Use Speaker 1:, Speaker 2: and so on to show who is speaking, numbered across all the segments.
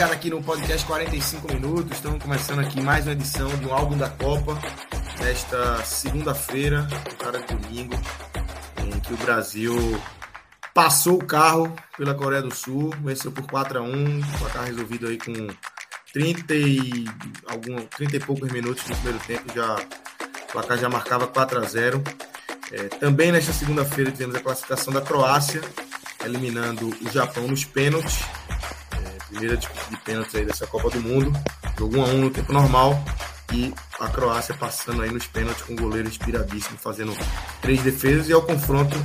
Speaker 1: Ligada aqui no podcast 45 minutos. Estamos começando aqui mais uma edição de um álbum da Copa nesta segunda-feira, cara domingo, em que o Brasil passou o carro pela Coreia do Sul, venceu por 4 a 1, placar resolvido aí com 30 e algum 30 e poucos minutos no primeiro tempo, já o placar já marcava 4 a 0. É, também nesta segunda-feira tivemos a classificação da Croácia, eliminando o Japão nos pênaltis primeira de, de pênalti aí dessa Copa do Mundo. Jogo 1 a 1 no tempo normal e a Croácia passando aí nos pênaltis com o goleiro inspiradíssimo, fazendo três defesas e é o confronto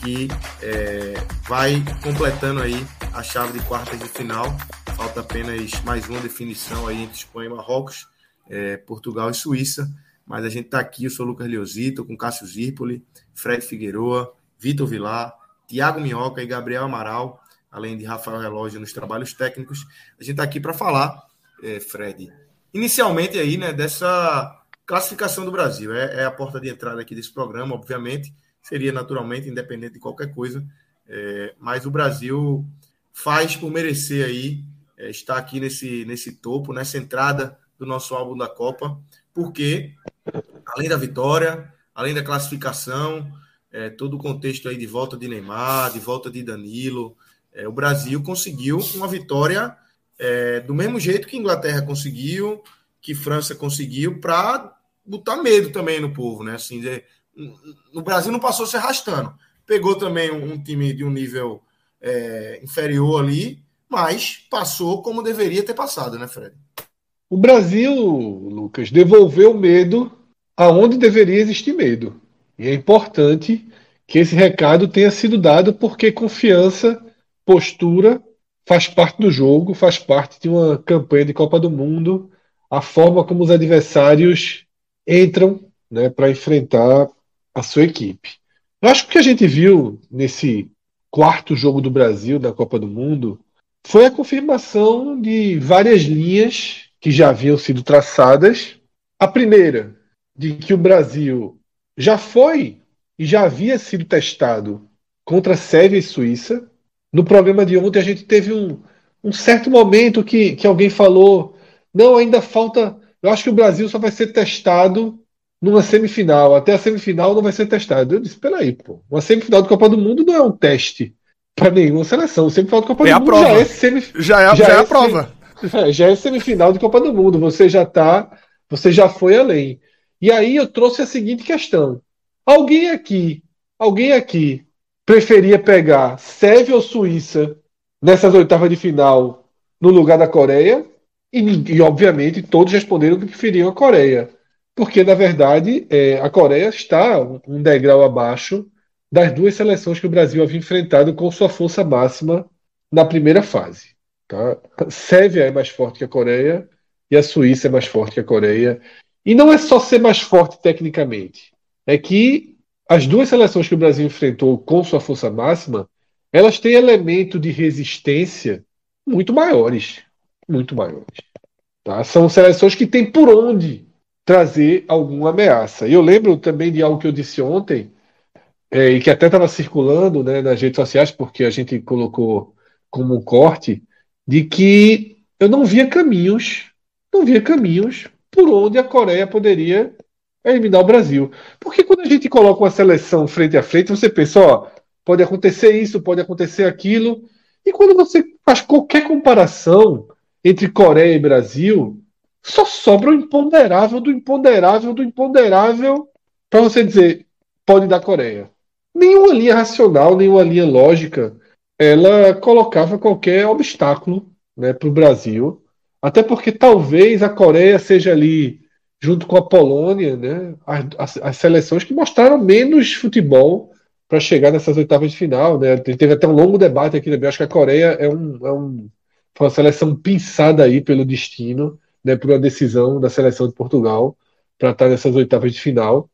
Speaker 1: que é, vai completando aí a chave de quartas de final. Falta apenas mais uma definição aí entre Espanha e Marrocos, é, Portugal e Suíça. Mas a gente está aqui, eu sou o Lucas Leozito, com Cássio Zirpoli, Fred Figueroa, Vitor Vilar, Tiago Minhoca e Gabriel Amaral além de Rafael Relógio nos trabalhos técnicos. A gente está aqui para falar, é, Fred, inicialmente aí, né, dessa classificação do Brasil. É, é, a porta de entrada aqui desse programa, obviamente, seria naturalmente independente de qualquer coisa, é, mas o Brasil faz por merecer aí é, estar aqui nesse, nesse topo, nessa entrada do nosso álbum da Copa, porque além da vitória, além da classificação, é, todo o contexto aí de volta de Neymar, de volta de Danilo, o Brasil conseguiu uma vitória é, do mesmo jeito que Inglaterra conseguiu, que França conseguiu, para botar medo também no povo, né? Assim, de, no Brasil não passou se arrastando. Pegou também um, um time de um nível é, inferior ali, mas passou como deveria ter passado, né, Fred?
Speaker 2: O Brasil, Lucas, devolveu medo aonde deveria existir medo. E é importante que esse recado tenha sido dado, porque confiança postura faz parte do jogo, faz parte de uma campanha de Copa do Mundo, a forma como os adversários entram né, para enfrentar a sua equipe. Eu acho que o que a gente viu nesse quarto jogo do Brasil da Copa do Mundo foi a confirmação de várias linhas que já haviam sido traçadas. A primeira, de que o Brasil já foi e já havia sido testado contra Sérvia e Suíça, no programa de ontem a gente teve um, um certo momento que, que alguém falou: não, ainda falta. Eu acho que o Brasil só vai ser testado numa semifinal. Até a semifinal não vai ser testado. Eu disse: peraí, pô, uma semifinal do Copa do Mundo não é um teste para nenhuma seleção. Semifinal do Copa
Speaker 1: é
Speaker 2: do Mundo já é, semif...
Speaker 1: já é, já já é, é a prova.
Speaker 2: É, já é semifinal do Copa do Mundo. Você já tá, você já foi além. E aí eu trouxe a seguinte questão: alguém aqui, alguém aqui preferia pegar Sérvia ou Suíça nessas oitavas de final no lugar da Coreia? E, e obviamente, todos responderam que preferiam a Coreia. Porque, na verdade, é, a Coreia está um degrau abaixo das duas seleções que o Brasil havia enfrentado com sua força máxima na primeira fase. Tá? Sérvia é mais forte que a Coreia e a Suíça é mais forte que a Coreia. E não é só ser mais forte tecnicamente, é que as duas seleções que o Brasil enfrentou com sua força máxima, elas têm elemento de resistência muito maiores, muito maiores. Tá? São seleções que têm por onde trazer alguma ameaça. E eu lembro também de algo que eu disse ontem, é, e que até estava circulando né, nas redes sociais, porque a gente colocou como um corte, de que eu não via caminhos, não via caminhos por onde a Coreia poderia é eliminar o Brasil. Porque quando a gente coloca uma seleção frente a frente, você pensa, ó, pode acontecer isso, pode acontecer aquilo. E quando você faz qualquer comparação entre Coreia e Brasil, só sobra o imponderável do imponderável do imponderável para você dizer, pode dar Coreia. Nenhuma linha racional, nenhuma linha lógica, ela colocava qualquer obstáculo né, para o Brasil. Até porque talvez a Coreia seja ali, junto com a Polônia, né, as, as seleções que mostraram menos futebol para chegar nessas oitavas de final. Né? Teve até um longo debate aqui também. Acho que a Coreia é, um, é um, uma seleção pinçada aí pelo destino, né, por uma decisão da seleção de Portugal para estar nessas oitavas de final.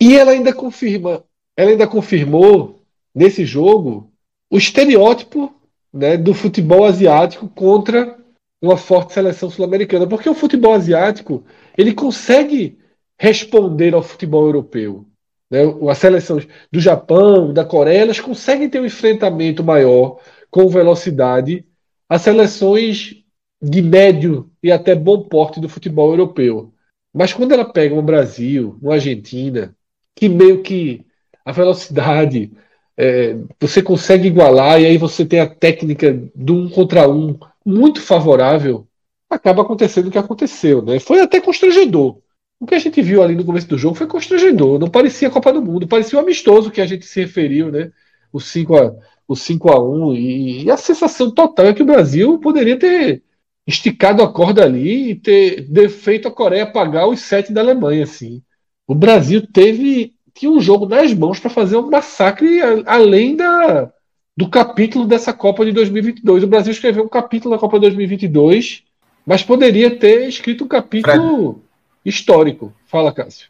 Speaker 2: E ela ainda confirma, ela ainda confirmou nesse jogo o estereótipo né, do futebol asiático contra uma forte seleção sul-americana, porque o futebol asiático ele consegue responder ao futebol europeu. Né? As seleções do Japão, da Coreia, elas conseguem ter um enfrentamento maior com velocidade às seleções de médio e até bom porte do futebol europeu. Mas quando ela pega um Brasil, uma Argentina, que meio que a velocidade é, você consegue igualar e aí você tem a técnica do um contra um muito favorável, acaba acontecendo o que aconteceu, né? Foi até constrangedor. O que a gente viu ali no começo do jogo foi constrangedor. Não parecia Copa do Mundo, parecia o um amistoso que a gente se referiu, né? O 5 a, o 5 a 1 e, e a sensação total é que o Brasil poderia ter esticado a corda ali e ter, feito a Coreia pagar os sete da Alemanha, assim. O Brasil teve tinha um jogo nas mãos para fazer um massacre além da, do capítulo dessa Copa de 2022. O Brasil escreveu um capítulo da Copa 2022, mas poderia ter escrito um capítulo Fred histórico. Fala, Cássio.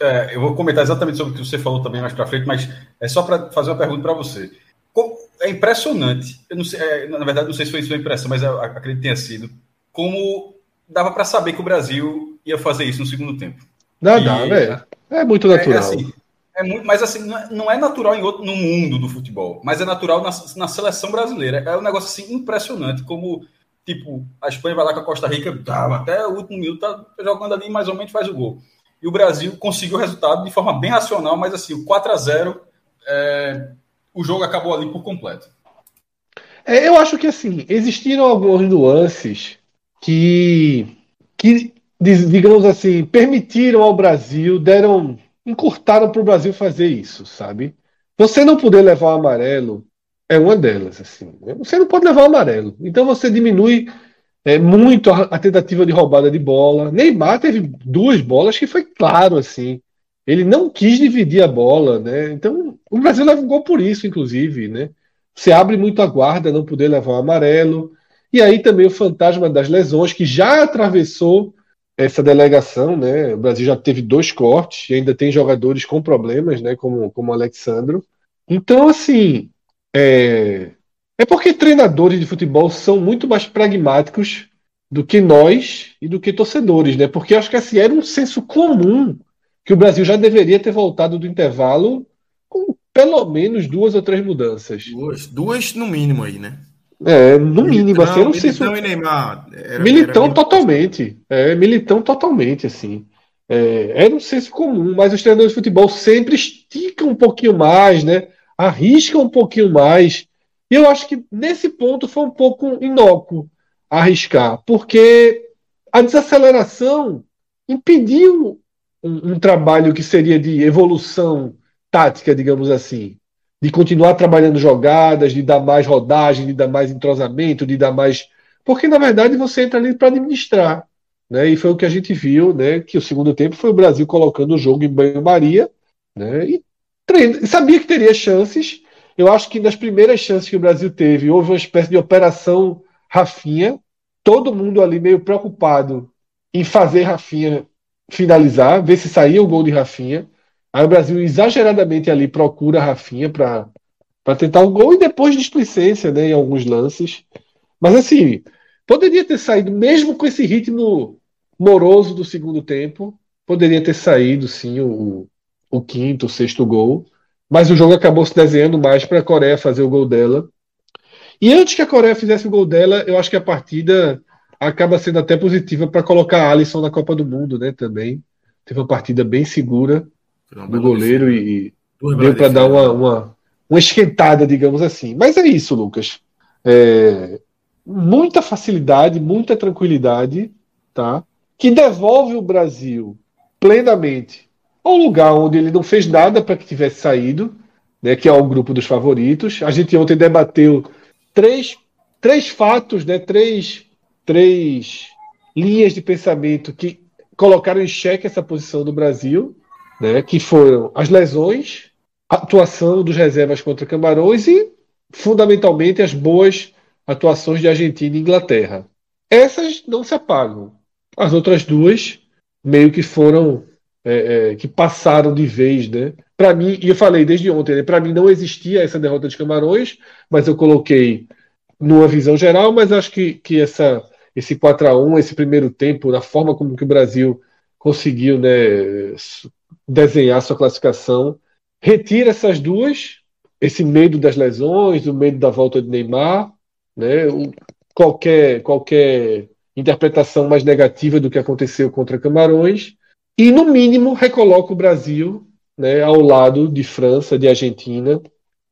Speaker 3: É, eu vou comentar exatamente sobre o que você falou também mais para frente, mas é só para fazer uma pergunta para você. É impressionante, eu não sei, é, na verdade não sei se foi sua impressão, mas eu acredito que tenha sido, como dava para saber que o Brasil ia fazer isso no segundo tempo.
Speaker 2: Dá, e, dá, velho. É muito é, natural. É,
Speaker 3: assim, é muito, mas assim, não é, não é natural em outro, no mundo do futebol, mas é natural na, na seleção brasileira. É um negócio assim impressionante, como Tipo, a Espanha vai lá com a Costa Rica, tá, até o último minuto tá jogando ali, mais ou menos faz o gol. E o Brasil conseguiu o resultado de forma bem racional, mas assim, o 4 a 0 é, o jogo acabou ali por completo.
Speaker 2: É, eu acho que assim, existiram algumas nuances que, que, digamos assim, permitiram ao Brasil, deram, encurtaram para o Brasil fazer isso, sabe? Você não poder levar o amarelo é uma delas, assim. Você não pode levar o amarelo. Então você diminui é, muito a, a, tentativa de roubada de bola. Neymar teve duas bolas que foi claro, assim. Ele não quis dividir a bola, né? Então o Brasil leva um gol por isso, inclusive, né? Você abre muito a guarda, não poder levar o amarelo. E aí também o fantasma das lesões, que já atravessou essa delegação, né? O Brasil já teve dois cortes e ainda tem jogadores com problemas, né? Como, como o Alexandro. Então, assim, é, é porque treinadores de futebol são muito mais pragmáticos do que nós e do que torcedores, né? Porque acho que assim, era um senso comum que o Brasil já deveria ter voltado do intervalo com pelo menos duas ou três mudanças.
Speaker 1: Duas, duas no mínimo aí, né?
Speaker 2: É, no mínimo, assim, era um senso. Militão e Neymar. Era, militão era totalmente. É, militão totalmente, assim. É, era um senso comum, mas os treinadores de futebol sempre esticam um pouquinho mais, né? Arrisca um pouquinho mais. E eu acho que nesse ponto foi um pouco inócuo arriscar, porque a desaceleração impediu um, um, trabalho que seria de evolução tática, digamos assim, de continuar trabalhando jogadas, de dar mais rodagem, de dar mais entrosamento, de dar mais. Porque, na verdade, você entra ali para administrar. Né? E foi o que a gente viu, né? Que o segundo tempo foi o Brasil colocando o jogo em banho-maria né? e treino, sabia que teria chances. Eu acho que nas primeiras chances que o Brasil teve, houve uma espécie de operação Rafinha, todo mundo ali meio preocupado em fazer Rafinha finalizar, ver se saía o gol de Rafinha. Aí o Brasil exageradamente ali procura Rafinha para tentar o gol e depois displicência né, em alguns lances. Mas assim, poderia ter saído, mesmo com esse ritmo moroso do segundo tempo, poderia ter saído sim o, o quinto, o sexto gol, mas o jogo acabou se desenhando mais para a Coreia fazer o gol dela. E antes que a Coreia fizesse o gol dela, eu acho que a partida acaba sendo até positiva para colocar a Alisson na Copa do Mundo, né? Também teve uma partida bem segura do goleiro e, e deu para dar uma, uma, uma, esquentada, digamos assim. Mas é isso, Lucas. É, muita facilidade, muita tranquilidade, tá? Que devolve o Brasil plenamente ao lugar onde ele não fez nada para que tivesse saído, né, que é o grupo dos favoritos. A gente ontem debateu três, três fatos, né, três, três linhas de pensamento que colocaram em xeque essa posição do Brasil, né, que foram as lesões, a atuação dos reservas contra Camarões e, fundamentalmente, as boas atuações de Argentina e Inglaterra. Essas não se apagam. As outras duas meio que foram é, é, que passaram de vez, né? Para mim, e eu falei desde ontem, né, para mim não existia essa derrota de Camarões, mas eu coloquei numa visão geral, mas acho que, que essa, esse 4 a 1 esse primeiro tempo, na forma como que o Brasil conseguiu né, desenhar sua classificação, retira essas duas, esse medo das lesões, o medo da volta de Neymar, né, qualquer, qualquer interpretação mais negativa do que aconteceu contra Camarões, e, no mínimo, recoloca o Brasil né, ao lado de França, de Argentina,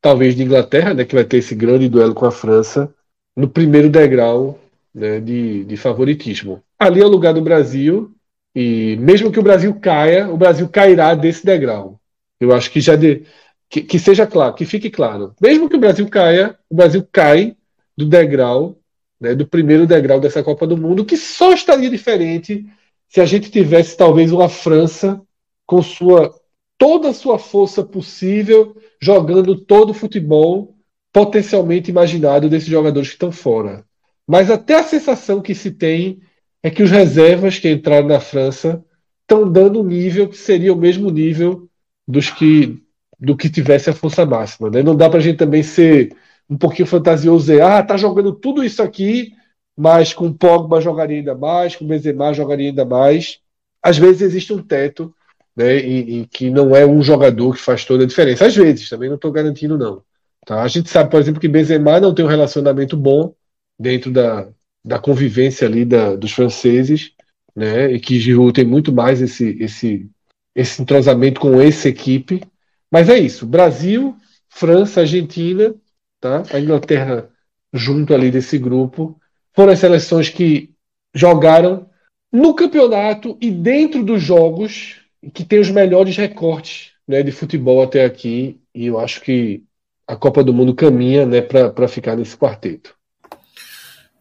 Speaker 2: talvez de Inglaterra, né, que vai ter esse grande duelo com a França, no primeiro degrau né, de, de favoritismo. Ali é o lugar do Brasil, e mesmo que o Brasil caia, o Brasil cairá desse degrau. Eu acho que já de, que, que, seja claro, que fique claro. Mesmo que o Brasil caia, o Brasil cai do degrau, né, do primeiro degrau dessa Copa do Mundo, que só estaria diferente se a gente tivesse talvez uma França com sua toda a sua força possível, jogando todo o futebol potencialmente imaginado desses jogadores que estão fora. Mas até a sensação que se tem é que os reservas que entraram na França estão dando um nível que seria o mesmo nível dos que do que tivesse a força máxima. Né? Não dá para a gente também ser um pouquinho fantasioso e ah, tá jogando tudo isso aqui mas com Pogba jogaria ainda mais, com Benzema jogaria ainda mais. Às vezes existe um teto, né, e, e que não é um jogador que faz toda a diferença. Às vezes, também não estou garantindo não. Tá? A gente sabe, por exemplo, que Benzema não tem um relacionamento bom dentro da, da convivência ali da, dos franceses, né, e que Giroud tem muito mais esse, esse, esse entrosamento com essa equipe. Mas é isso, Brasil, França, Argentina, tá? a Inglaterra junto ali desse grupo, foram as seleções que jogaram no campeonato e dentro dos jogos que tem os melhores recortes né, de futebol até aqui. E eu acho que a Copa do Mundo caminha né, para ficar nesse quarteto.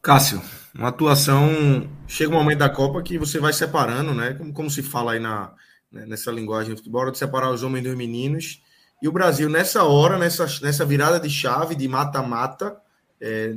Speaker 1: Cássio, uma atuação. Chega um momento da Copa que você vai separando, né? Como, como se fala aí na, né, nessa linguagem do futebol, de separar os homens dos meninos. E o Brasil, nessa hora, nessa, nessa virada de chave de mata-mata, é,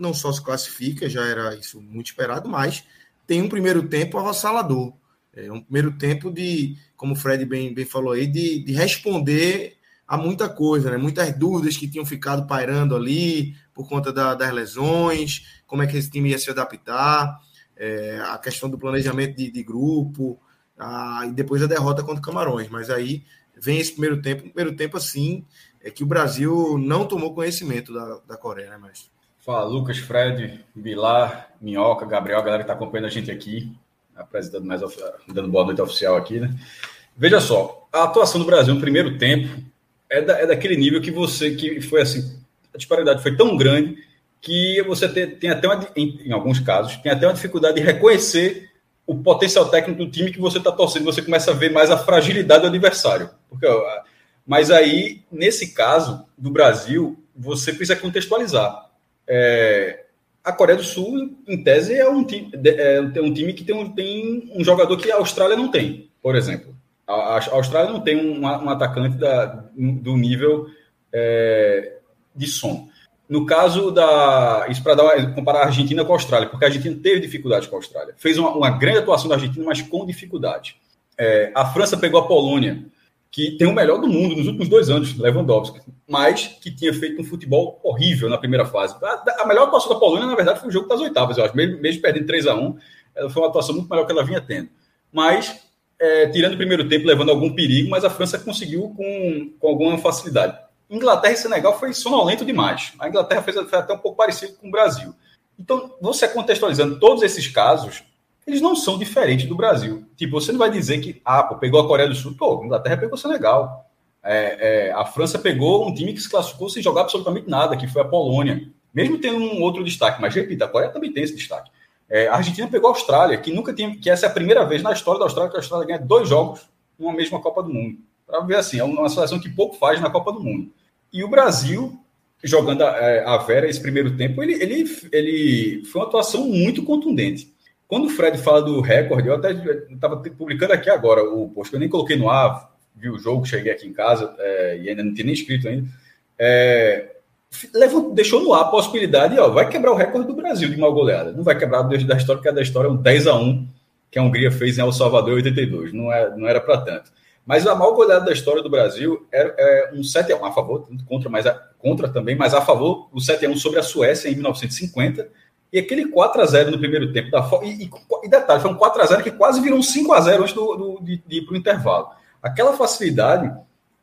Speaker 1: não só se classifica, já era isso muito esperado, mas tem um primeiro tempo avassalador. É um primeiro tempo de, como o Fred bem, bem falou aí, de, de responder a muita coisa, né? Muitas dúvidas que tinham ficado pairando ali por conta da, das lesões, como é que esse time ia se adaptar, é, a questão do planejamento de, de grupo, a, e depois a derrota contra o Camarões. Mas aí vem esse primeiro tempo, primeiro tempo assim, é que o Brasil não tomou conhecimento da, da Coreia, né,
Speaker 3: Fala, Lucas, Fred, Vilar, Minhoca, Gabriel, a galera que está acompanhando a gente aqui, apresentando mais, dando boa noite oficial aqui, né? Veja só, a atuação do Brasil no primeiro tempo é, da, é daquele nível que você, que foi assim, a disparidade foi tão grande que você tem, tem até uma, em, em, alguns casos, tem até uma dificuldade de reconhecer o potencial técnico do time que você está torcendo, você começa a ver mais a fragilidade do adversário. Porque, mas aí, nesse caso do Brasil, você precisa contextualizar. É, a Coreia do Sul, em tese, é um time, é um time que tem um, tem um jogador que a Austrália não tem, por exemplo. A, a Austrália não tem um, um atacante da, do nível é, de som. No caso da. Isso para comparar a Argentina com a Austrália, porque a Argentina teve dificuldade com a Austrália. Fez uma, uma grande atuação da Argentina, mas com dificuldade. É, a França pegou a Polônia que tem o melhor do mundo nos últimos dois anos, Lewandowski, mas que tinha feito um futebol horrível na primeira fase. A, a melhor atuação da Polônia, na verdade, foi o jogo das oitavas, eu acho. Mesmo, mesmo perdendo 3 a 1 ela foi uma atuação muito melhor que ela vinha tendo. Mas, é, tirando o primeiro tempo, levando algum perigo, mas a França conseguiu com, com alguma facilidade. Inglaterra e Senegal foi sonolento demais. A Inglaterra fez, fez até um pouco parecido com o Brasil. Então, você contextualizando todos esses casos, eles não são diferentes do Brasil. Tipo, você não vai dizer que, ah, pô, pegou a Coreia do Sul, pô, Inglaterra pegou Senegal. É, é, a França pegou um time que se classificou sem jogar absolutamente nada, que foi a Polônia. Mesmo tendo um outro destaque, mas repita, a Coreia também tem esse destaque. É, a Argentina pegou a Austrália, que nunca tinha, que essa é a primeira vez na história da Austrália que a Austrália ganha dois jogos numa mesma Copa do Mundo. Para ver assim, é uma seleção que pouco faz na Copa do Mundo. E o Brasil, jogando a, é, a Vera esse primeiro tempo, ele, ele, ele foi uma atuação muito contundente. Quando o Fred fala do recorde, eu até estava publicando aqui agora o post, eu nem coloquei no ar, vi o jogo, cheguei aqui em casa é, e ainda não tinha nem escrito ainda. É, levou, deixou no ar a possibilidade, ó, vai quebrar o recorde do Brasil de mal goleada. Não vai quebrar desde da história, porque a da história é um 10 a 1 que a Hungria fez em El Salvador em 82. Não, é, não era para tanto. Mas a mal goleada da história do Brasil é, é um 7 a 1 a favor, contra, mas a, contra também, mas a favor, o 7 a 1 sobre a Suécia em 1950. E aquele 4 a 0 no primeiro tempo da e, e, e detalhe, foi um 4 a 0 que quase virou um 5 a 0 antes do, do de, de ir para o intervalo. Aquela facilidade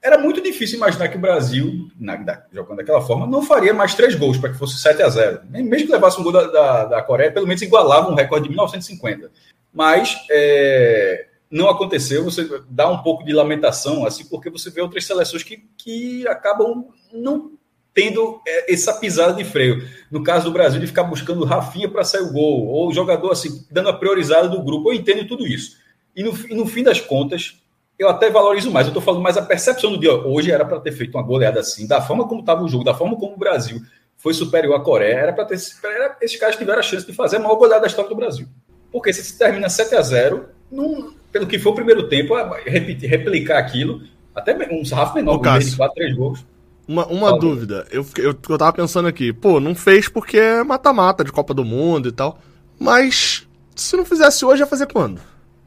Speaker 3: era muito difícil imaginar que o Brasil, na, da, jogando daquela forma, não faria mais três gols para que fosse 7 a 0 Mesmo que levasse um gol da, da, da Coreia, pelo menos igualava um recorde de 1950. Mas é, não aconteceu, você dá um pouco de lamentação, assim, porque você vê outras seleções que, que acabam não tendo é, essa pisada de freio. No caso do Brasil, de ficar buscando Rafinha para sair o gol, ou o jogador assim, dando a priorizada do grupo. Eu entendo tudo isso. E no, e no fim das contas, eu até valorizo mais. Eu estou falando mais a percepção do dia. Hoje era para ter feito uma goleada assim, da forma como estava o jogo, da forma como o Brasil foi superior à Coreia. Era para ter. Era, esses caras tiveram a chance de fazer a maior goleada da história do Brasil. Porque se termina 7 a 0 não, pelo que foi o primeiro tempo, repetir, replicar aquilo, até um sarrafo menor,
Speaker 4: de
Speaker 3: 4, 3 gols.
Speaker 4: Uma, uma dúvida, eu, eu, eu tava pensando aqui, pô, não fez porque é mata-mata de Copa do Mundo e tal. Mas se não fizesse hoje, ia fazer quando?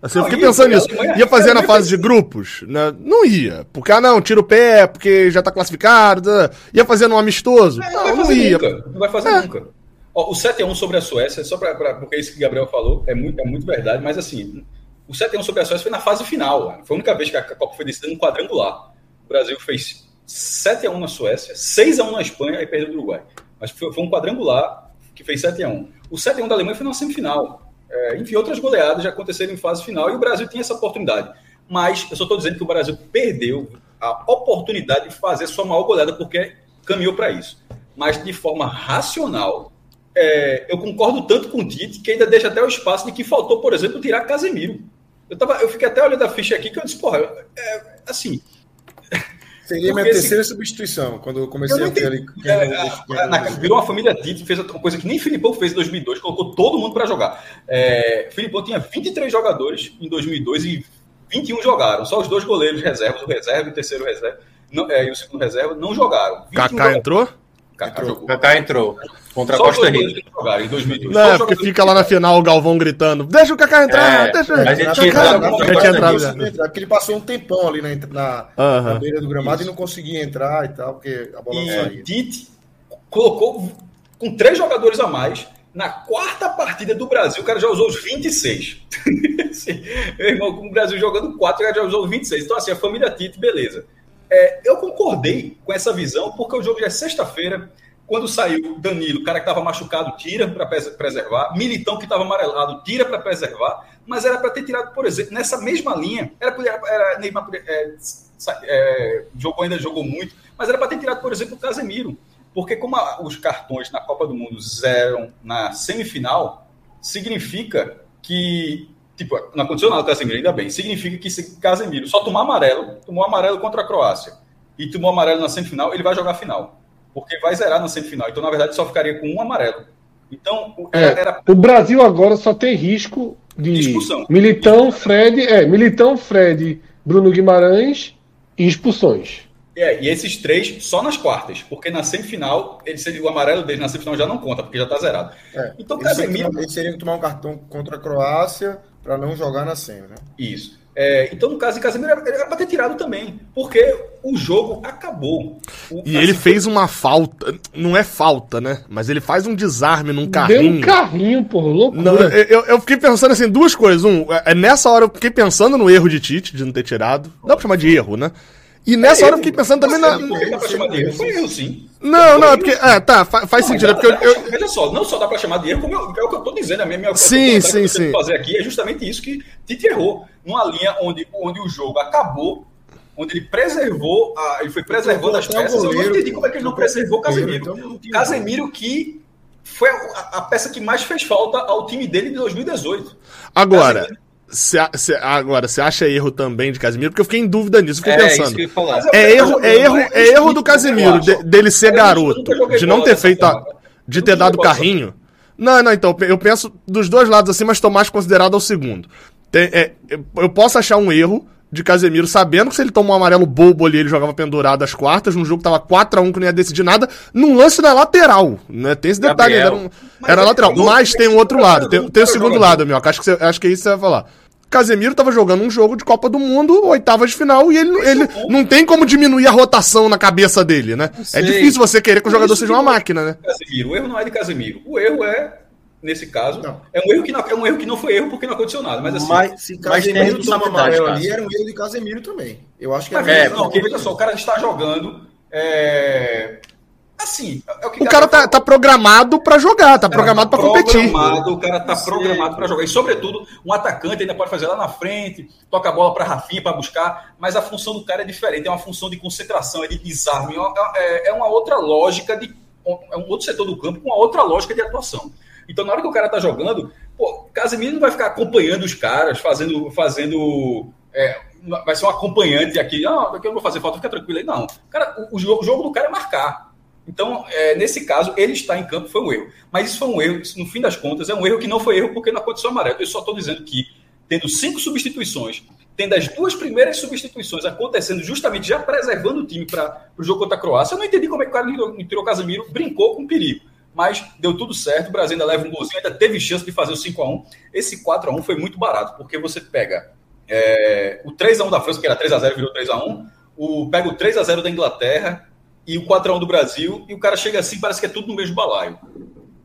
Speaker 4: Assim, não, eu fiquei pensando nisso. Ia fazer na fase de grupos? Né? Não ia. Porque, ah, não, tira o pé, porque já tá classificado. Tá. Ia fazer no amistoso? É, não, não, não ia.
Speaker 3: Nunca. Não vai fazer é. nunca. Ó, o 7x1 sobre a Suécia, só pra, pra, porque isso que o Gabriel falou é muito, é muito verdade, mas assim, o 7x1 sobre a Suécia foi na fase final. Foi a única vez que a Copa foi decidida no quadrangular. O Brasil fez 7x1 na Suécia, 6x1 na Espanha e perdeu do Uruguai. Mas foi, foi um quadrangular que fez 7x1. O 7x1 da Alemanha foi na semifinal. É, enfim, outras goleadas já aconteceram em fase final e o Brasil tinha essa oportunidade. Mas eu só estou dizendo que o Brasil perdeu a oportunidade de fazer sua maior goleada porque caminhou para isso. Mas de forma racional, é, eu concordo tanto com o Tite que ainda deixa até o espaço de que faltou, por exemplo, tirar Casemiro. Eu, tava, eu fiquei até olhando a ficha aqui que eu disse, porra, é, assim,
Speaker 1: Seria minha terceira esse... substituição, quando eu comecei eu a ver ali.
Speaker 3: É, virou uma família Tite, fez uma coisa que nem Filipão fez em 2002, colocou todo mundo para jogar. É, Filipão tinha 23 jogadores em 2002 e 21 jogaram. Só os dois goleiros reservas, o reserva e o terceiro reserva, não, é, e o segundo reserva, não jogaram.
Speaker 4: Kaká entrou?
Speaker 3: Kaká
Speaker 1: jogou. Kaká entrou. Contra
Speaker 3: Só
Speaker 1: a Costa Rica.
Speaker 3: Jogaram em 2002.
Speaker 4: Não, porque fica lá na final o Galvão gritando: Deixa o Kaká entrar, é, deixa.
Speaker 1: A gente tinha entrado. Já Porque ele passou um tempão ali na, na, uh -huh. na beira do gramado Isso. e não conseguia entrar e tal, porque a bola
Speaker 3: e não saía. Tite colocou com três jogadores a mais. Na quarta partida do Brasil, o cara já usou os 26. assim, meu irmão, com o Brasil jogando quatro, o cara já usou os 26. Então, assim, a família Tite, beleza. É, eu concordei com essa visão, porque o jogo já é sexta-feira. Quando saiu Danilo, o cara que estava machucado, tira para preservar. Militão, que estava amarelado, tira para preservar. Mas era para ter tirado, por exemplo, nessa mesma linha. Era, era, era Neymar é, é, jogou, ainda jogou muito, mas era para ter tirado, por exemplo, o Casemiro. Porque como a, os cartões na Copa do Mundo zeram na semifinal, significa que Tipo, não aconteceu nada com o Casemiro, ainda bem. Significa que se Casemiro só tomar amarelo, tomou amarelo contra a Croácia e tomou amarelo na semifinal, ele vai jogar a final. Porque vai zerar na semifinal. Então, na verdade, só ficaria com um amarelo. Então,
Speaker 2: é, era... o Brasil agora só tem risco de expulsão. Militão, Fred, é, Militão, Fred, Bruno Guimarães e expulsões.
Speaker 3: É, e esses três só nas quartas, porque na semifinal, ele, o amarelo dele na semifinal já não conta, porque já está zerado.
Speaker 1: É, então, Casemiro. Ele seria que tomar um cartão contra a Croácia para não jogar na semi, né?
Speaker 3: Isso. É, então, no caso de Casemiro, ele era para ter tirado também, porque o jogo acabou.
Speaker 4: O, e ele fez uma falta, não é falta, né? Mas ele faz um desarme num carrinho. Deu um
Speaker 2: carrinho, por loucura. Não,
Speaker 4: eu, eu fiquei pensando assim, duas coisas. Um, é, nessa hora eu fiquei pensando no erro de Tite, de não ter tirado. Dá pra chamar de erro, né? E nessa é, hora eu fiquei pensando também na. Não dá pra chamar de erro, foi erro sim. Não, não, é porque. É, tá, faz, não, sentido. É porque eu,
Speaker 3: eu... Veja só, não só dá pra chamar de erro, como eu, é o que eu tô dizendo. A minha, minha
Speaker 4: sim, sim, sim.
Speaker 3: fazer aqui é justamente isso que Tite errou. Numa linha onde, onde o jogo acabou, onde ele preservou, a, ele foi preservando as peças. Goleiro, eu não entendi como é que ele não preservou Casemiro. Então, Casemiro que foi a, a, peça que mais fez falta ao time dele de 2018.
Speaker 4: Agora. Casemiro, Cê, cê, agora, você acha erro também de Casemiro? Porque eu fiquei em dúvida nisso, fiquei
Speaker 5: É,
Speaker 4: pensando.
Speaker 5: isso que eu ia falar.
Speaker 4: É erro, é erro, é erro do Casemiro, de- dele ser garoto, de não ter feito a, de ter dado carrinho. Não, não, então, eu penso dos dois lados assim, mas tô mais considerado ao segundo. Tem- é, eu posso achar um erro de Casemiro, sabendo que se ele tomou um amarelo bobo ali, ele jogava pendurado às quartas, num jogo que tava 4x1 que não ia decidir nada, num lance na lateral, né? Tem esse detalhe, era, um- era lateral. Mas tem um outro lado, tem, tem o segundo lado, meu, acho que, você- acho que é isso que você vai falar. Casemiro tava jogando um jogo de Copa do Mundo, oitavas de final, e ele, ele não tem como diminuir a rotação na cabeça dele, né? É difícil você querer que o jogador seja uma
Speaker 3: eu-
Speaker 4: máquina, né?
Speaker 3: Casemiro. O erro não é de Casemiro. O erro é, nesse caso,
Speaker 1: Não.
Speaker 3: é um erro que não, é um erro que não foi erro porque não aconteceu nada. Mas assim.
Speaker 5: Mas,
Speaker 1: Se
Speaker 5: mas
Speaker 1: Casemiro toma
Speaker 5: responsabilidade,
Speaker 1: amarelo ali, era um erro de Casemiro também. Eu acho que
Speaker 3: mas
Speaker 5: é,
Speaker 3: veja, não, porque veja só, o cara está jogando. é, Assim, é o que
Speaker 4: O cara tá, tá programado pra jogar, tá programado pra competir.
Speaker 3: Programado, o cara tá programado para jogar. E, sobretudo, um atacante ainda pode fazer lá na frente, toca a bola para Rafinha para buscar, mas a função do cara é diferente. É uma função de concentração, é de desarme. É, é uma outra lógica, de, é um outro setor do campo com uma outra lógica de atuação. Então, na hora que o cara tá jogando, pô, Casemiro não vai ficar acompanhando os caras, fazendo. fazendo é, vai ser um acompanhante aqui. Ah, daqui eu não vou fazer falta, fica tranquilo aí. Não. Cara, o, o jogo, o jogo do cara é marcar. Então, é, nesse caso, ele estar em campo foi um erro. Mas isso foi um erro, no fim das contas, é um erro que não foi erro porque não aconteceu amarelo. Eu só estou dizendo que, tendo cinco substituições, tendo as duas primeiras substituições acontecendo justamente já preservando o time para o jogo contra a Croácia, eu não entendi como é que o cara não tirou o Casemiro, brincou com perigo. Mas deu tudo certo, o Brasil ainda leva um golzinho, ainda teve chance de fazer o 5x1. Esse 4x1 foi muito barato, porque você pega é, o 3x1 da França, que era 3x0, virou 3x1, o, pega o 3x0 da Inglaterra e o 4x1 do Brasil, e o cara chega assim, parece que é tudo no mesmo balaio.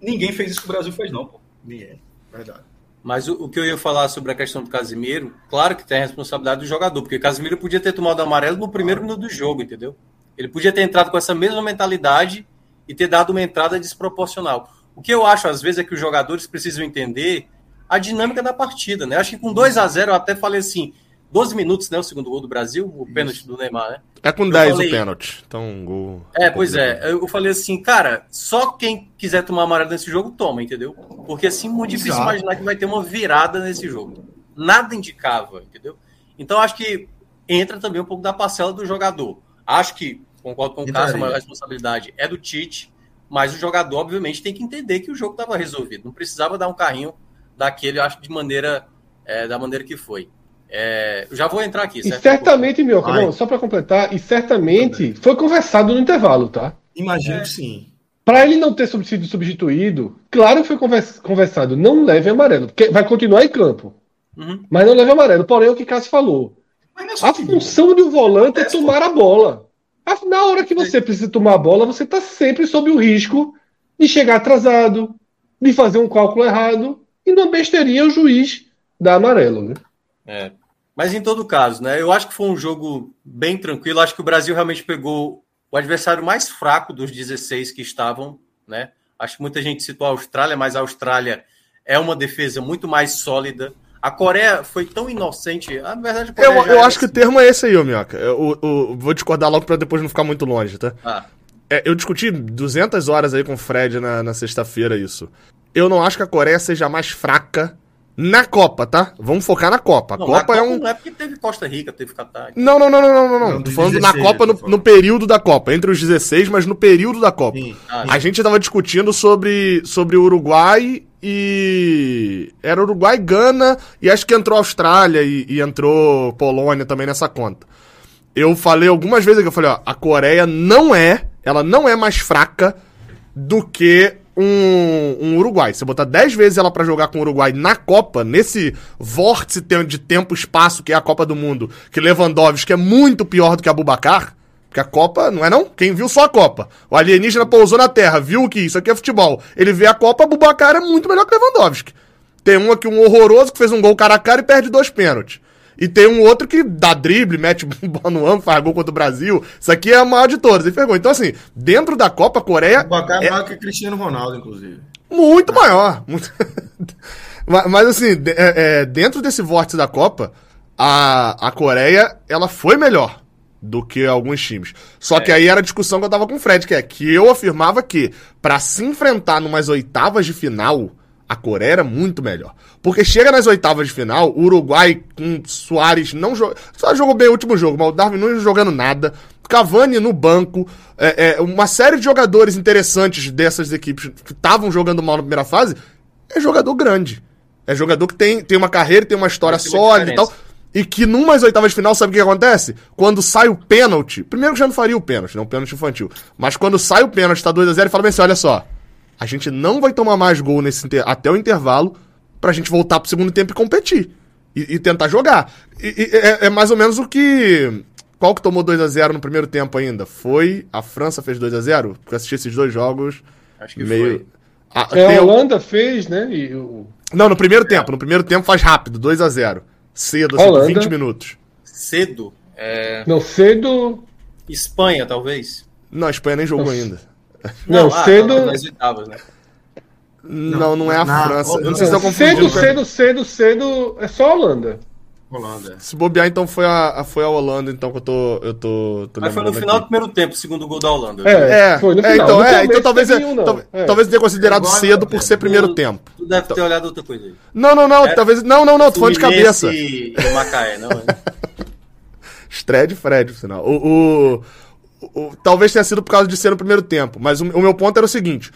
Speaker 3: Ninguém fez isso que o Brasil fez, não, pô.
Speaker 1: Ninguém. Verdade.
Speaker 5: Mas o, o que eu ia falar sobre a questão do Casimiro, claro que tem a responsabilidade do jogador, porque o Casimiro podia ter tomado amarelo no primeiro minuto do jogo, entendeu? Ele podia ter entrado com essa mesma mentalidade e ter dado uma entrada desproporcional. O que eu acho, às vezes, é que os jogadores precisam entender a dinâmica da partida, né? Acho que com 2 a 0 eu até falei assim, 12 minutos, né? O segundo gol do Brasil, o pênalti do Neymar, né?
Speaker 4: É com
Speaker 5: Eu
Speaker 4: 10
Speaker 5: falei-
Speaker 4: o pênalti. Então, um gol.
Speaker 5: É, pois é. Eu falei assim, cara, só quem quiser tomar amarelo nesse jogo, toma, entendeu? Porque assim, muito difícil
Speaker 1: Exato.
Speaker 5: imaginar que vai ter uma virada nesse jogo. Nada indicava, entendeu? Então acho que entra também um pouco da parcela do jogador. Acho que, concordo com o Cássio, a maior responsabilidade é do Tite, mas o jogador, obviamente, tem que entender que o jogo estava resolvido. Não precisava dar um carrinho daquele, eu acho, de maneira, é, da maneira que foi. É, eu já vou entrar aqui,
Speaker 2: E
Speaker 5: certo?
Speaker 2: certamente, Mioca,
Speaker 1: Vai.
Speaker 2: não, só para completar, e certamente foi conversado no intervalo, tá?
Speaker 1: Imagino que sim.
Speaker 2: Para ele não ter sido substituído, claro que foi convers- conversado, não leve amarelo, porque vai continuar em campo,
Speaker 5: Uhum.
Speaker 2: mas não leve amarelo. Porém, é o que Cássio falou.
Speaker 3: É
Speaker 2: A função de um volante é tomar a bola. Na hora que você precisa tomar a bola, você está sempre sob o risco de chegar atrasado, de fazer um cálculo errado, e na besteirinha o juiz dá amarelo, né?
Speaker 5: É. Mas em todo caso, né? Eu acho que foi um jogo bem tranquilo. Acho que o Brasil realmente pegou o adversário mais fraco dos 16 que estavam, né? Acho que muita gente citou a Austrália, mas a Austrália é uma defesa muito mais sólida. A Coreia foi tão inocente. Na verdade, a Coreia
Speaker 4: Eu, eu acho que o
Speaker 5: assim.
Speaker 4: termo é esse aí, ô Minhoca. Eu- o- o- vou discordar logo pra depois não ficar muito longe, tá?
Speaker 5: Ah,
Speaker 4: É, eu discuti 200 horas aí com o Fred na, na sexta-feira isso. Eu não acho que a Coreia seja mais fraca na Copa, tá? Vamos focar na Copa. A
Speaker 5: não, na
Speaker 4: Copa é um.
Speaker 5: Não é porque teve Costa Rica, teve Catar.
Speaker 4: Não, não, não, não, não, não, não.
Speaker 1: Não,
Speaker 4: Tô falando
Speaker 1: 16,
Speaker 4: na Copa,
Speaker 1: eu
Speaker 4: no, no período da Copa. Entre os 16, mas no período da Copa.
Speaker 1: Sim.
Speaker 5: Ah,
Speaker 4: A gente tava discutindo sobre, sobre o Uruguai e. Era Uruguai, Gana e acho que entrou Austrália e, e entrou Polônia também nessa conta. Eu falei algumas vezes que eu falei, ó, a Coreia não é, ela não é mais fraca do que um, um Uruguai. Você botar 10 vezes ela pra jogar com o Uruguai na Copa, nesse vórtice de tempo e espaço que é a Copa do Mundo, que Lewandowski é muito pior do que a Bubacar, porque a Copa, não é não? Quem viu só a Copa. O alienígena pousou na Terra, viu que isso aqui é futebol. Ele vê a Copa, Bubacar é muito melhor que Lewandowski. Tem um aqui, um horroroso, que fez um gol cara a cara e perde dois pênaltis. E tem um outro que dá drible, mete bola no ângulo, faz gol contra o Brasil. Isso aqui é a maior de todas. Ele pegou. Então, assim, dentro da Copa, a Coreia
Speaker 1: O Bacá é
Speaker 4: é
Speaker 1: maior que Cristiano Ronaldo, inclusive.
Speaker 4: muito maior. Muito- mas, assim, é, é, dentro desse vórtice da Copa, a, a Coreia, ela foi melhor do que alguns times. Só que aí era a discussão que eu tava com o Fred, que é que eu afirmava que, pra se enfrentar numas oitavas de final, A Coreia era muito melhor. Porque chega nas oitavas de final, o Uruguai com Soares não jogou. Só jogou bem o último jogo, mas o Darwin não jogando nada. Cavani no banco. É, é, uma série de jogadores interessantes dessas equipes que estavam jogando mal na primeira fase. É jogador grande. É jogador que tem, tem uma carreira, tem uma história sólida e tal. E que numas oitavas de final, sabe o que acontece? Quando sai o pênalti. Primeiro que já não faria o pênalti, não o pênalti infantil. Mas quando sai o pênalti, tá 2x0, ele fala bem assim: olha só a gente não vai tomar mais gol nesse até o intervalo pra gente voltar pro segundo tempo e competir. E, e tentar jogar. E, e, é, é, mais ou menos o que. Qual que tomou 2 a 0 no primeiro tempo ainda? Foi. A França fez 2 a 0 Porque eu assisti esses dois jogos.
Speaker 2: Acho que meio. foi. A, é, a Holanda fez, né? O...
Speaker 4: Não, no primeiro tempo. No primeiro tempo faz rápido, 2 a 0 Cedo, assim, Holanda. 20 minutos.
Speaker 5: Cedo?
Speaker 2: É... Não, cedo.
Speaker 5: Espanha, talvez.
Speaker 4: Não, a Espanha nem jogou ainda.
Speaker 2: Não, não cedo. Nas oitavas, né?
Speaker 4: Não, não é a na, França.
Speaker 2: Eu não sei se eu Cedo, cedo, cedo, cedo. É só a Holanda.
Speaker 4: Holanda. Se bobear, então foi a, foi a Holanda, então que eu tô. Eu tô, tô
Speaker 5: Mas foi no final aqui. do primeiro tempo, segundo gol da Holanda.
Speaker 4: É, é, foi no final. É, então, é, então talvez, é, talvez, é. talvez tenha considerado Agora, cedo por ser primeiro tu, tempo.
Speaker 5: Tu deve ter olhado outra coisa aí.
Speaker 4: Não, não, não. É, talvez. Não, não, não. Tô falando de cabeça.
Speaker 5: E Macaé, não.
Speaker 4: Estreia de Fred, por sinal. o, o o, talvez tenha sido por causa de ser no primeiro tempo, mas o, o meu ponto era o seguinte: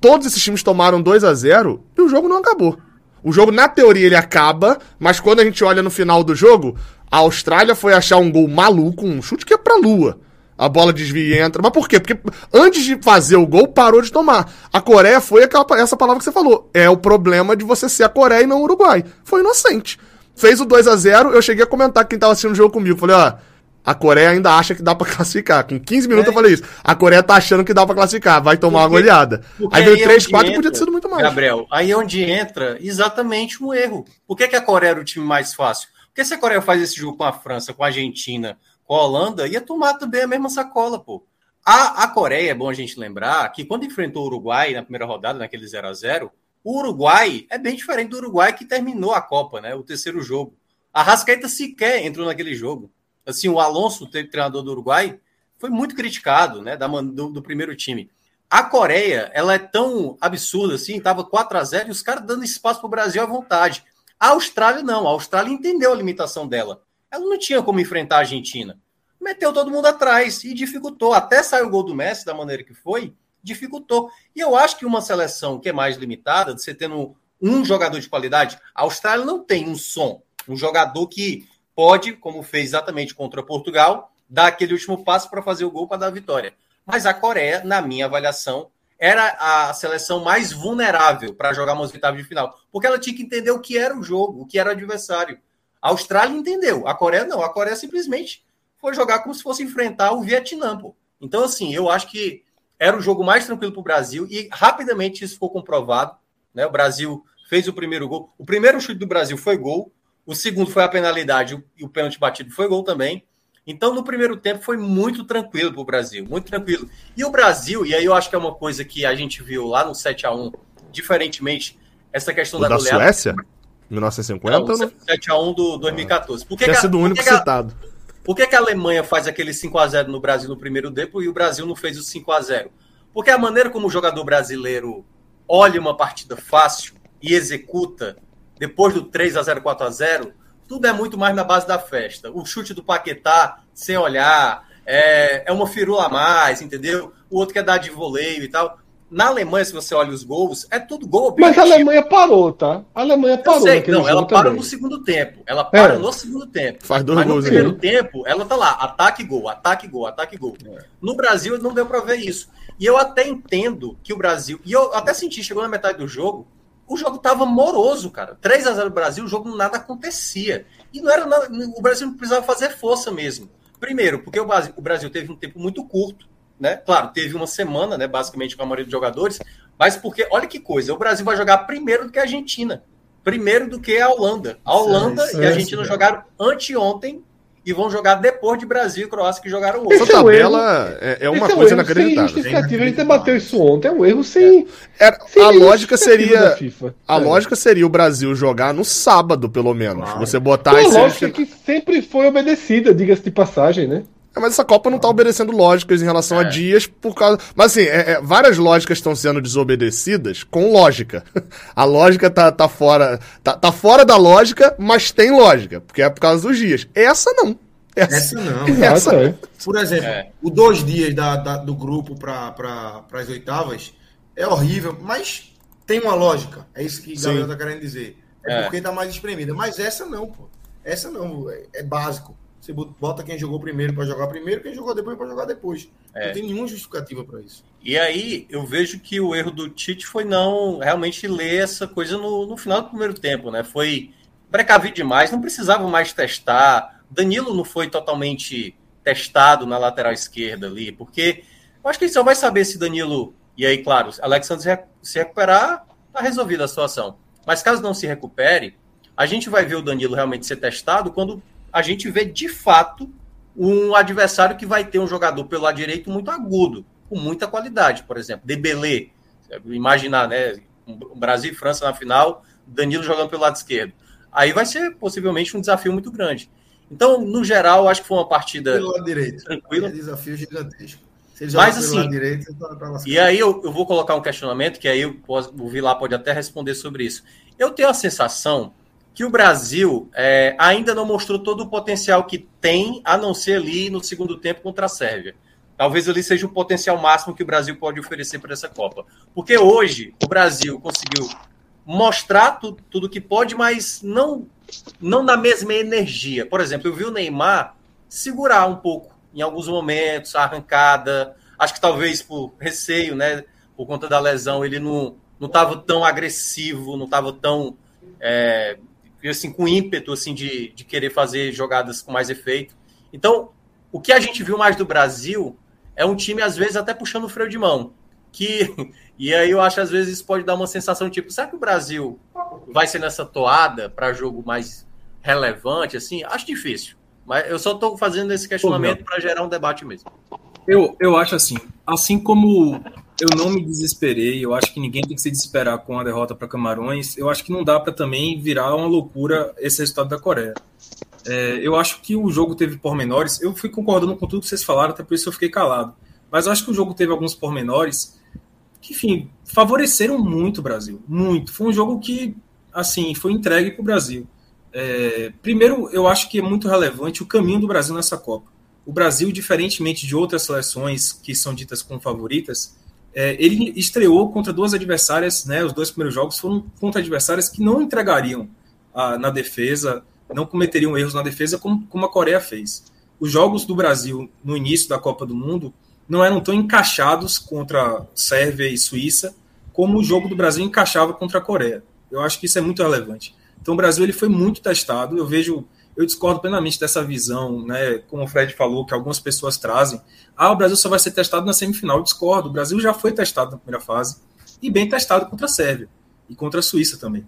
Speaker 4: todos esses times tomaram 2 a 0 e o jogo não acabou. O jogo, na teoria, ele acaba, mas quando a gente olha no final do jogo, a Austrália foi achar um gol maluco, um chute que é pra lua. A bola desvia e entra. Mas por quê? Porque antes de fazer o gol, parou de tomar. A Coreia foi aquela, essa palavra que você falou. É o problema de você ser a Coreia e não o Uruguai. Foi inocente. Fez o 2 a 0 eu cheguei a comentar com quem tava assistindo o jogo comigo. Falei, ó, a Coreia ainda acha que dá para classificar. Com 15 minutos é. eu falei isso. A Coreia tá achando que dá para classificar, vai tomar porque, uma goleada. Aí veio 3, 4 e podia ter sido muito mais.
Speaker 5: Gabriel, aí é onde entra exatamente um erro. Por que, que a Coreia era o time mais fácil? Porque se a Coreia faz esse jogo com a França, com a Argentina, com a Holanda, ia tomar também a mesma sacola, pô. A, a Coreia, é bom a gente lembrar, que quando enfrentou o Uruguai na primeira rodada, naquele 0 a 0 o Uruguai é bem diferente do Uruguai que terminou a Copa, né? O terceiro jogo. A Rascaeta sequer entrou naquele jogo assim, o Alonso, treinador do Uruguai, foi muito criticado, né, da, do, do primeiro time. A Coreia, ela é tão absurda assim, tava 4 a 0 e os caras dando espaço para o Brasil à vontade. A Austrália não, a Austrália entendeu a limitação dela. Ela não tinha como enfrentar a Argentina. Meteu todo mundo atrás e dificultou. Até saiu o gol do Messi da maneira que foi, dificultou. E eu acho que uma seleção que é mais limitada, de você tendo um jogador de qualidade, a Austrália não tem um som, um jogador que pode, como fez exatamente contra Portugal, dar aquele último passo para fazer o gol para dar a vitória. Mas a Coreia, na minha avaliação, era a seleção mais vulnerável para jogar umas oitavas de final, porque ela tinha que entender o que era o jogo, o que era o adversário. A Austrália entendeu, a Coreia não. A Coreia simplesmente foi jogar como se fosse enfrentar o Vietnã. Pô. Então, assim, eu acho que era o jogo mais tranquilo para o Brasil e rapidamente isso ficou comprovado. Né? O Brasil fez o primeiro gol. O primeiro chute do Brasil foi gol. O segundo foi a penalidade e o pênalti batido foi gol também. Então, no primeiro tempo, foi muito tranquilo para o Brasil, muito tranquilo. E o Brasil, e aí eu acho que é uma coisa que a gente viu lá no 7 a 1 diferentemente, essa questão o da,
Speaker 4: da goleada. Suécia? 1950? Não,
Speaker 5: não? 7 a 1 do 2014.
Speaker 4: Por que Tinha que a, sido o único
Speaker 5: que
Speaker 4: citado.
Speaker 5: por que, que a Alemanha faz aquele 5 a 0 no Brasil no primeiro tempo e o Brasil não fez o 5 a 0 Porque a maneira como o jogador brasileiro olha uma partida fácil e executa depois do 3 a 0 4 a 0 tudo é muito mais na base da festa. O chute do Paquetá, sem olhar, é, é uma firula a mais, entendeu? O outro quer dar de voleio e tal. Na Alemanha, se você olha os gols, é tudo gol
Speaker 2: objetivo. Mas a Alemanha parou, tá? A Alemanha parou.
Speaker 5: Eu sei, não, ela para também. no segundo tempo. Ela para é. no segundo tempo.
Speaker 4: Faz dois Mas
Speaker 5: gols no primeiro aí. tempo, ela tá lá, ataque gol, ataque gol, ataque gol. É. No Brasil não deu para ver isso. E eu até entendo que o Brasil, e eu até senti, chegou na metade do jogo, o jogo tava moroso, cara. 3 a 0 Brasil, o jogo nada acontecia. E não era nada, o Brasil não precisava fazer força mesmo. Primeiro, porque o Brasil, o Brasil teve um tempo muito curto, né? Claro, teve uma semana, né, basicamente com a maioria dos jogadores, mas porque olha que coisa, o Brasil vai jogar primeiro do que a Argentina, primeiro do que a Holanda. A Holanda sim, sim, e a Argentina sim, jogaram anteontem e vão jogar depois de Brasil e Croácia que jogaram
Speaker 4: hoje. Essa tabela é, é, uma Esse coisa é um inacreditável.
Speaker 2: A gente debateu isso ontem, é um erro sem.
Speaker 4: É. sem a lógica seria. A é. lógica seria o Brasil jogar no sábado, pelo menos. Claro. Você botar
Speaker 2: A lógica que sempre foi obedecida, diga-se de passagem, né?
Speaker 4: É, mas essa Copa não tá obedecendo lógicas em relação é. a dias por causa. Mas assim, é, é, várias lógicas estão sendo desobedecidas com lógica. A lógica tá, tá fora. Tá, tá fora da lógica, mas tem lógica, porque é por causa dos dias. Essa não.
Speaker 1: Essa, essa não. Essa, é. Por exemplo, é. o dois dias da, da do grupo para pra, as oitavas é horrível, mas tem uma lógica. É isso que o Gabriel tá querendo dizer. É, é, porque tá mais espremida. Mas essa não, pô. Essa não. É, é básico. Você bota quem jogou primeiro para jogar primeiro, quem jogou depois para jogar depois. É. Não tem nenhuma justificativa para isso.
Speaker 5: E aí eu vejo que o erro do Tite foi não realmente ler essa coisa no, no final do primeiro tempo, né? Foi precavido demais, não precisava mais testar. Danilo não foi totalmente testado na lateral esquerda ali, porque eu acho que ele só vai saber se Danilo. E aí, claro, Alexandre se recuperar, tá resolvida a situação. Mas caso não se recupere, a gente vai ver o Danilo realmente ser testado quando a gente vê de fato um adversário que vai ter um jogador pelo lado direito muito agudo, com muita qualidade, por exemplo, Debelé, imaginar, né, Brasil e França na final, Danilo jogando pelo lado esquerdo. Aí vai ser possivelmente um desafio muito grande. Então, no geral, acho que foi uma partida
Speaker 1: pelo lado direito.
Speaker 5: tranquila.
Speaker 1: É desafio gigantesco.
Speaker 5: Mas assim, direito, tá e aí eu, eu, vou colocar um questionamento que aí eu posso, o Vilar pode até responder sobre isso. Eu tenho a sensação que o Brasil é, ainda não mostrou todo o potencial que tem, a não ser ali no segundo tempo contra a Sérvia. Talvez ali seja o potencial máximo que o Brasil pode oferecer para essa Copa. Porque hoje o Brasil conseguiu mostrar tu, tudo que pode, mas não, não na mesma energia. Por exemplo, eu vi o Neymar segurar um pouco em alguns momentos, a arrancada. Acho que talvez por receio, né? Por conta da lesão, ele não estava tão agressivo, não estava tão é, assim, com ímpeto assim, de, de querer fazer jogadas com mais efeito. Então, o que a gente viu mais do Brasil é um time, às vezes, até puxando o freio de mão. Que, e aí eu acho, às vezes, isso pode dar uma sensação tipo, será que o Brasil vai ser nessa toada para jogo mais relevante? assim Acho difícil. Mas eu só estou fazendo esse questionamento para gerar um debate mesmo.
Speaker 6: Eu, eu acho assim, assim como eu não me desesperei. Eu acho que ninguém tem que se desesperar com a derrota para Camarões. Eu acho que não dá para também virar uma loucura esse resultado da Coreia. É, eu acho que o jogo teve pormenores. Eu fui concordando com tudo que vocês falaram, até por isso eu fiquei calado. Mas eu acho que o jogo teve alguns pormenores que, enfim, favoreceram muito o Brasil. Muito. Foi um jogo que, assim, foi entregue para o Brasil. É, primeiro, eu acho que é muito relevante o caminho do Brasil nessa Copa. O Brasil, diferentemente de outras seleções que são ditas como favoritas, é, ele estreou contra duas adversárias, né, os dois primeiros jogos foram contra adversárias que não entregariam a, na defesa, não cometeriam erros na defesa como, como a Coreia fez. Os jogos do Brasil no início da Copa do Mundo não eram tão encaixados contra Sérvia e Suíça como o jogo do Brasil encaixava contra a Coreia. Eu acho que isso é muito relevante. Então o Brasil ele foi muito testado. Eu vejo eu discordo plenamente dessa visão, né? Como o Fred falou, que algumas pessoas trazem. Ah, o Brasil só vai ser testado na semifinal. Eu discordo. O Brasil já foi testado na primeira fase e bem testado contra a Sérvia e contra a Suíça também.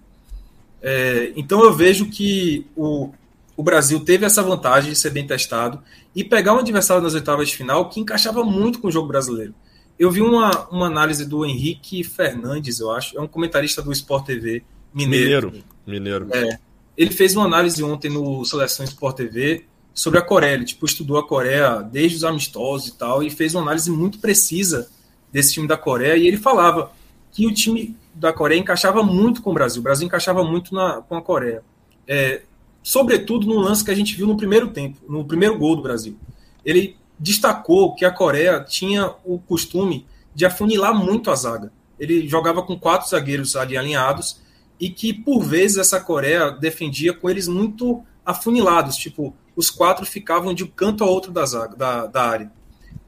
Speaker 6: É, então eu vejo que o, o Brasil teve essa vantagem de ser bem testado e pegar um adversário nas oitavas de final que encaixava muito com o jogo brasileiro. Eu vi uma, uma análise do Henrique Fernandes, eu acho, é um comentarista do Sport TV mineiro.
Speaker 4: Mineiro. Mineiro.
Speaker 6: É, ele fez uma análise ontem no Seleção Sport TV sobre a Coreia. Ele tipo, estudou a Coreia desde os amistosos e tal, e fez uma análise muito precisa desse time da Coreia. E ele falava que o time da Coreia encaixava muito com o Brasil. O Brasil encaixava muito na, com a Coreia. É, sobretudo no lance que a gente viu no primeiro tempo, no primeiro gol do Brasil. Ele destacou que a Coreia tinha o costume de afunilar muito a zaga. Ele jogava com quatro zagueiros ali alinhados e que por vezes essa Coreia defendia com eles muito afunilados, tipo, os quatro ficavam de um canto a outro da, zaga, da, da área.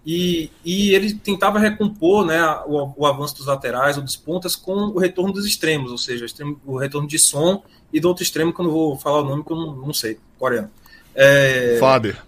Speaker 6: E, e ele tentava recompor né, o, o, avanço dos laterais ou dos pontas com o retorno dos extremos, ou seja, o, retorno de som e do outro extremo, que eu não vou falar o nome, que eu não, não sei, coreano.
Speaker 4: É... Faber.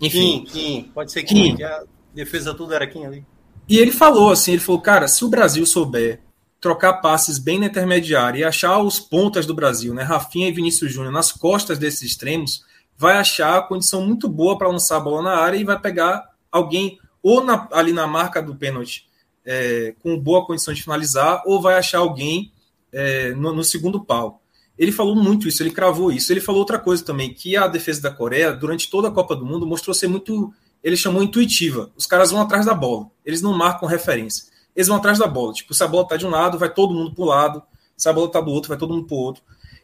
Speaker 5: Enfim, Kim, Kim, pode ser Kim, Kim. a defesa tudo era Kim ali.
Speaker 6: E ele falou assim, ele falou, cara, se o Brasil souber trocar passes bem na intermediária e achar os pontas do Brasil, né, Rafinha e Vinícius Júnior, nas costas desses extremos, vai achar a condição muito boa para lançar a bola na área e vai pegar alguém ou na, ali na marca do pênalti é, com boa condição de finalizar, ou vai achar alguém é, no, no, segundo pau. Ele falou muito isso, ele cravou isso. Ele falou outra coisa também, que a defesa da Coreia, durante toda a Copa do Mundo, mostrou ser muito ele chamou intuitiva. Os caras vão atrás da bola. Eles não marcam referência. Eles vão atrás da bola. Tipo, se a bola tá de um lado, vai todo mundo pro lado. Se a bola tá do outro, vai todo mundo pro outro.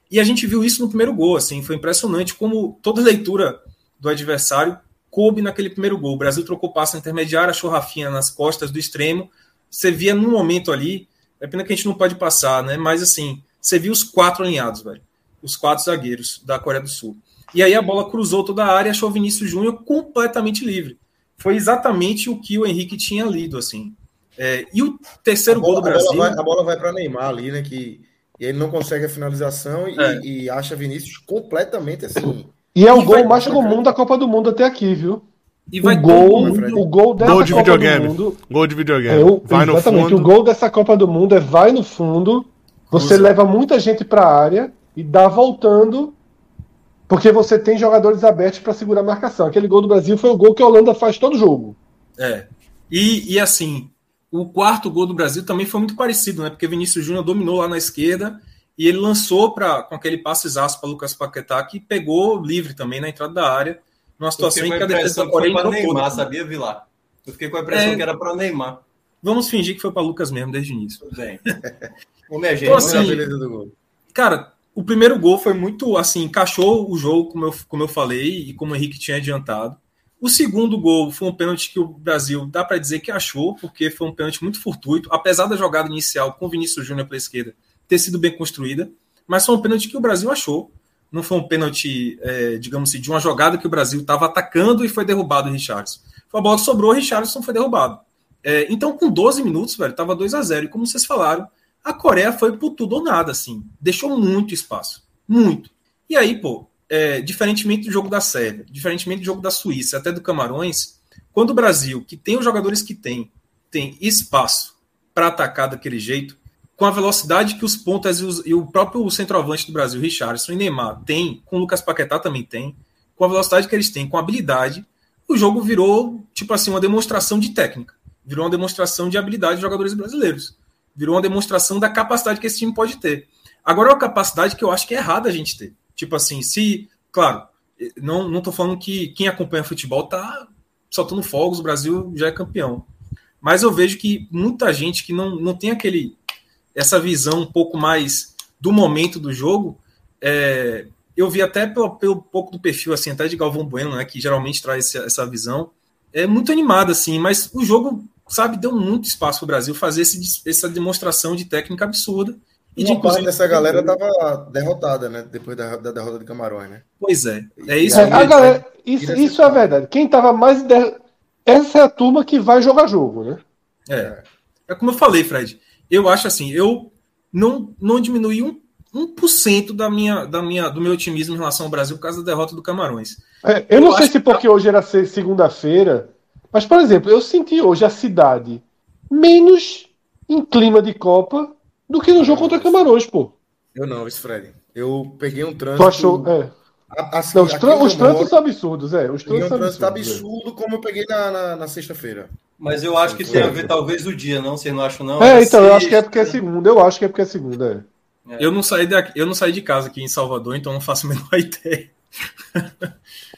Speaker 6: E a gente viu isso no primeiro gol, assim, foi impressionante como toda leitura do adversário coube naquele primeiro gol. O Brasil trocou passo intermediário, achou Rafinha nas costas do extremo. Você via num momento ali, é pena que a gente não pode passar, né? Mas assim, você viu os quatro alinhados, velho. Os quatro zagueiros da Coreia do Sul. E aí a bola cruzou toda a área e achou Vinícius Júnior completamente livre. Foi exatamente o que o Henrique tinha lido, assim. É, e o terceiro bola, gol do Brasil.
Speaker 2: A bola vai, vai para Neymar ali, né? Que e ele não consegue a finalização e, é. e acha Vinícius completamente assim. E é o gol mais comum da Copa do Mundo até aqui, viu?
Speaker 4: E vai o gol, o gol dessa gol de Copa videogame. do Mundo. Gol de videogame. É, o,
Speaker 2: vai exatamente, no fundo. o gol dessa Copa do Mundo é vai no fundo, você Usa. leva muita gente para a área e dá voltando, porque você tem jogadores abertos para segurar a marcação. Aquele gol do Brasil foi o gol que a Holanda faz todo jogo.
Speaker 6: É. E, e assim, o quarto gol do Brasil também foi muito parecido, né? Porque Vinícius Júnior dominou lá na esquerda e ele lançou para com aquele passe exato para Lucas Paquetá que pegou livre também na entrada da área, numa situação em que a defesa
Speaker 5: foi Neymar, sabia, Vilar? Eu fiquei com a impressão é... que era para Neymar.
Speaker 6: Vamos fingir que foi para Lucas mesmo desde o início. Bem.
Speaker 5: Como é, gente? Então, assim,
Speaker 6: cara, o primeiro gol foi muito assim, encaixou o jogo, como eu, como eu falei, e como o Henrique tinha adiantado. O segundo gol foi um pênalti que o Brasil dá para dizer que achou, porque foi um pênalti muito fortuito, apesar da jogada inicial com o Vinícius Júnior pela esquerda ter sido bem construída, mas foi um pênalti que o Brasil achou. Não foi um pênalti, é, digamos assim, de uma jogada que o Brasil estava atacando e foi derrubado o Richardson. Foi a bola que sobrou, o Richardson foi derrubado. É, então, com 12 minutos, velho, tava 2 a 0 E como vocês falaram, a Coreia foi por tudo ou nada, assim. Deixou muito espaço. Muito. E aí, pô, é, diferentemente do jogo da Sérvia, diferentemente do jogo da Suíça, até do Camarões, quando o Brasil, que tem os jogadores que tem, tem espaço para atacar daquele jeito, com a velocidade que os pontas e, os, e, o próprio centroavante do Brasil, Richardson e Neymar, tem, com o Lucas Paquetá também tem, com a velocidade que eles têm, com a habilidade, o jogo virou, tipo assim, uma demonstração de técnica. Virou uma demonstração de habilidade de jogadores brasileiros. Virou uma demonstração da capacidade que esse time pode ter. Agora é uma capacidade que eu acho que é errada a gente ter. Tipo assim, se. Claro, não, não tô falando que quem acompanha futebol tá soltando fogos, o Brasil já é campeão. Mas eu vejo que muita gente que não, não tem aquele essa visão um pouco mais do momento do jogo, é, eu vi até pelo, pelo pouco do perfil, assim, até de Galvão Bueno, né, que geralmente traz essa, essa visão, é muito animado, assim, mas o jogo, sabe, deu muito espaço para o Brasil fazer esse, essa demonstração de técnica absurda
Speaker 2: e de, parte dessa galera estava derrotada, né? Depois da, da, derrota de Camarões, né?
Speaker 6: Pois é. É isso.
Speaker 2: É, a galera, isso, isso é verdade. Quem estava mais. De... Essa é a turma que vai jogar jogo, né?
Speaker 6: É. É como eu falei, Fred. Eu acho assim, eu não, não diminui um, 1% da minha, da minha, do meu otimismo em relação ao Brasil por causa da derrota do Camarões.
Speaker 2: É, eu, eu não sei se porque hoje era segunda-feira, mas, por exemplo, eu senti hoje a cidade menos em clima de Copa do que no jogo contra Camarões, pô.
Speaker 6: Eu não, isso, Fred. Eu peguei um
Speaker 2: trânsito. Tu achou? É. Assim, não, os, trân os trânsitos são absurdos, é. Os
Speaker 6: trânsitos um trânsito absurdo, é. como eu peguei na, na, na sexta-feira.
Speaker 5: Mas eu acho que tem a ver, talvez, o dia, não? Você não acha, não?
Speaker 2: É, então, eu acho que é porque é segunda. Eu acho que é porque é segunda,
Speaker 6: é. Eu, não saí de, eu não saí de casa aqui em Salvador, então não faço a menor ideia.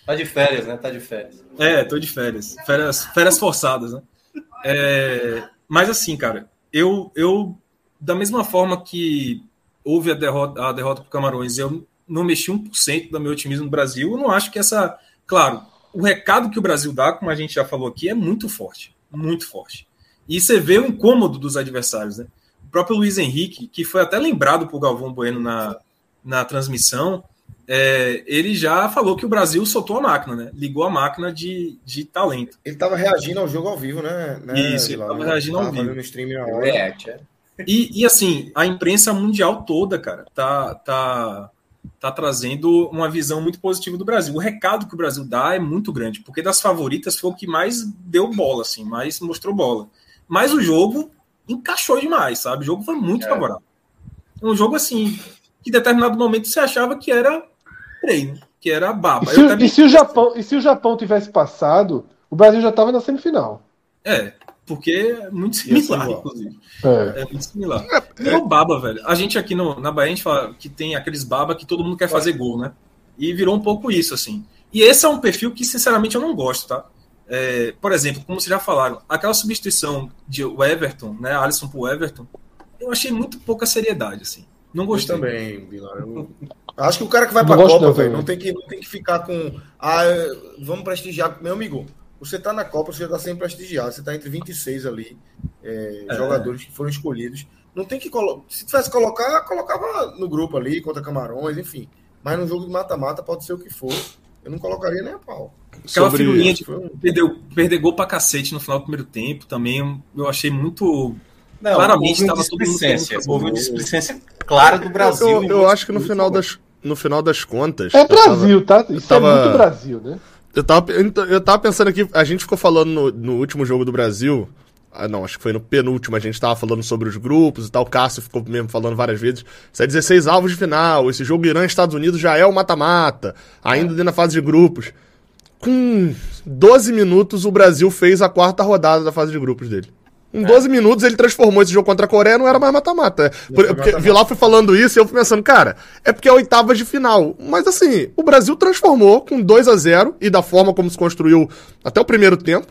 Speaker 5: Tá de férias, né? Tá de férias.
Speaker 6: É, tô de férias. Férias, férias forçadas, né? É, mas assim, cara, eu, eu da mesma forma que houve a derrota, a derrota para o Camarões, eu não mexi 1% do meu otimismo no Brasil. Eu não acho que essa. Claro, o recado que o Brasil dá, como a gente já falou aqui, é muito forte. Muito forte. E você vê o incômodo dos adversários, né? O próprio Luiz Henrique, que foi até lembrado por Galvão Bueno na, na transmissão, é, ele já falou que o Brasil soltou a máquina, né? Ligou a máquina de, de talento.
Speaker 2: Ele estava reagindo ao jogo ao vivo, né?
Speaker 6: né Isso, ele estava reagindo ao vivo. No stream na hora. É, é. E, e assim, a imprensa mundial toda, cara, tá, tá, tá trazendo uma visão muito positiva do Brasil. O recado que o Brasil dá é muito grande, porque das favoritas foi o que mais deu bola, assim, mais mostrou bola. Mas o jogo encaixou demais, sabe? O jogo foi muito é. favorável. Um jogo assim, que em determinado momento você achava que era treino, que era baba.
Speaker 2: E se, e se o Japão, e se o Japão tivesse passado, o Brasil já estava na semifinal.
Speaker 6: É, porque é muito similar, inclusive. É. é. muito similar. É, é. baba, velho. A gente aqui no, na Bahia, a gente fala que tem aqueles baba que todo mundo quer fazer gol, né? E virou um pouco isso, assim. E esse é um perfil que, sinceramente, eu não gosto, tá? É, por exemplo, como vocês já falaram, aquela substituição de o Everton, né, Alisson pro Everton, eu achei muito pouca seriedade, assim. Não gostei.
Speaker 1: Eu também, Vila. Eu... Acho que o cara que vai pra Copa, velho, não, tem que, não tem que ficar com. Ah, vamos prestigiar. Meu amigo, você tá na Copa, você já tá sendo prestigiado. Você tá entre 26 ali, é, é. jogadores que foram escolhidos. Não tem que colocar. Se tivesse que colocar, colocava no grupo ali, contra Camarões, enfim. Mas no jogo de mata-mata pode ser o que for. Eu não colocaria nem a pau.
Speaker 6: Aquela Sobre... figurinha de um... perder, perder gol pra cacete no final do primeiro tempo também eu achei muito.
Speaker 5: Não, Claramente estava tudo muito Houve uma displicência clara do Brasil.
Speaker 4: Eu, eu, eu acho que no final, das, no final das contas.
Speaker 2: É Brasil, tava, tá? Isso tava, é muito Brasil, né?
Speaker 4: Eu tava, eu tava pensando aqui, a gente ficou falando no, no último jogo do Brasil. Ah, não, acho que foi no penúltimo, a gente tava falando sobre os grupos e tal. O Cássio ficou mesmo falando várias vezes. Isso é 16 alvos de final. Esse jogo Irã-Estados Unidos já é o mata-mata. Ainda é. na fase de grupos. Com 12 minutos, o Brasil fez a quarta rodada da fase de grupos dele. Em 12 é. minutos ele transformou esse jogo contra a Coreia, não era mais mata-mata. Porque Vilar foi falando isso e eu fui pensando, cara, é porque é oitavas de final. Mas assim, o Brasil transformou com 2 a 0 e da forma como se construiu até o primeiro tempo,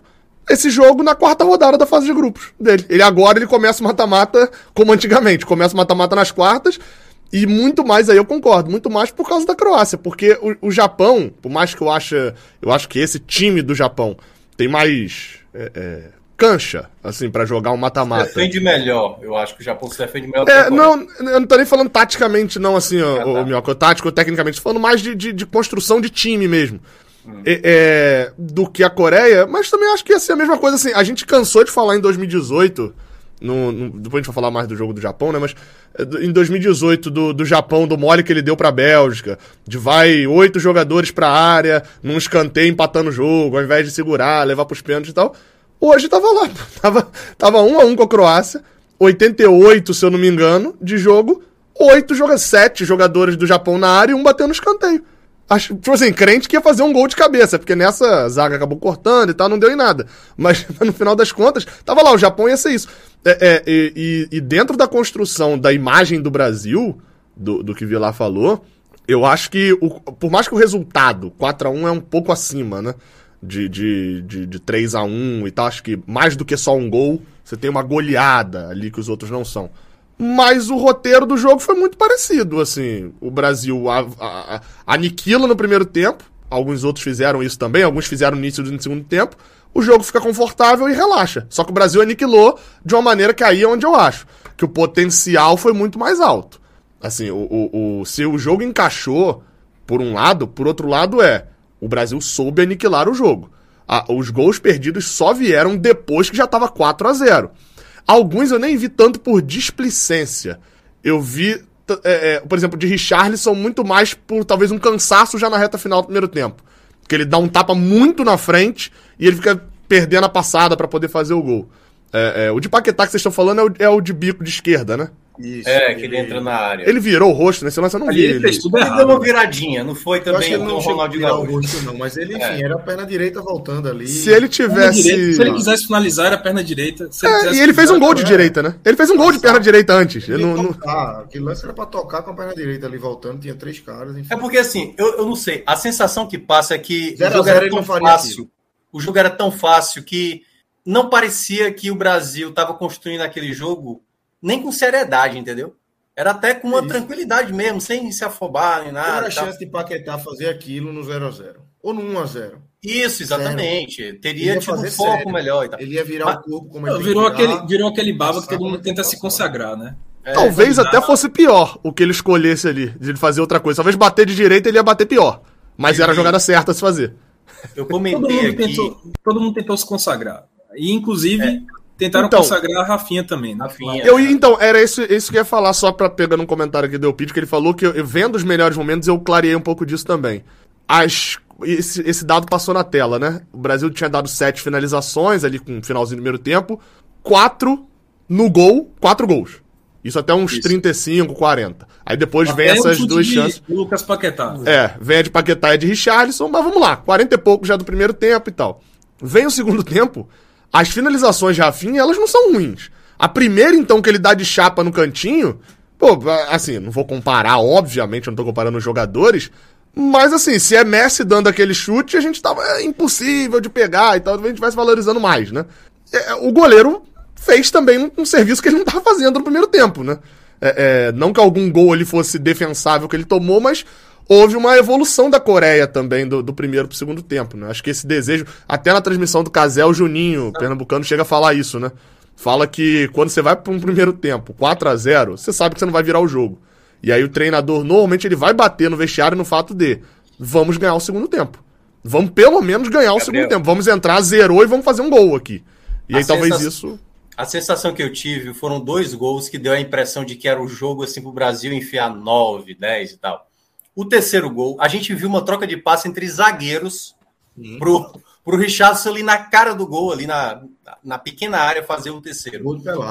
Speaker 4: esse jogo na quarta rodada da fase de grupos dele. Ele agora ele começa o mata-mata como antigamente, começa o mata-mata nas quartas. E muito mais aí eu concordo, muito mais por causa da Croácia, porque o, o Japão, por mais que eu ache, eu acho que esse time do Japão tem mais é, é, cancha, assim, para jogar um mata-mata.
Speaker 5: Defende melhor, eu acho que o Japão se defende melhor.
Speaker 4: É, não, eu não tô nem falando taticamente, não, assim, o, tá. o Mioca, tático, tecnicamente, tô falando mais de, de, de construção de time mesmo. Hum. É, é, do que a Coreia, mas também acho que ia ser a mesma coisa, assim, a gente cansou de falar em 2018, no, no, depois a gente vai falar mais do jogo do Japão, né, mas é, em 2018 do, do Japão, do mole que ele deu pra Bélgica, de vai oito jogadores pra área, num escanteio empatando o jogo, ao invés de segurar, levar pros pênaltis e tal, Hoje tava lá. Tava, tava um a um com a Croácia. 88, se eu não me engano, de jogo. Oito joga sete jogadores do Japão na área e um batendo no escanteio. Acho, tipo assim, crente que ia fazer um gol de cabeça, porque nessa zaga acabou cortando e tal, não deu em nada. Mas no final das contas, tava lá, o Japão ia ser isso. É, é, e, e, dentro da construção da imagem do Brasil, do, do que Vilar falou, eu acho que, o, por mais que o resultado, 4 a 1 é um pouco acima, né? De, de, de, de 3 a 1 e tal. Acho que mais do que só um gol, você tem uma goleada ali que os outros não são. Mas o roteiro do jogo foi muito parecido, assim. O Brasil a, a, a, aniquila no primeiro tempo, alguns outros fizeram isso também, alguns fizeram no início do segundo tempo. O jogo fica confortável e relaxa. Só que o Brasil aniquilou de uma maneira que aí é onde eu acho que o potencial foi muito mais alto. Assim, o, o, o se o jogo encaixou por um lado, por outro lado é o Brasil soube aniquilar o jogo. Ah, os gols perdidos só vieram depois que já estava 4 a 0 Alguns eu nem vi tanto por displicência. Eu vi, é, é, por exemplo, de Richarlison muito mais por talvez um cansaço já na reta final do primeiro tempo. Porque ele dá um tapa muito na frente e ele fica perdendo a passada para poder fazer o gol. É, é, o de Paquetá que vocês estão falando é o, é o de bico de esquerda, né?
Speaker 5: Isso, é, que ele entra na área.
Speaker 4: Ele virou o rosto nesse lance, eu não vi. Ele,
Speaker 5: fez tudo ele deu uma viradinha, não foi também
Speaker 1: ele não o Ronaldinho Gaúcho. não, mas ele, enfim, é. era a perna direita voltando ali.
Speaker 4: Se ele tivesse.
Speaker 6: Direita, se ele quisesse finalizar, era a perna direita.
Speaker 4: É, e ele fez um gol de direita, né? Ele fez um gol de perna direita antes. Ele não,
Speaker 1: não... Ah, aquele lance era pra tocar com a perna direita ali voltando, tinha três caras.
Speaker 5: Enfim. É porque assim, eu, eu não sei, a sensação que passa é que zero o jogo era tão fácil. O jogo era tão fácil que não parecia que o Brasil estava construindo aquele jogo nem com seriedade, entendeu? Era até com uma Isso. tranquilidade mesmo, sem se afobar nem nada. Era
Speaker 1: a chance de Paquetá fazer aquilo no 0x0. Ou no 1x0.
Speaker 5: Isso, exatamente. Zero. Teria tido um foco sério. melhor.
Speaker 1: Ele ia virar Mas, o corpo como ele
Speaker 6: virou aquele Virou aquele baba que todo mundo tenta se consagrar, né?
Speaker 4: É, Talvez até fosse pior o que ele escolhesse ali, de ele fazer outra coisa. Talvez bater de direita ele ia bater pior. Mas era a jogada certa a se fazer.
Speaker 6: Eu comentei todo mundo aqui... Tentou, todo mundo tentou se consagrar. E, inclusive, é. Tentaram então, consagrar a Rafinha também, né? Rafinha,
Speaker 4: eu, então, era isso, isso que eu ia falar, só pra pegar um comentário aqui do Elpidio, que ele falou que eu, vendo os melhores momentos, eu clareei um pouco disso também. As, esse, esse dado passou na tela, né? O Brasil tinha dado sete finalizações ali com o finalzinho do primeiro tempo, quatro no gol, quatro gols. Isso até uns Isso. 35, 40. Aí depois até vem essas duas chances.
Speaker 6: Lucas Paquetá.
Speaker 4: É, vem a de Paquetá e de Richarlison, mas vamos lá, 40 e pouco já do primeiro tempo e tal. Vem o segundo tempo, as finalizações de Rafinha, elas não são ruins. A primeira, então, que ele dá de chapa no cantinho, pô, assim, não vou comparar, obviamente, eu não tô comparando os jogadores, Mas assim, se é Messi dando aquele chute, a gente tava é impossível de pegar e tal, a gente vai se valorizando mais, né? É, o goleiro fez também um, um, serviço que ele não tava fazendo no primeiro tempo, né? É, é, não que algum gol ali fosse defensável que ele tomou, mas houve uma evolução da Coreia também, do, do primeiro pro segundo tempo, né? Acho que esse desejo, até na transmissão do Casel, o Juninho, pernambucano, chega a falar isso, né? Fala que quando você vai para um primeiro tempo, 4 a 0 você sabe que você não vai virar o jogo. E aí o treinador, normalmente, ele vai bater no vestiário no fato de vamos ganhar o segundo tempo. Vamos pelo menos ganhar o Gabriel. segundo tempo. Vamos entrar, zerou e vamos fazer um gol aqui. E a aí talvez isso...
Speaker 5: A sensação que eu tive foram dois gols que deu a impressão de que era o jogo assim pro Brasil enfiar 9, 10 e tal. O terceiro gol, a gente viu uma troca de passe entre zagueiros hum. pro, pro Richardson ali na cara do gol, ali na, na pequena área, fazer o terceiro.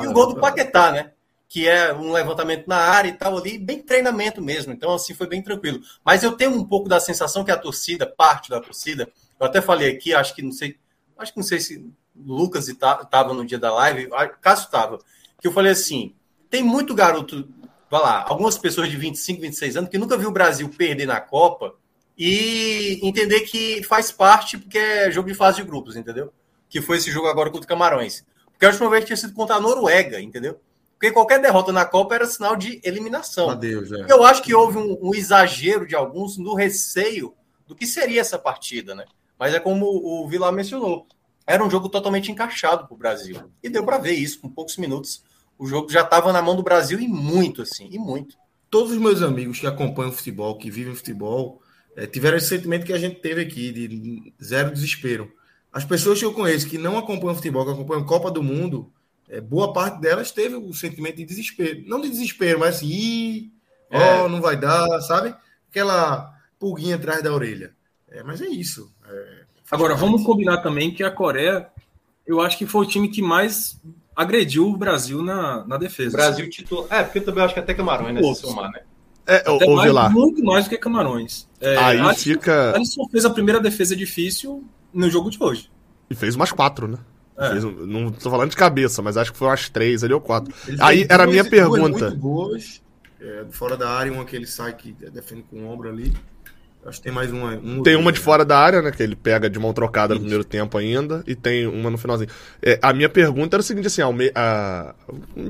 Speaker 5: e o gol do Paquetá, né? Que é um levantamento na área e tal ali, bem treinamento mesmo. Então, assim, foi bem tranquilo. Mas eu tenho um pouco da sensação que a torcida, parte da torcida, eu até falei aqui, acho que não sei, acho que não sei se Lucas estava no dia da live, Cássio estava, que eu falei assim: tem muito garoto vai lá, algumas pessoas de 25, 26 anos que nunca viu o Brasil perder na Copa e entender que faz parte porque é jogo de fase de grupos, entendeu? Que foi esse jogo agora contra o Camarões. Porque a última vez tinha sido contra a Noruega, entendeu? Porque qualquer derrota na Copa era sinal de eliminação.
Speaker 1: Adeus, é.
Speaker 5: Eu acho que houve um, um, exagero de alguns no receio do que seria essa partida, né? Mas é como o Vilar mencionou. Era um jogo totalmente encaixado para o Brasil. E deu para ver isso com poucos minutos o jogo já estava na mão do Brasil e muito, assim, e muito.
Speaker 1: Todos os meus amigos que acompanham futebol, que vivem futebol, é, tiveram esse sentimento que a gente teve aqui, de zero desespero. As pessoas que eu conheço que não acompanham futebol, que acompanham Copa do Mundo, é, boa parte delas teve o sentimento de desespero. Não de desespero, mas assim, Ih, é. oh, não vai dar, sabe? Aquela pulguinha atrás da orelha. É, mas é isso. É,
Speaker 6: Agora, vamos combinar também que a Coreia, eu acho que foi o time que mais agrediu o Brasil na, na defesa.
Speaker 5: Brasil titular. É, porque eu também acho que até Camarões, né? Se somar, né?
Speaker 6: É, até mais, lá. Muito mais do que Camarões. É,
Speaker 4: Aí Alisson, fica.
Speaker 6: Alisson fez a primeira defesa difícil no jogo de hoje.
Speaker 4: E fez umas quatro, né? É. Fez, não tô falando de cabeça, mas acho que foi umas três ali ou quatro. Ele Aí era a minha pergunta. Muito
Speaker 1: boas, é, fora da área, uma que ele sai que defende com o ombro ali. Acho que tem mais uma.
Speaker 4: Um tem uma de fora da área, né? Que ele pega de mão trocada Isso. no primeiro tempo ainda. E tem uma no finalzinho. É, a minha pergunta era o seguinte, assim, ao me, a,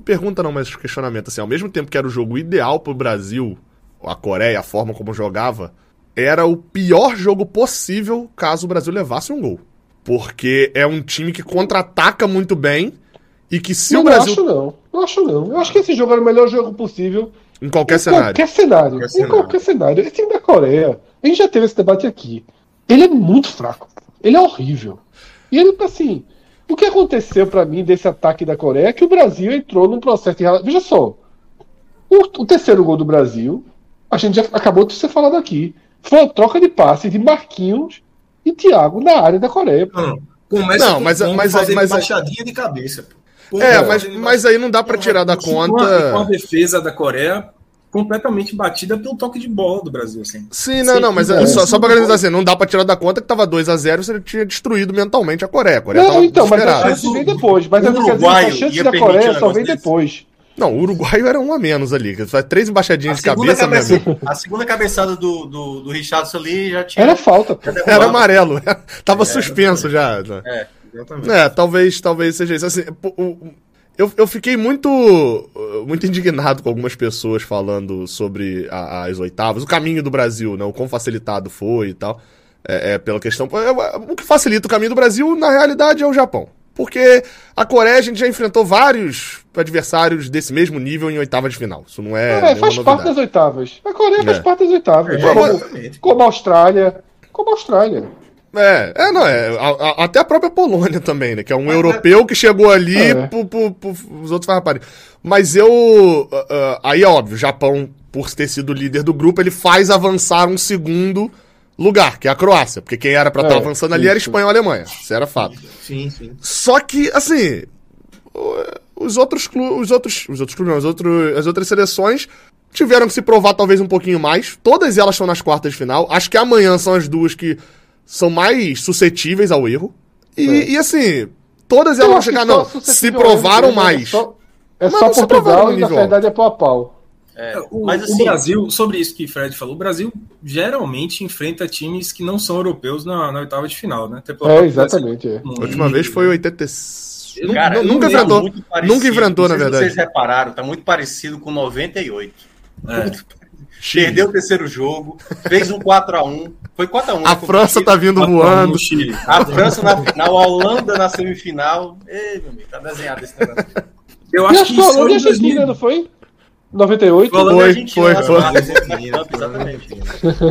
Speaker 4: pergunta não, mas questionamento, assim, ao mesmo tempo que era o jogo ideal pro Brasil, a Coreia, a forma como jogava, era o pior jogo possível caso o Brasil levasse um gol. Porque é um time que contra-ataca muito bem e que se
Speaker 2: não,
Speaker 4: o Brasil.
Speaker 2: Não acho não. Não acho não. Eu acho que esse jogo era o melhor jogo possível.
Speaker 4: Em qualquer em cenário.
Speaker 2: Qualquer cenário. Qualquer em cenário. qualquer cenário. Esse time da Coreia a gente já teve esse debate aqui. Ele é muito fraco. Ele é horrível. E ele, assim, o que aconteceu para mim desse ataque da Coreia é que o Brasil entrou num processo de. Veja só. O, o terceiro gol do Brasil, a gente já acabou de ser falado aqui. Foi a troca de passes de Marquinhos e Thiago na área da Coreia.
Speaker 1: Não, começa não, mas, mas, fazer mas, baixadinha de cabeça.
Speaker 4: Pô, é, mas, mas aí não dá para tirar da conta.
Speaker 6: Com a defesa da Coreia completamente batida pelo toque de bola do Brasil, assim.
Speaker 4: Sim, não, não, mas é, só, só pra organizar assim, não dá pra tirar da conta que tava 2 a 0 você tinha destruído mentalmente a Coreia. A Coreia
Speaker 2: não, então, mas a chance vem depois. Mas o Uruguai, a chance da Coreia só vem depois.
Speaker 4: Não, o uruguaio era um a menos ali. Faz três embaixadinhas de cabeça, cabeça
Speaker 5: A segunda cabeçada do, do, do Richardson ali já tinha.
Speaker 2: Era falta.
Speaker 4: Era amarelo. Tava é, suspenso já. É, exatamente. É, talvez, talvez seja isso. Assim, eu, eu fiquei muito muito indignado com algumas pessoas falando sobre a, as oitavas, o caminho do Brasil, né? O quão facilitado foi e tal. É, é, pela questão. É, o que facilita o caminho do Brasil, na realidade, é o Japão. Porque a Coreia a gente já enfrentou vários adversários desse mesmo nível em oitavas de final. Isso não é.
Speaker 2: É, faz novidade. parte das oitavas. A Coreia faz é. parte das oitavas. Como, como a Austrália. Como a Austrália.
Speaker 4: É, é, não, é. A, a, até a própria Polônia também, né? Que é um europeu que chegou ali, é. pro, pro, pro, os outros farraparem. Mas eu. Uh, uh, aí é óbvio, o Japão, por ter sido líder do grupo, ele faz avançar um segundo lugar, que é a Croácia. Porque quem era pra estar é, tá avançando ali era Espanha ou Alemanha. Isso era fato.
Speaker 1: Sim, sim.
Speaker 4: Só que, assim. Os outros clubes. Os outros. Os outros clubes, não, os outros, as outras seleções tiveram que se provar talvez um pouquinho mais. Todas elas estão nas quartas de final. Acho que amanhã são as duas que são mais suscetíveis ao erro. E, é. e assim, todas elas vão chegar, não, se provaram mais.
Speaker 2: É só, é só Portugal e na verdade é pau a pau.
Speaker 5: É,
Speaker 6: O,
Speaker 5: mas
Speaker 6: o
Speaker 5: assim,
Speaker 6: Brasil, sobre isso que o Fred falou, o Brasil geralmente enfrenta times que não são europeus na, na oitava de final, né?
Speaker 2: É, exatamente. É.
Speaker 6: Brasil.
Speaker 4: A última vez foi 80.
Speaker 5: cara,
Speaker 4: Nu- nunca enfrentou.
Speaker 5: muito
Speaker 4: Nunca enfrentou, na
Speaker 5: sei se
Speaker 4: verdade.
Speaker 5: Vocês repararam, tá muito parecido com 98.
Speaker 6: É.
Speaker 5: Perdeu o terceiro jogo, fez um 4x1. Foi 4x1.
Speaker 4: A
Speaker 5: né?
Speaker 4: França tá vindo
Speaker 6: a
Speaker 4: voando.
Speaker 6: Chile.
Speaker 5: A França na final, a Holanda na semifinal. Ei, meu amigo, tá desenhado esse negócio.
Speaker 6: Eu acho que
Speaker 2: que a
Speaker 6: isso foi
Speaker 2: a
Speaker 6: em 2000.
Speaker 2: Argentina, não foi? 98?
Speaker 5: Foi Holanda e
Speaker 4: Foi, foi, foi.
Speaker 5: Exatamente.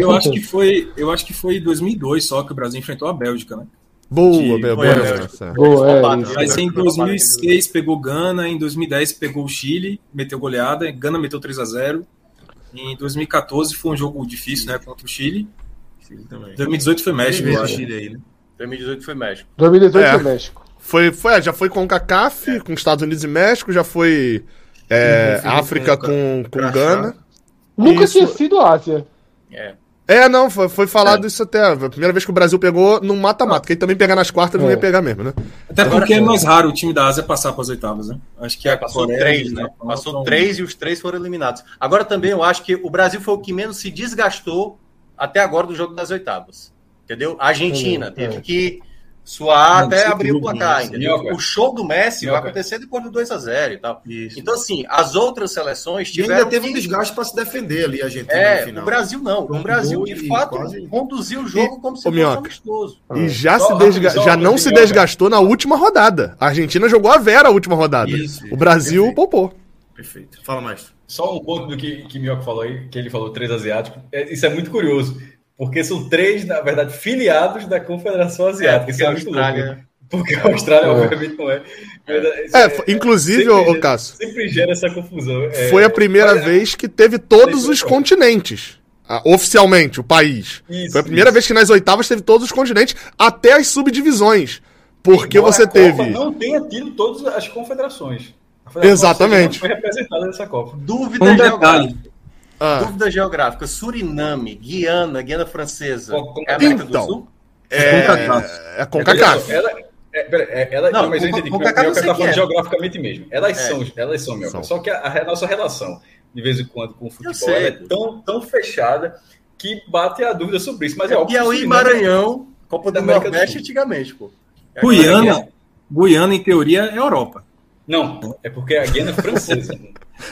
Speaker 6: Eu acho que foi, eu acho que foi em 2002 só que o Brasil enfrentou a Bélgica, né?
Speaker 4: Boa,
Speaker 6: De-
Speaker 4: boa,
Speaker 5: foi,
Speaker 4: boa lembrança.
Speaker 2: Boa, é, isso.
Speaker 5: né?
Speaker 6: Mas em
Speaker 5: Foi roubado.
Speaker 6: 2006 pegou Gana, em 2010 pegou o Chile, meteu goleada, Gana meteu 3 a 0. Em 2014 foi um jogo difícil, né, contra o Chile.
Speaker 1: Chile também.
Speaker 6: 2018 foi México, eu acho.
Speaker 1: Chile aí, né?
Speaker 5: 2018 foi México.
Speaker 2: 2018
Speaker 4: É.
Speaker 2: foi México.
Speaker 4: Foi, foi, já foi com o CACAF, com Estados Unidos e México, já foi é, África
Speaker 1: com-
Speaker 4: com. Gana.
Speaker 2: Nunca
Speaker 4: Isso.
Speaker 2: tinha sido Ásia.
Speaker 5: É.
Speaker 4: É, não, foi, foi falado isso até. A primeira vez que o Brasil pegou num mata-mata. Quem também pegar nas quartas não
Speaker 2: É.
Speaker 4: ia pegar mesmo, né?
Speaker 6: Até porque é mais raro o time da Ásia passar para as oitavas, né? Acho que
Speaker 5: É, passou
Speaker 6: Coreia,
Speaker 5: três,
Speaker 6: né?
Speaker 5: né? Passou três e os três foram eliminados. Agora também eu acho que o Brasil foi o que menos se desgastou até agora do jogo das oitavas. Entendeu? A Argentina
Speaker 2: É.
Speaker 5: teve que suar até
Speaker 6: sem
Speaker 5: abrir o placar,
Speaker 6: né?
Speaker 5: O show do Messi vai
Speaker 3: Minhoca.
Speaker 5: acontecer depois do 2x0 e tal.
Speaker 1: Isso.
Speaker 5: Então, assim, as outras seleções
Speaker 1: E ainda
Speaker 5: tiveram.
Speaker 1: teve um desgaste para se defender ali, a Argentina
Speaker 5: É,
Speaker 1: no final.
Speaker 5: o Brasil não.
Speaker 1: Um
Speaker 5: O Brasil, de
Speaker 1: e
Speaker 5: fato,
Speaker 1: quase-
Speaker 5: conduziu o jogo como se
Speaker 4: Ô,
Speaker 5: fosse
Speaker 4: Minhoca.
Speaker 5: amistoso.
Speaker 4: E já,
Speaker 3: Só
Speaker 4: se desga-
Speaker 3: só
Speaker 4: já não se desgastou na última rodada. A Argentina jogou a Vera a última rodada.
Speaker 1: Isso,
Speaker 4: o Brasil
Speaker 1: perfeito.
Speaker 4: poupou.
Speaker 1: Perfeito. Fala mais.
Speaker 3: Só um ponto do que, que Mioca falou aí, que ele falou três asiáticos. É, isso é muito curioso, porque são três, na verdade, filiados da Confederação Asiática. isso
Speaker 5: porque
Speaker 3: é
Speaker 5: a
Speaker 3: muito
Speaker 5: Austrália-
Speaker 3: louco. Porque a Austrália,
Speaker 2: É.
Speaker 3: obviamente, não é. Mas, isso
Speaker 4: É, inclusive, ô
Speaker 3: gera-
Speaker 4: Cássio,
Speaker 3: Sempre gera essa confusão. É,
Speaker 4: foi a primeira vez que teve todos
Speaker 3: Isso,
Speaker 4: os
Speaker 3: isso.
Speaker 4: continentes. ah, oficialmente, o país.
Speaker 3: Isso,
Speaker 4: foi a primeira
Speaker 3: isso.
Speaker 4: vez que nas oitavas teve todos os continentes, até as subdivisões. Porque
Speaker 3: Embora
Speaker 4: você
Speaker 3: a Copa
Speaker 4: teve.
Speaker 3: Não tenha tido todas as confederações. A Federação
Speaker 4: Exatamente.
Speaker 3: Foi representada nessa Copa.
Speaker 5: Dúvida
Speaker 6: Um
Speaker 5: geográfica.
Speaker 6: detalhe.
Speaker 4: Ah,
Speaker 5: Dúvida geográfica. Suriname, Guiana, Guiana Francesa.
Speaker 3: Com- com-
Speaker 5: É América
Speaker 4: Então.
Speaker 5: do Sul?
Speaker 4: é, é com CACAF.
Speaker 3: Ela, é, pera, é, ela,
Speaker 5: Não,
Speaker 3: não, mas eu
Speaker 5: com-
Speaker 3: entendi
Speaker 5: com sei
Speaker 3: tá
Speaker 5: que
Speaker 3: falando
Speaker 5: é.
Speaker 3: geograficamente mesmo. Elas
Speaker 5: É.
Speaker 3: são, elas são.
Speaker 4: São.
Speaker 3: Só que a, a nossa relação, de vez em quando, com o futebol,
Speaker 5: sei,
Speaker 3: ela é tão, tão fechada que bate a dúvida sobre isso. Mas é óbvio que o
Speaker 5: Piauí e Maranhão, Copa do
Speaker 3: da América do
Speaker 5: Nordeste
Speaker 3: Sul.
Speaker 5: antigamente, pô. É
Speaker 6: Guiana, Guiana, em teoria, é Europa.
Speaker 3: Não, é porque a Guiana é francesa.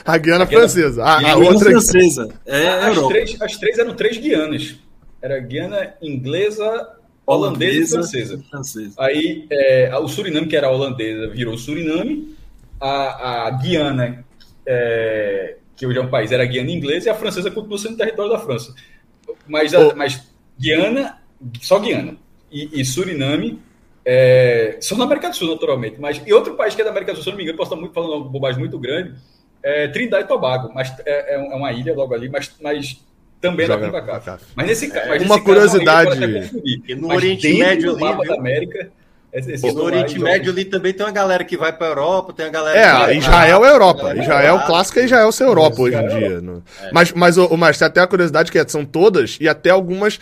Speaker 4: A Guiana
Speaker 3: A Guiana-
Speaker 4: francesa. A, a
Speaker 3: Guiana
Speaker 6: Guiana
Speaker 4: outra.
Speaker 6: francesa. É
Speaker 3: as,
Speaker 6: Europa.
Speaker 3: três, as três eram três Guianas. Era Guiana inglesa, holandesa, e francesa.
Speaker 6: francesa.
Speaker 3: Aí é, o Suriname, que era holandesa, virou Suriname. A, a Guiana, é, que hoje é um país, era Guiana inglesa, e a francesa continua sendo território da França. Mas, a-
Speaker 4: Ô.
Speaker 3: mas Guiana, só Guiana. E, e Suriname, é, só na América do Sul, naturalmente. Mas, e outro país que é da América do Sul, se não me engano, posso estar muito, falando uma bobagem muito grande, é Trindade e Tobago. Mas é, é uma ilha logo ali, mas, mas também é da
Speaker 4: Joga
Speaker 3: CONCACAF.
Speaker 4: CONCACAF.
Speaker 3: Mas nesse, ca- mas
Speaker 4: Uma
Speaker 3: nesse caso,
Speaker 4: curiosidade-.
Speaker 5: E no
Speaker 3: Mas
Speaker 5: Oriente Médio
Speaker 3: do mapa da América, esse-
Speaker 5: No Oriente
Speaker 3: e
Speaker 5: Médio ali também tem uma galera que vai pra Europa, tem uma galera
Speaker 4: É,
Speaker 5: que
Speaker 4: a
Speaker 5: vai
Speaker 4: Israel é Europa. Israel clássica e Israel ser Europa hoje em
Speaker 3: é
Speaker 4: dia. no- Mas, mas, o, mas tem até a curiosidade que é, são todas e até algumas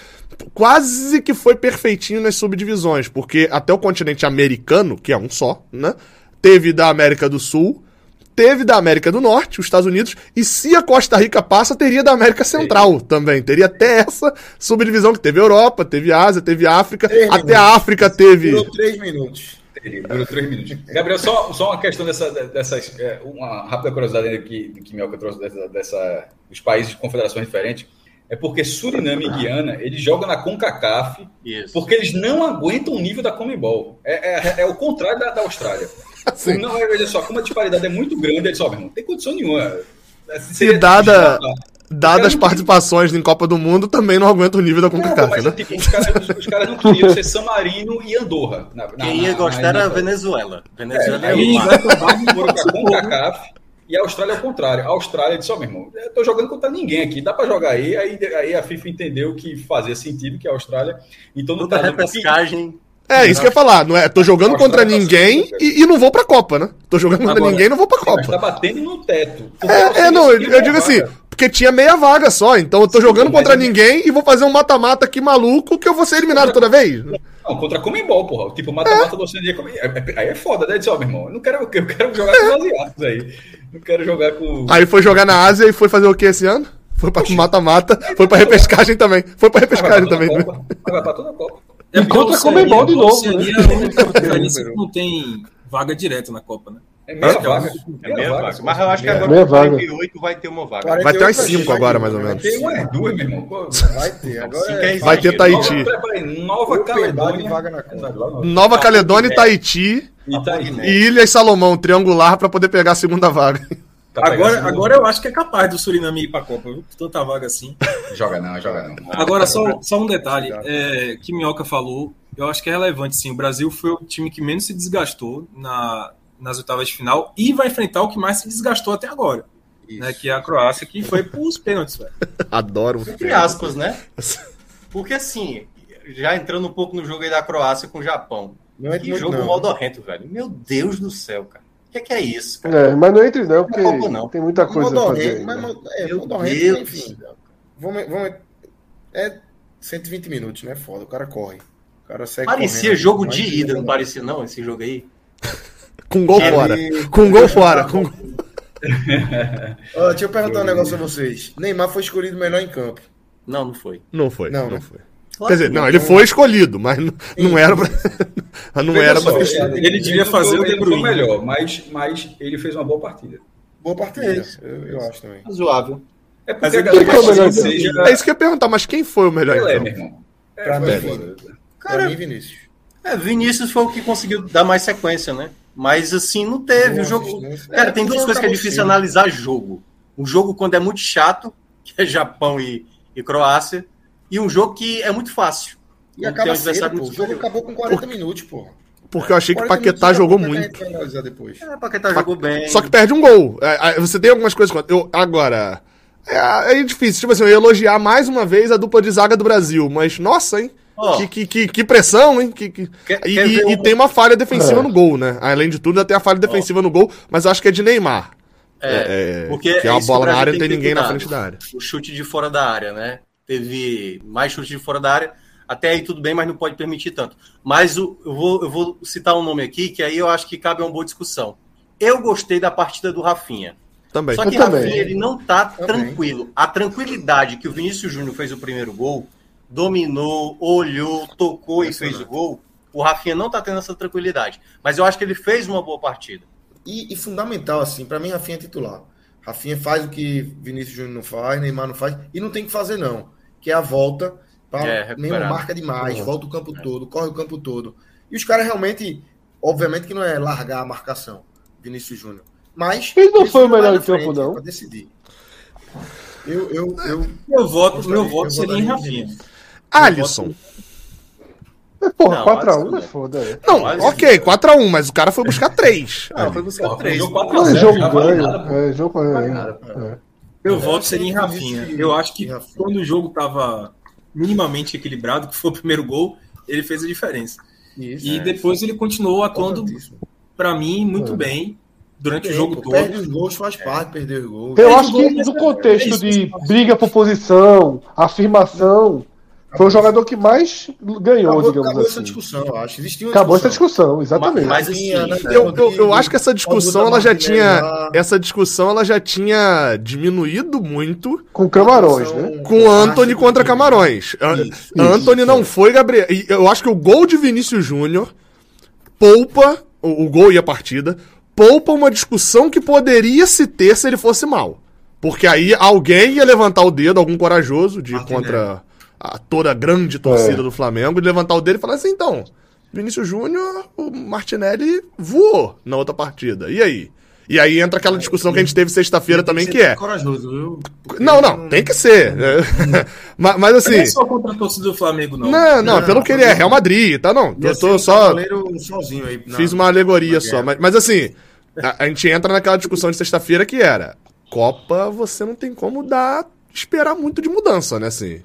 Speaker 4: quase que foi perfeitinho nas subdivisões, porque até o continente americano, que é um só, né? Teve da América do Sul, teve da América do Norte, os Estados Unidos, e se a Costa Rica passa, teria da América Central também. Teria até essa subdivisão que teve Europa, teve Ásia, teve África,
Speaker 1: Três
Speaker 4: até
Speaker 1: minutos.
Speaker 4: a África teve.
Speaker 1: Durou três minutos.
Speaker 3: Durou três minutos. Gabriel, só, só uma questão dessa, dessas. é, uma rápida curiosidade ainda que, que Mioca trouxe dessa, dessa, dos países de confederações diferentes. É porque Suriname e Guiana, eles jogam na CONCACAF
Speaker 5: Isso.
Speaker 3: porque eles não aguentam o nível da Comebol. É, é, é o contrário da, da Austrália.
Speaker 4: Assim.
Speaker 3: Não, é, veja só, como a disparidade é muito grande, eles só, meu não tem condição nenhuma. Assim,
Speaker 4: E dada, dadas as participações em Copa do Mundo, também não aguenta o nível da CONCACAF,
Speaker 3: mas,
Speaker 4: né?
Speaker 3: tipo, os, caras, os caras não queriam ser San Marino e Andorra. Na, na-
Speaker 5: Quem ia
Speaker 3: na-
Speaker 5: gostar
Speaker 3: na-
Speaker 5: era a Venezuela. Venezuela é,
Speaker 3: aí- foram pra CONCACAF e a Austrália é o contrário. A Austrália disse, ó, meu irmão, eu tô jogando contra ninguém aqui, dá pra jogar aí. Aí, aí a FIFA entendeu que fazia sentido, que a Austrália... Então, no
Speaker 5: Toda
Speaker 3: caso,
Speaker 5: repescagem.
Speaker 4: É, isso que eu ia falar. Não é, tô jogando contra
Speaker 3: tá
Speaker 4: ninguém e, e não vou pra Copa, né? Tô jogando contra
Speaker 6: Agora-
Speaker 4: ninguém e não vou pra
Speaker 3: mas tá
Speaker 4: Copa.
Speaker 3: batendo no teto.
Speaker 4: É, é, não, eu, eu digo assim. Porque tinha meia vaga só. Então eu tô jogando contra ninguém e vou fazer um mata-mata aqui maluco que eu vou ser eliminado toda vez.
Speaker 3: Não, contra Comembol, porra. Tipo, mata-mata do Oceania. É, é, aí é foda, né? Diz, ó, meu irmão, eu não quero, eu quero jogar com os asiáticos aí. Não quero jogar com.
Speaker 4: Aí foi jogar na Ásia e foi fazer o que esse ano? Foi pra mata-mata, foi pra repescagem também. Foi pra repescagem também.
Speaker 3: Copa, vai pra toda a Copa.
Speaker 2: É contra Comembol de novo. Né?
Speaker 6: não tem vaga direta na Copa, né?
Speaker 1: É meia vaga.
Speaker 5: É meia vaga. Mas eu acho que agora
Speaker 2: meia
Speaker 5: no 48 vai ter uma vaga.
Speaker 4: Vai ter umas 5 agora, mais ou menos.
Speaker 3: Tem umas duas, meu irmão.
Speaker 1: Vai ter. Agora é...
Speaker 4: Vai ter Tahiti.
Speaker 3: Nova Caledônia.
Speaker 4: Nova Caledônia e Tahiti. E Ilhas Salomão, triangular, para poder pegar a segunda vaga.
Speaker 6: Tá agora, agora eu acho que é capaz do Suriname ir pra Copa, viu? Tanta vaga assim.
Speaker 3: Joga não, joga não.
Speaker 6: Agora, só, só um detalhe é, que Minhoca falou, eu acho que é relevante, sim. O Brasil foi o time que menos se desgastou na, nas oitavas de final e vai enfrentar o que mais se desgastou até agora. Né, que é a Croácia, que foi pros pênaltis, velho.
Speaker 4: Adoro.
Speaker 5: Entre aspas, né? Porque assim, já entrando um pouco no jogo aí da Croácia com o Japão. Não é que jogo não. modorrento, velho. Meu Deus do céu, cara. O que, é, que é isso?
Speaker 2: Cara? É, mas não entre não, porque não, não. tem muita coisa a fazer.
Speaker 1: Mas, né? é, Meu modorrento, enfim. Vamos, vamos, é 120 minutos, né? Foda, o cara corre. O cara
Speaker 5: segue parecia correndo, jogo de ida, não parecia não, esse jogo aí?
Speaker 4: Com gol fora. Com gol fora. Com...
Speaker 1: deixa eu perguntar um negócio a vocês. Neymar foi escolhido melhor em campo.
Speaker 5: Não, não foi.
Speaker 4: Não foi. Não, não né? foi. Claro Quer dizer, não, ele foi escolhido, mas não, não era pra, não era
Speaker 6: pra... Ele devia fazer o De Bruyne
Speaker 3: melhor, mas, mas ele fez uma boa partida.
Speaker 1: Boa partida, é eu, eu, acho também.
Speaker 5: Razoável.
Speaker 4: É porque a galera que seja... É isso que eu ia perguntar, mas quem foi o melhor
Speaker 3: Pelé, então? meu irmão.
Speaker 1: É, pra, mim, Cara, pra mim, Vinícius.
Speaker 5: É, Vinícius foi o que conseguiu dar mais sequência, né? Mas assim, não teve. Nossa, o jogo. Cara, tem duas coisas que é difícil analisar jogo. Um jogo quando é muito chato, que é Japão e, e Croácia, e um jogo que é muito fácil.
Speaker 1: E acaba cedo, pô. O jogo acabou com 40 Por... minutos, pô.
Speaker 4: Porque eu achei que Paquetá jogou muito.
Speaker 5: É, Paquetá jogou bem.
Speaker 4: Só que perde um gol. É, você tem algumas coisas. Eu, agora. É, é difícil. Tipo assim, eu ia elogiar mais uma vez a dupla de zaga do Brasil. Mas, nossa, hein? Oh. Que, que, que, que, pressão, hein? Que, que... Quer, e, quer e, um... e, tem uma falha defensiva é. no gol, né? Além de tudo, ainda tem a falha defensiva oh. no gol, mas eu acho que é de Neymar.
Speaker 5: É, é porque
Speaker 4: que é uma bola na área e não tem ninguém na frente da área.
Speaker 5: O chute de fora da área, né? Teve mais chute de fora da área. Até aí tudo bem, mas não pode permitir tanto. Mas o, eu, vou, eu vou citar um nome aqui, que aí eu acho que cabe uma boa discussão. Eu gostei da partida do Rafinha.
Speaker 4: Também.
Speaker 5: Só que o Rafinha ele não tá também. tranquilo. A tranquilidade que o Vinícius Júnior fez o primeiro gol dominou, olhou, tocou e fez o gol, o Rafinha não tá tendo essa tranquilidade. Mas eu acho que ele fez uma boa partida.
Speaker 1: E, e fundamental, assim, para mim, Rafinha é titular. Rafinha faz o que Vinícius Júnior não faz, Neymar não faz, e não tem que fazer, não. Que é a volta, tá? É, Neymar marca demais, uhum. volta o campo é. todo, corre o campo todo. E os caras realmente, obviamente que não é largar a marcação, Vinícius Júnior. Mas.
Speaker 2: Ele não foi o melhor em campo, não.
Speaker 1: Pra decidir. Eu, eu, eu,
Speaker 6: meu voto, meu voto seria em Rafinha.
Speaker 4: Alisson.
Speaker 2: É, porra, 4x1 é foda. É.
Speaker 4: Não, ok, 4x1, mas o cara foi buscar 3.
Speaker 5: Ah, foi buscar 3.
Speaker 2: É jogo ganho. É, jogo
Speaker 6: é. Meu voto seria em Rafinha. Eu acho que quando o jogo tava minimamente equilibrado, que foi o primeiro gol, ele fez a diferença. Isso, e é, depois ele continuou atuando, para mim, muito é. bem durante o jogo todo.
Speaker 1: Perde os gols, faz parte, perder os gols.
Speaker 2: Eu acho que no contexto de briga por posição, afirmação, foi o jogador que mais ganhou, acabou, digamos acabou assim.
Speaker 1: essa discussão, eu acho. Existiu
Speaker 2: acabou essa discussão, exatamente.
Speaker 4: Mas, mas assim, eu, eu, eu, acho que essa discussão ela já tinha. Essa discussão ela já tinha diminuído muito.
Speaker 2: Com Camarões, né?
Speaker 4: Com Anthony contra Camarões. Isso, Anthony isso, não foi Gabriel. Eu acho que o gol de Vinícius Júnior poupa o, o gol e a partida. Poupa uma discussão que poderia se ter se ele fosse mal. Porque aí alguém ia levantar o dedo, algum corajoso de Martinelli. contra a toda a grande torcida é. do Flamengo, de levantar o dele e falar assim, então, Vinícius Júnior, o Martinelli voou na outra partida. E aí? E aí entra aquela discussão que a gente teve sexta-feira também, que é.
Speaker 1: Corajoso, viu?
Speaker 4: Não, não, tem que ser. mas, mas assim. Não é
Speaker 6: só contra a torcida do Flamengo, não.
Speaker 4: Não, não, pelo que ele é, Real Madrid, tá? Não, eu tô só.
Speaker 1: Aí,
Speaker 4: Fiz uma alegoria só. Mas, mas assim, a, a gente entra naquela discussão de sexta-feira que era: Copa, você não tem como dar. esperar muito de mudança, né? Assim.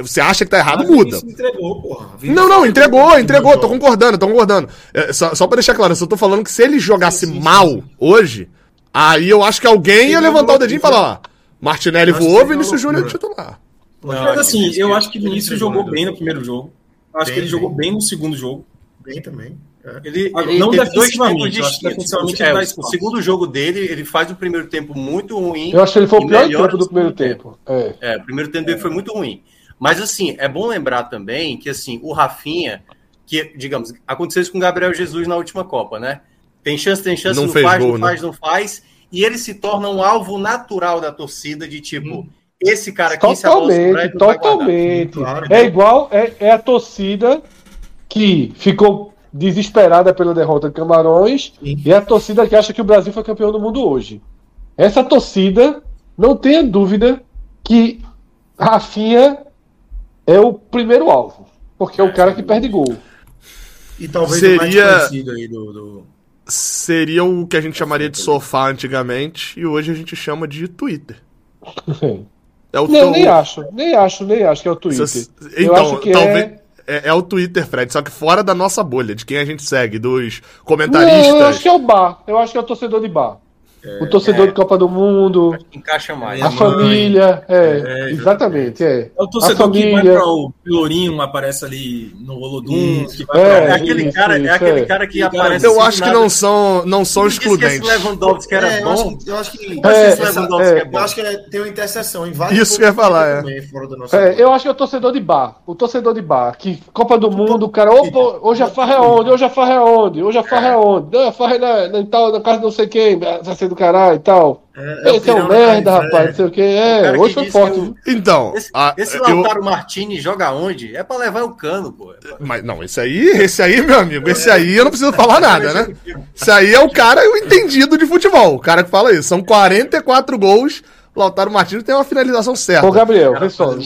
Speaker 4: Você acha que tá errado, muda. Entregou, porra. Não, não, entregou, entregou, tô concordando, tô concordando. É, só, só pra deixar claro, eu só tô falando que se ele jogasse sim, sim, mal sim. hoje, aí eu acho que alguém ia levantar o dedinho e falar, ó, Martinelli voou, Vinícius Júnior titular.
Speaker 6: Mas assim, eu acho que Vinícius jogou bem no primeiro jogo. Acho que ele jogou bem no segundo jogo.
Speaker 1: Bem também. É.
Speaker 5: Ele, ele não defensivamente, dois defensivamente é, o segundo jogo dele, ele faz o primeiro tempo muito ruim.
Speaker 2: Eu acho que ele foi o pior tempo do primeiro tempo.
Speaker 5: tempo. É. é, o primeiro tempo dele foi muito ruim. Mas assim, é bom lembrar também que assim, o Rafinha, que, digamos, aconteceu isso com o Gabriel Jesus na última Copa, né? Tem chance, tem chance, não, não faz, gol, não né? faz, não faz. E ele se torna um alvo natural da torcida de tipo. Hum. Esse cara aqui
Speaker 2: totalmente, se totalmente. Claro, é igual é, é a torcida que ficou desesperada pela derrota de Camarões Sim. e a torcida que acha que o Brasil foi campeão do mundo hoje. Essa torcida, não tenha dúvida que Rafinha é o primeiro alvo, porque é o cara que perde gol.
Speaker 4: E talvez seria do, do... seria o que a gente chamaria de sofá antigamente e hoje a gente chama de Twitter.
Speaker 2: É o não, teu... nem acho, nem acho, nem acho que é o Twitter.
Speaker 4: Então, Eu acho que talvez... é é, é, o Twitter, Fred, só que fora da nossa bolha, de quem a gente segue, dos comentaristas. Não,
Speaker 2: eu acho que é o bar. Eu acho que é o torcedor de bar. É, o torcedor é, de Copa do Mundo.
Speaker 5: Encaixa mais.
Speaker 2: A família. É, é, exatamente. É.
Speaker 6: é o torcedor que vai para o Pelourinho, aparece ali no Holodum. É,
Speaker 5: é, aquele, isso, cara, isso, é aquele é. cara que aparece.
Speaker 4: Eu assim acho que não são, não são excludentes. Esse
Speaker 5: Lewandowski era bom.
Speaker 1: Eu acho que, eu acho que tem uma interseção em vários.
Speaker 4: Isso que eu ia falar.
Speaker 2: É. eu acho que é o torcedor de bar. O torcedor de bar. Que Copa do Mundo, o cara. Opa, hoje a farra é onde? Hoje a farra é onde? Hoje a farra é onde? Não, a farra é na, na, na casa de não sei quem. Vai ser do caralho e tal. É, é esse é um merda, rapaz, não sei o que. É, hoje foi forte. Eu...
Speaker 4: Então.
Speaker 5: Esse, a, esse Lautaro eu... Martini joga onde? É pra levar o cano, pô.
Speaker 4: Mas não, esse aí, esse aí, meu amigo, esse aí eu não preciso falar nada, né? Esse aí é o cara o entendido de futebol. O cara que fala isso. São 44 gols. Lautaro Martins tem uma finalização certa.
Speaker 2: Ô, Gabriel, pessoal,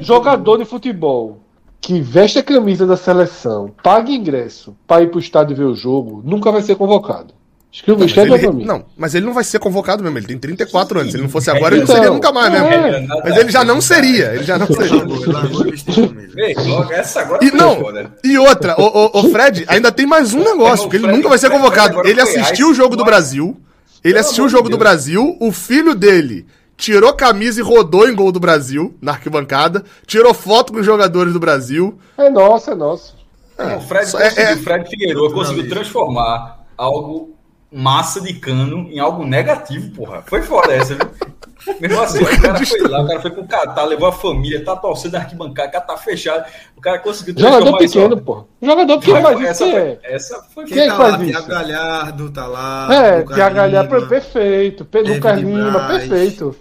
Speaker 2: jogador de futebol que veste a camisa da seleção, paga ingresso para ir pro estádio ver o jogo, nunca vai ser convocado.
Speaker 4: Escreva, não, escreve ele, pra mim. Não, mas ele não vai ser convocado mesmo. Ele tem 34 Sim. anos. Se ele não fosse agora, ele não seria nunca mais mesmo. É. Mas ele já não seria. Ele já não seria. e, não, e outra, o, o, o, Fred ainda tem mais um negócio, porque ele nunca vai ser convocado. Ele assistiu o jogo do Brasil. Ele assistiu o jogo do Brasil. O filho dele tirou camisa e rodou em gol do Brasil, na arquibancada. Tirou foto com os jogadores do Brasil.
Speaker 2: É nosso, é nosso.
Speaker 3: É, o Fred, é, é, Fred Figueiredo conseguiu transformar algo massa de cano em algo negativo, porra. Foi foda essa, viu? Mesmo assim, o cara foi lá, o cara foi pro Catar, levou a família, tá torcendo da arquibancada, cara tá fechado. O cara conseguiu
Speaker 2: Jogador pequeno, pô. Jogador pequeno faz isso.
Speaker 1: Essa,
Speaker 2: é.
Speaker 1: essa foi Quem, tá faz lá, isso? Tiago Galhardo tá lá.
Speaker 2: É, Tiago Galhardo, perfeito. Lucas Lima, perfeito.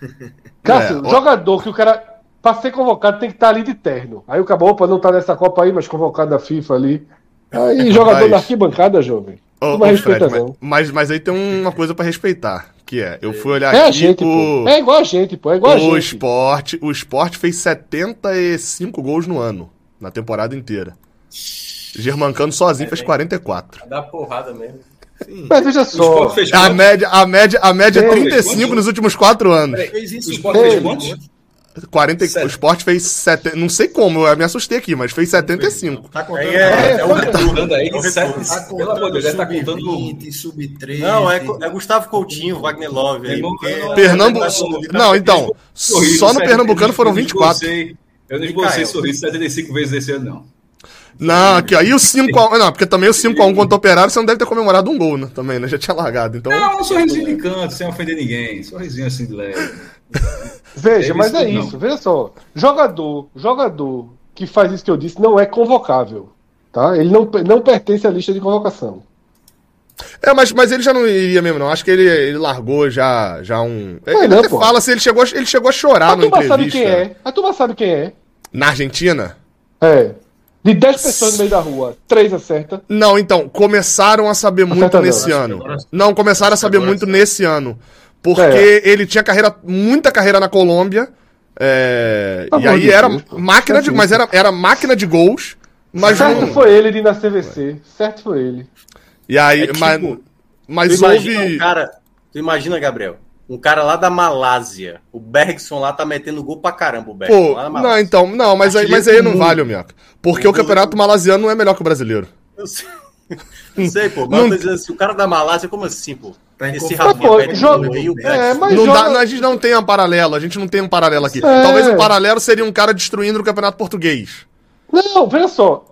Speaker 2: Cássio, é, jogador que o cara, pra ser convocado, tem que estar tá ali de terno. Aí o caboclo opa, não tá nessa Copa aí, mas convocado da FIFA ali. Aí, jogador da arquibancada, jovem.
Speaker 4: Oh, oh Fred, mas, mas, mas, aí tem uma coisa para respeitar, que é, eu fui olhar
Speaker 2: é aqui gente, o... É igual a gente, pô, é igual a gente.
Speaker 4: O esporte, o esporte fez 75 gols no ano, na temporada inteira. Germancano sozinho é, fez 44.
Speaker 5: Dá porrada mesmo.
Speaker 2: Sim. Mas veja só.
Speaker 4: A média, a média, a média é 35 nos últimos 4 anos.
Speaker 3: Peraí, o esporte fez quantos?
Speaker 4: 40, o Sport fez 70. Não sei como, eu me assustei aqui, mas fez 75.
Speaker 3: Tá contando. É, é, é, o contando aí. Tá pelo amor de Deus, tá contando.
Speaker 5: Sub 13. Não, é, é Gustavo Coutinho, Wagner Love. Aí,
Speaker 4: Pernambuco. Não, então. Só no Pernambucano foram 24.
Speaker 3: Eu não esbocei sorriso 75 vezes esse ano, não.
Speaker 4: Não, aqui, aí o 5x1. Não, porque também o 5x1 contra o Operário você não deve ter comemorado um gol, né? Também, né? Já tinha largado. Então...
Speaker 3: Não, um sorrisinho de canto, sem ofender ninguém. Sorrisinho assim de leve.
Speaker 2: Veja, é mas é isso, não. veja só. Jogador, jogador que faz isso que eu disse não é convocável. Tá? Ele não, não pertence à lista de convocação.
Speaker 4: É, mas, mas ele já não iria mesmo, não. Acho que ele, ele largou já, já um. ele não, fala assim, ele chegou, ele chegou a chorar no entrevista.
Speaker 2: sabe quem é. A turma sabe quem é.
Speaker 4: Na Argentina?
Speaker 2: É. De 10 pessoas no meio da rua, 3 acerta.
Speaker 4: Não, então, começaram a saber Acerta muito não, nesse ano. Agora... Não, começaram a saber muito nesse ano. Porque é. ele tinha carreira, muita carreira na Colômbia. É, tá e aí era máquina de. Mas era, era máquina de gols. Mas
Speaker 2: certo não... foi ele de na CVC. Certo foi ele.
Speaker 4: E aí, é tipo, mas, mas
Speaker 5: houve. Um cara, tu imagina, Gabriel, um cara lá da Malásia. O Bergson lá tá metendo gol pra caramba, o
Speaker 4: Bergson. Pô, não, então, não, mas aí, mas aí não vale, Minhoca. Porque o, o campeonato malasiano não é melhor que o brasileiro.
Speaker 5: Eu sei, não sei pô. Mas não... dizendo assim, o cara da Malásia, como assim, pô?
Speaker 1: Tá
Speaker 5: Esse. Rafinha
Speaker 2: Pô,
Speaker 5: pede
Speaker 2: joga- é, mas
Speaker 4: Não
Speaker 2: joga-
Speaker 4: dá- a gente não tem um paralelo, a gente não tem um paralelo aqui.
Speaker 2: É.
Speaker 4: Talvez o paralelo seria um cara destruindo o campeonato português.
Speaker 2: Não, veja só.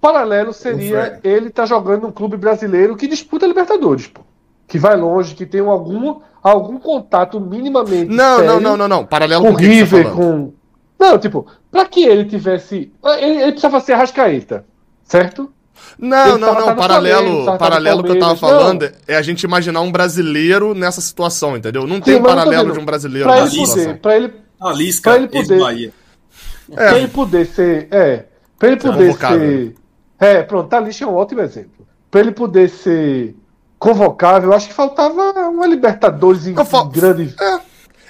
Speaker 2: Paralelo
Speaker 1: O
Speaker 2: seria ele tá jogando num clube brasileiro que disputa Libertadores, pô. Que vai longe, que tem algum, algum contato minimamente.
Speaker 4: Não,
Speaker 2: sério
Speaker 4: não, não, não, não. Paralelo
Speaker 2: Com
Speaker 4: o que que você tá
Speaker 2: River,
Speaker 4: falando?
Speaker 2: com. Não, tipo, pra que ele tivesse. Ele, ele precisava ser Arrascaeta, certo?
Speaker 4: Não,
Speaker 2: Ele
Speaker 4: não, não. Paralelo,
Speaker 2: Flamengo,
Speaker 4: paralelo que eu tava falando é a gente imaginar um brasileiro nessa situação, entendeu? Não tem
Speaker 2: Sim,
Speaker 4: um paralelo de um brasileiro
Speaker 2: Pra
Speaker 4: nessa
Speaker 2: ele
Speaker 4: situação.
Speaker 2: poder, pra ele,
Speaker 6: A Lisca,
Speaker 2: Pra ele poder-.
Speaker 4: É.
Speaker 2: pra ele poder ser. É. Pra ele
Speaker 4: Ser
Speaker 2: poder
Speaker 4: convocável.
Speaker 2: ser. É, pronto, Talisha é um ótimo exemplo. Pra ele poder ser convocável, eu acho que faltava uma Libertadores em
Speaker 4: Não,
Speaker 2: grande.
Speaker 4: É.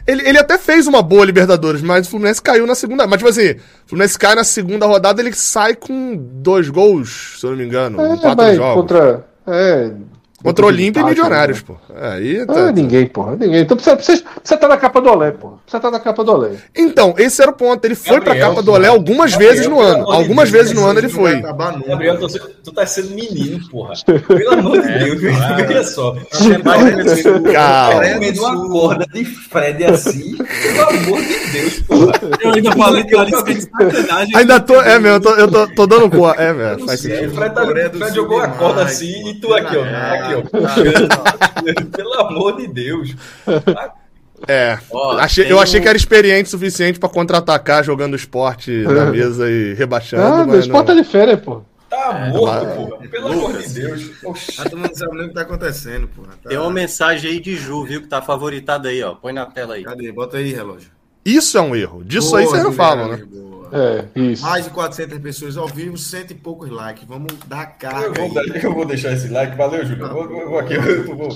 Speaker 4: Ele, ele até fez uma boa Libertadores, mas o Fluminense caiu na segunda. Mas, tipo assim, o Fluminense cai na segunda rodada, ele sai com dois gols, se eu não me engano, em
Speaker 2: É,
Speaker 4: quatro
Speaker 2: mas
Speaker 4: jogos.
Speaker 2: contra. É,
Speaker 4: Contra o Olímpia e Milionários,
Speaker 2: né?
Speaker 4: pô. É, Aí
Speaker 2: Ah,
Speaker 4: tá-
Speaker 2: ninguém, porra, ninguém. Então precisa estar precisa, precisa tá na capa do Olé, porra. Precisa estar na capa do Olé.
Speaker 4: Então, esse era o ponto. Ele foi pra
Speaker 3: Gabriel,
Speaker 4: capa do Olé algumas
Speaker 3: Gabriel,
Speaker 4: vezes no ano. Algumas vezes no ano ele foi.
Speaker 3: Gabriel, tu, tu tá sendo menino, porra. Pelo amor de Deus, veja só.
Speaker 4: Calma.
Speaker 3: Tá comendo uma corda de Fred assim. Pelo amor de Deus, porra.
Speaker 6: Eu ainda falei que a Lisca é de sacanagem.
Speaker 4: Ainda tô. É mesmo, eu tô, eu tô, tô dando cor. É, velho, faz
Speaker 3: O
Speaker 4: sentido.
Speaker 3: Fred, tá, Fred jogou a corda assim
Speaker 1: pô.
Speaker 3: e tu aqui, ó.
Speaker 1: É,
Speaker 3: Aqui, ó.
Speaker 1: Tá.
Speaker 3: Pelo amor de Deus.
Speaker 4: É.
Speaker 5: Ó,
Speaker 4: Achei-
Speaker 5: tem
Speaker 4: eu achei
Speaker 5: um-
Speaker 4: que era experiente o suficiente pra contra-atacar jogando esporte na mesa e rebaixando.
Speaker 2: Ah,
Speaker 4: mas
Speaker 2: meu esporte
Speaker 4: não.
Speaker 2: é de férias, pô.
Speaker 3: Tá
Speaker 4: mas-
Speaker 3: morto, porra. Pelo amor de
Speaker 5: Lucas.
Speaker 3: Deus. Oxi.
Speaker 1: A turma não sabe nem o que tá acontecendo, porra. Tá-
Speaker 5: Tem uma mensagem aí de Ju, viu? Que tá favoritada aí, ó. Põe na tela aí.
Speaker 1: Cadê? Bota aí, relógio.
Speaker 4: Isso é um erro. Disso aí
Speaker 1: Boa,
Speaker 4: vocês não
Speaker 1: Juliano,
Speaker 4: falam, né?
Speaker 1: boa.
Speaker 2: É, isso.
Speaker 1: Mais de 400 pessoas ao vivo, cento e poucos likes. Vamos dar
Speaker 3: Eu
Speaker 1: carga
Speaker 3: vou,
Speaker 1: aí.
Speaker 3: dar- eu vou deixar esse like. Valeu, Júlio. Eu vou, eu vou aqui. Eu vou,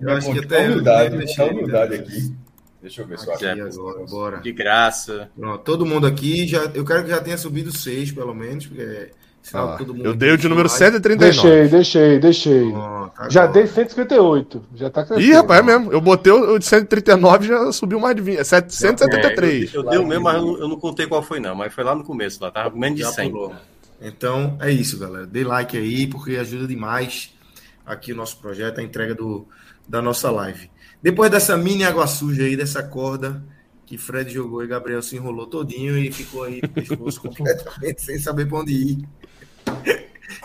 Speaker 1: Eu acho que
Speaker 3: vou
Speaker 1: até eu
Speaker 3: humildade,
Speaker 1: deixei,
Speaker 3: vou humildade aqui. Deixa eu ver só
Speaker 1: Aqui
Speaker 3: aqui.
Speaker 1: agora, bora.
Speaker 5: De graça.
Speaker 1: Pronto, todo mundo aqui, já, eu quero que já tenha subido seis, pelo menos, porque
Speaker 4: Ah,
Speaker 1: que todo mundo
Speaker 4: eu dei o de número
Speaker 1: like.
Speaker 4: 139.
Speaker 2: Deixei, deixei, deixei.
Speaker 1: Pronto,
Speaker 2: Já
Speaker 1: agora.
Speaker 2: dei 158. Já tá crescendo.
Speaker 4: Ih, rapaz, é mesmo. Eu botei o de 139 já subiu mais de 20. É 173.
Speaker 5: É, eu, eu dei o mesmo, mas eu, não- eu não contei qual foi, não. Mas foi lá no começo, lá. Tava com menos de
Speaker 1: Já
Speaker 5: 100.
Speaker 1: pulou. Então é isso, galera. Dê like aí, porque ajuda demais aqui o nosso projeto, a entrega do, da nossa live. Depois dessa mini água suja aí, dessa corda que Fred jogou e Gabriel se enrolou todinho e ficou aí pescoço completamente sem saber pra onde ir.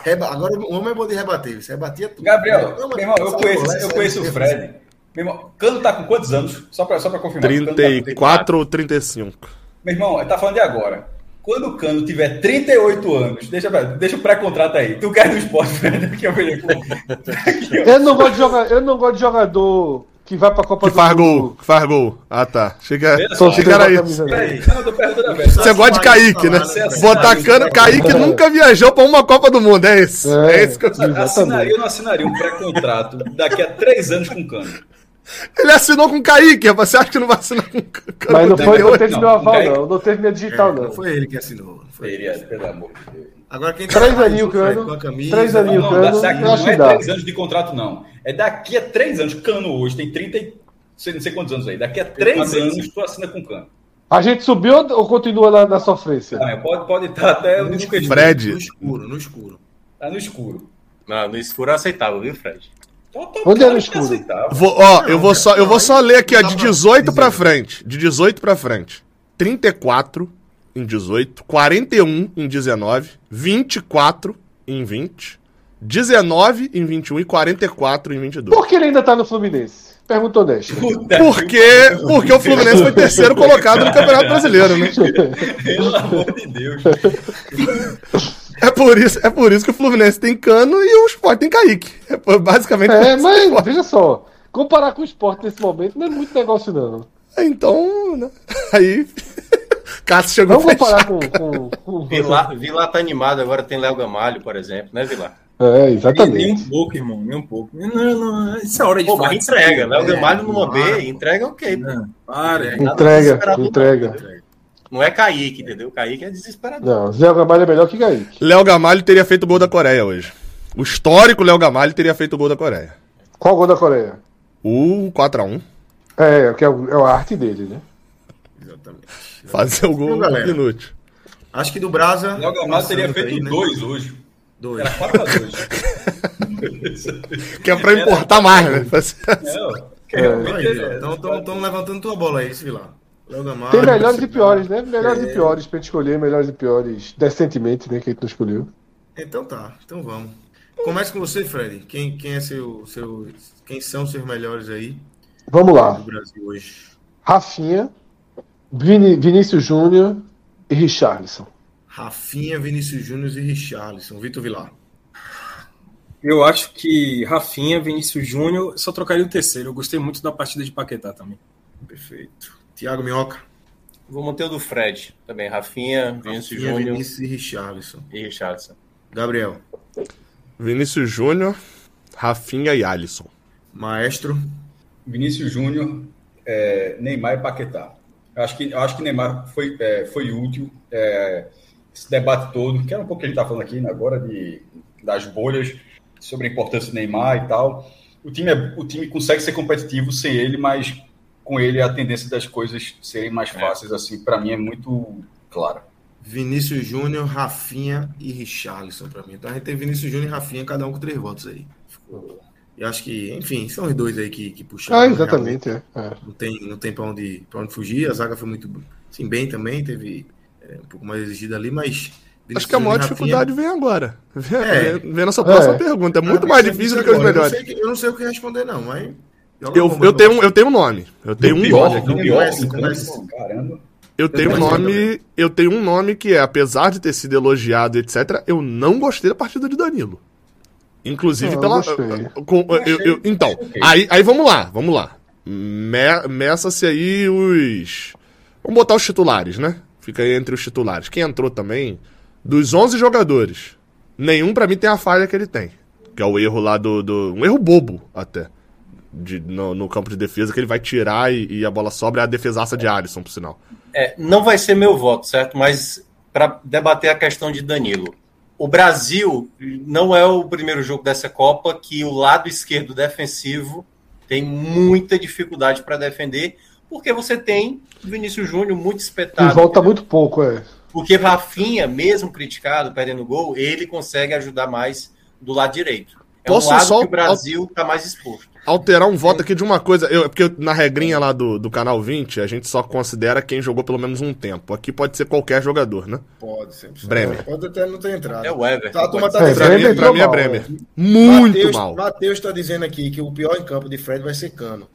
Speaker 1: Reba- Agora o homem é bom de rebater, você rebatia tudo.
Speaker 3: Gabriel,
Speaker 1: Não,
Speaker 3: meu irmão, eu conheço, eu conheço o Fred. Meu irmão, Cano tá com quantos anos? Só pra, só pra confirmar. Cano tá com
Speaker 4: 34 ou 35.
Speaker 3: Meu irmão, ele tá falando de agora. Quando o Cano tiver 38 anos, deixa, deixa o pré-contrato aí. Tu quer do esporte, Fred? Aqui. Aqui, ó.
Speaker 2: Eu não gosto de jogar, eu não gosto de jogador que vai pra Copa
Speaker 4: Que
Speaker 2: do
Speaker 4: faz
Speaker 2: Mundo.
Speaker 4: gol, que faz gol. Ah, tá. Chega, chega aí.
Speaker 3: não.
Speaker 4: Você gosta de Kaique, né? Botar cano,
Speaker 3: né?
Speaker 4: Kaique nunca viajou pra uma Copa do Mundo, é isso.
Speaker 2: É.
Speaker 4: É, isso que eu...
Speaker 3: Assinaria, eu não assinaria um pré-contrato daqui a três anos com o Cano.
Speaker 4: Ele assinou com Kaique, rapaz. Você acha que não vai assinar com cano?
Speaker 2: Mas não, foi, não teve
Speaker 3: Não,
Speaker 2: meu aval,
Speaker 3: Kaique-
Speaker 2: não. Não teve minha digital,
Speaker 1: É,
Speaker 2: não.
Speaker 1: não foi ele que assinou. não Foi ele.
Speaker 3: Seria, pelo amor de Deus.
Speaker 1: Agora quem
Speaker 2: Três
Speaker 1: mais
Speaker 2: aninho,
Speaker 1: o Fred
Speaker 2: Cano.
Speaker 1: com a camisa,
Speaker 2: Três aninho,
Speaker 3: Não,
Speaker 2: Cano,
Speaker 3: sabe,
Speaker 2: eu
Speaker 3: não é três anos de contrato, não. É daqui a três anos. Cano hoje tem 30 e... sei- não sei quantos anos aí. Daqui a três
Speaker 6: quase
Speaker 3: anos tu assina com Cano.
Speaker 2: A gente subiu ou continua na, na sofrência?
Speaker 3: Ah, pode, pode estar até o
Speaker 1: No escuro,
Speaker 4: Fred.
Speaker 1: No escuro, no escuro.
Speaker 3: Tá no escuro.
Speaker 5: Não, no escuro é aceitável, viu, Fred?
Speaker 2: Onde é no
Speaker 3: que
Speaker 2: escuro?
Speaker 4: Vou, ó, eu vou só, eu vou só ler aqui, ó, de
Speaker 1: pra
Speaker 4: 18
Speaker 1: dizer.
Speaker 4: pra frente. De 18 pra frente. 34 em 18, 41 em 19, 24 em 20, 19 em 21 e 44 em 22.
Speaker 2: Por que ele ainda tá no Fluminense? Pergunta honesta.
Speaker 3: Puta
Speaker 4: Porque, porque o Fluminense foi terceiro colocado no Campeonato Brasileiro, né?
Speaker 3: Pelo amor de Deus.
Speaker 4: É por isso, é por isso que o Fluminense tem Cano e o Sport tem Kaique. É basicamente
Speaker 2: É, mas veja só. Comparar com o esporte nesse momento não é muito negócio, não.
Speaker 4: Então, né? Aí. Cássio chegou
Speaker 2: Vamos comparar com. com, com...
Speaker 5: Vila, Vila tá animado, agora tem Léo Gamalho, por exemplo, né, Vila?
Speaker 2: É,
Speaker 6: Nem
Speaker 2: exatamente.
Speaker 6: um pouco, irmão, nem um pouco. Não, não, isso é hora de
Speaker 5: Pô,
Speaker 6: falar.
Speaker 5: entrega. Léo
Speaker 1: É,
Speaker 5: Gamalho numa
Speaker 1: claro.
Speaker 5: B, entrega ok.
Speaker 6: Não, para.
Speaker 5: Nada
Speaker 2: Entrega,
Speaker 5: desesperador,
Speaker 2: entrega.
Speaker 5: não, é Kaique, entendeu? Kaique é desesperador.
Speaker 2: Não, Zé Gamalho é melhor que Kaique.
Speaker 4: Léo Gamalho teria feito o gol da Coreia hoje. O histórico Léo Gamalho teria feito o gol da Coreia.
Speaker 2: Qual o gol da Coreia?
Speaker 4: O 4x1.
Speaker 2: É, que é, o- é a arte dele, né?
Speaker 1: Exatamente.
Speaker 4: Fazer o gol
Speaker 1: galera.
Speaker 4: inútil.
Speaker 1: Acho que do Brasa.
Speaker 3: Léo Gamalho teria feito
Speaker 1: aí, né?
Speaker 3: dois hoje.
Speaker 1: Dois.
Speaker 3: Era 4x2.
Speaker 4: Que é pra importar mais, né?
Speaker 1: Então estão levantando tua bola aí, se lá.
Speaker 2: Tem melhores e piores, né? Melhores é. e piores pra gente escolher, melhores e piores decentemente, né? Que a gente não escolheu.
Speaker 1: Então tá, então vamos. Comece com você, Fred. Quem, quem é seu, seu. Quem são os seus melhores aí?
Speaker 2: Vamos lá.
Speaker 1: Do Brasil hoje.
Speaker 2: Rafinha, Vini, Vinícius Júnior e Richarlison.
Speaker 1: Rafinha, Vinícius Júnior e Richarlison. Vitor Vilar.
Speaker 6: Eu acho que Rafinha, Vinícius Júnior, só trocaria o terceiro. Eu gostei muito da partida de Paquetá também.
Speaker 1: Perfeito. Tiago Minhoca.
Speaker 5: Vou manter o do Fred também. Rafinha, Vinícius Júnior.
Speaker 1: Vinícius e Richarlison.
Speaker 5: E Richarlison.
Speaker 1: Gabriel.
Speaker 4: Vinícius Júnior, Rafinha e Alisson.
Speaker 1: Maestro.
Speaker 3: Vinícius Júnior, é, Neymar e Paquetá. Acho que, acho que Neymar foi, é, foi útil. É, esse debate todo, que era um pouco que a gente está falando aqui né, agora de, das bolhas, sobre a importância do Neymar e tal. O time, é, o time consegue ser competitivo sem ele, mas com ele a tendência das coisas serem mais é. fáceis, assim, para mim é muito clara.
Speaker 1: Vinícius Júnior, Rafinha e Richarlison para mim. Então a gente tem Vinícius Júnior e Rafinha, cada um com três votos aí. Ficou... E acho que, enfim, são os dois aí que, que puxaram.
Speaker 2: Ah, exatamente. É.
Speaker 1: Não tem, não tem para onde, pra onde fugir. A zaga foi muito sim, bem também, teve é, um pouco mais exigida ali, mas.
Speaker 4: Acho que a maior dificuldade vem agora. Vem, é. vem nossa próxima é. pergunta. É muito mais difícil do que os melhores.
Speaker 1: Eu não, eu não sei o que responder, não, mas.
Speaker 4: Eu, eu, tenho, eu tenho um nome. Eu tenho um nome. Caramba. Eu tenho um nome, eu tenho um nome que é, apesar de ter sido elogiado, etc, eu não gostei da partida de Danilo. Inclusive pela. Com, eu, eu, então, aí, aí vamos lá, vamos lá. Me, Meça-se aí os. Vamos botar os titulares, né? Fica aí entre os titulares. Quem entrou também? Dos 11 jogadores, nenhum para mim tem a falha que ele tem. Que é o erro lá do. do um erro bobo, até. De, no, no, campo de defesa, que ele vai tirar e, e a bola sobra é a defesaça de Alisson, por sinal.
Speaker 5: É, não vai ser meu voto, certo? Mas para debater a questão de Danilo. O Brasil não é o primeiro jogo dessa Copa que o lado esquerdo defensivo tem muita dificuldade para defender, porque você tem Vinícius Júnior muito espetado.
Speaker 2: E volta muito pouco, é.
Speaker 5: Porque Rafinha, mesmo criticado, perdendo gol, ele consegue ajudar mais do lado direito. É Posso um lado só... que o Brasil está mais exposto
Speaker 4: alterar um voto aqui de uma coisa. Eu, porque eu, na regrinha lá do, do canal 20, a gente só considera quem jogou pelo menos um tempo. Aqui pode ser qualquer jogador, né?
Speaker 1: Pode ser.
Speaker 4: Bremer.
Speaker 1: Pode até não ter entrado.
Speaker 5: É o Everton.
Speaker 1: Tá, tá
Speaker 4: é, Bremer, pra mim é Bremer. Muito Mateus, mal.
Speaker 1: Matheus tá dizendo aqui que o pior em campo de Fred vai ser Cano.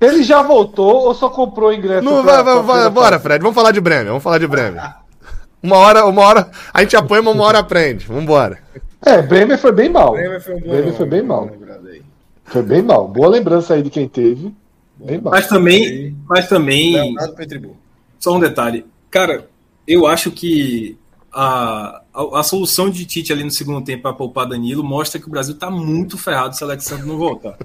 Speaker 2: Ele já voltou ou só comprou ingresso?
Speaker 4: Não, pra, vai, vai, vai, bora, Fred. Vamos falar de Bremer. Vamos falar de Bremer. Uma hora, uma hora a gente apanha, uma hora aprende. Vambora.
Speaker 2: É, Bremer foi bem mal. Bremer foi, Bremer foi bem mal. Foi bem mal. Boa lembrança aí de quem teve. Bem mal.
Speaker 6: Mas também, mas também. Só um detalhe. Cara, eu acho que a, a, a, solução de Tite ali no segundo tempo para poupar Danilo mostra que o Brasil tá muito ferrado se Alexandre não voltar.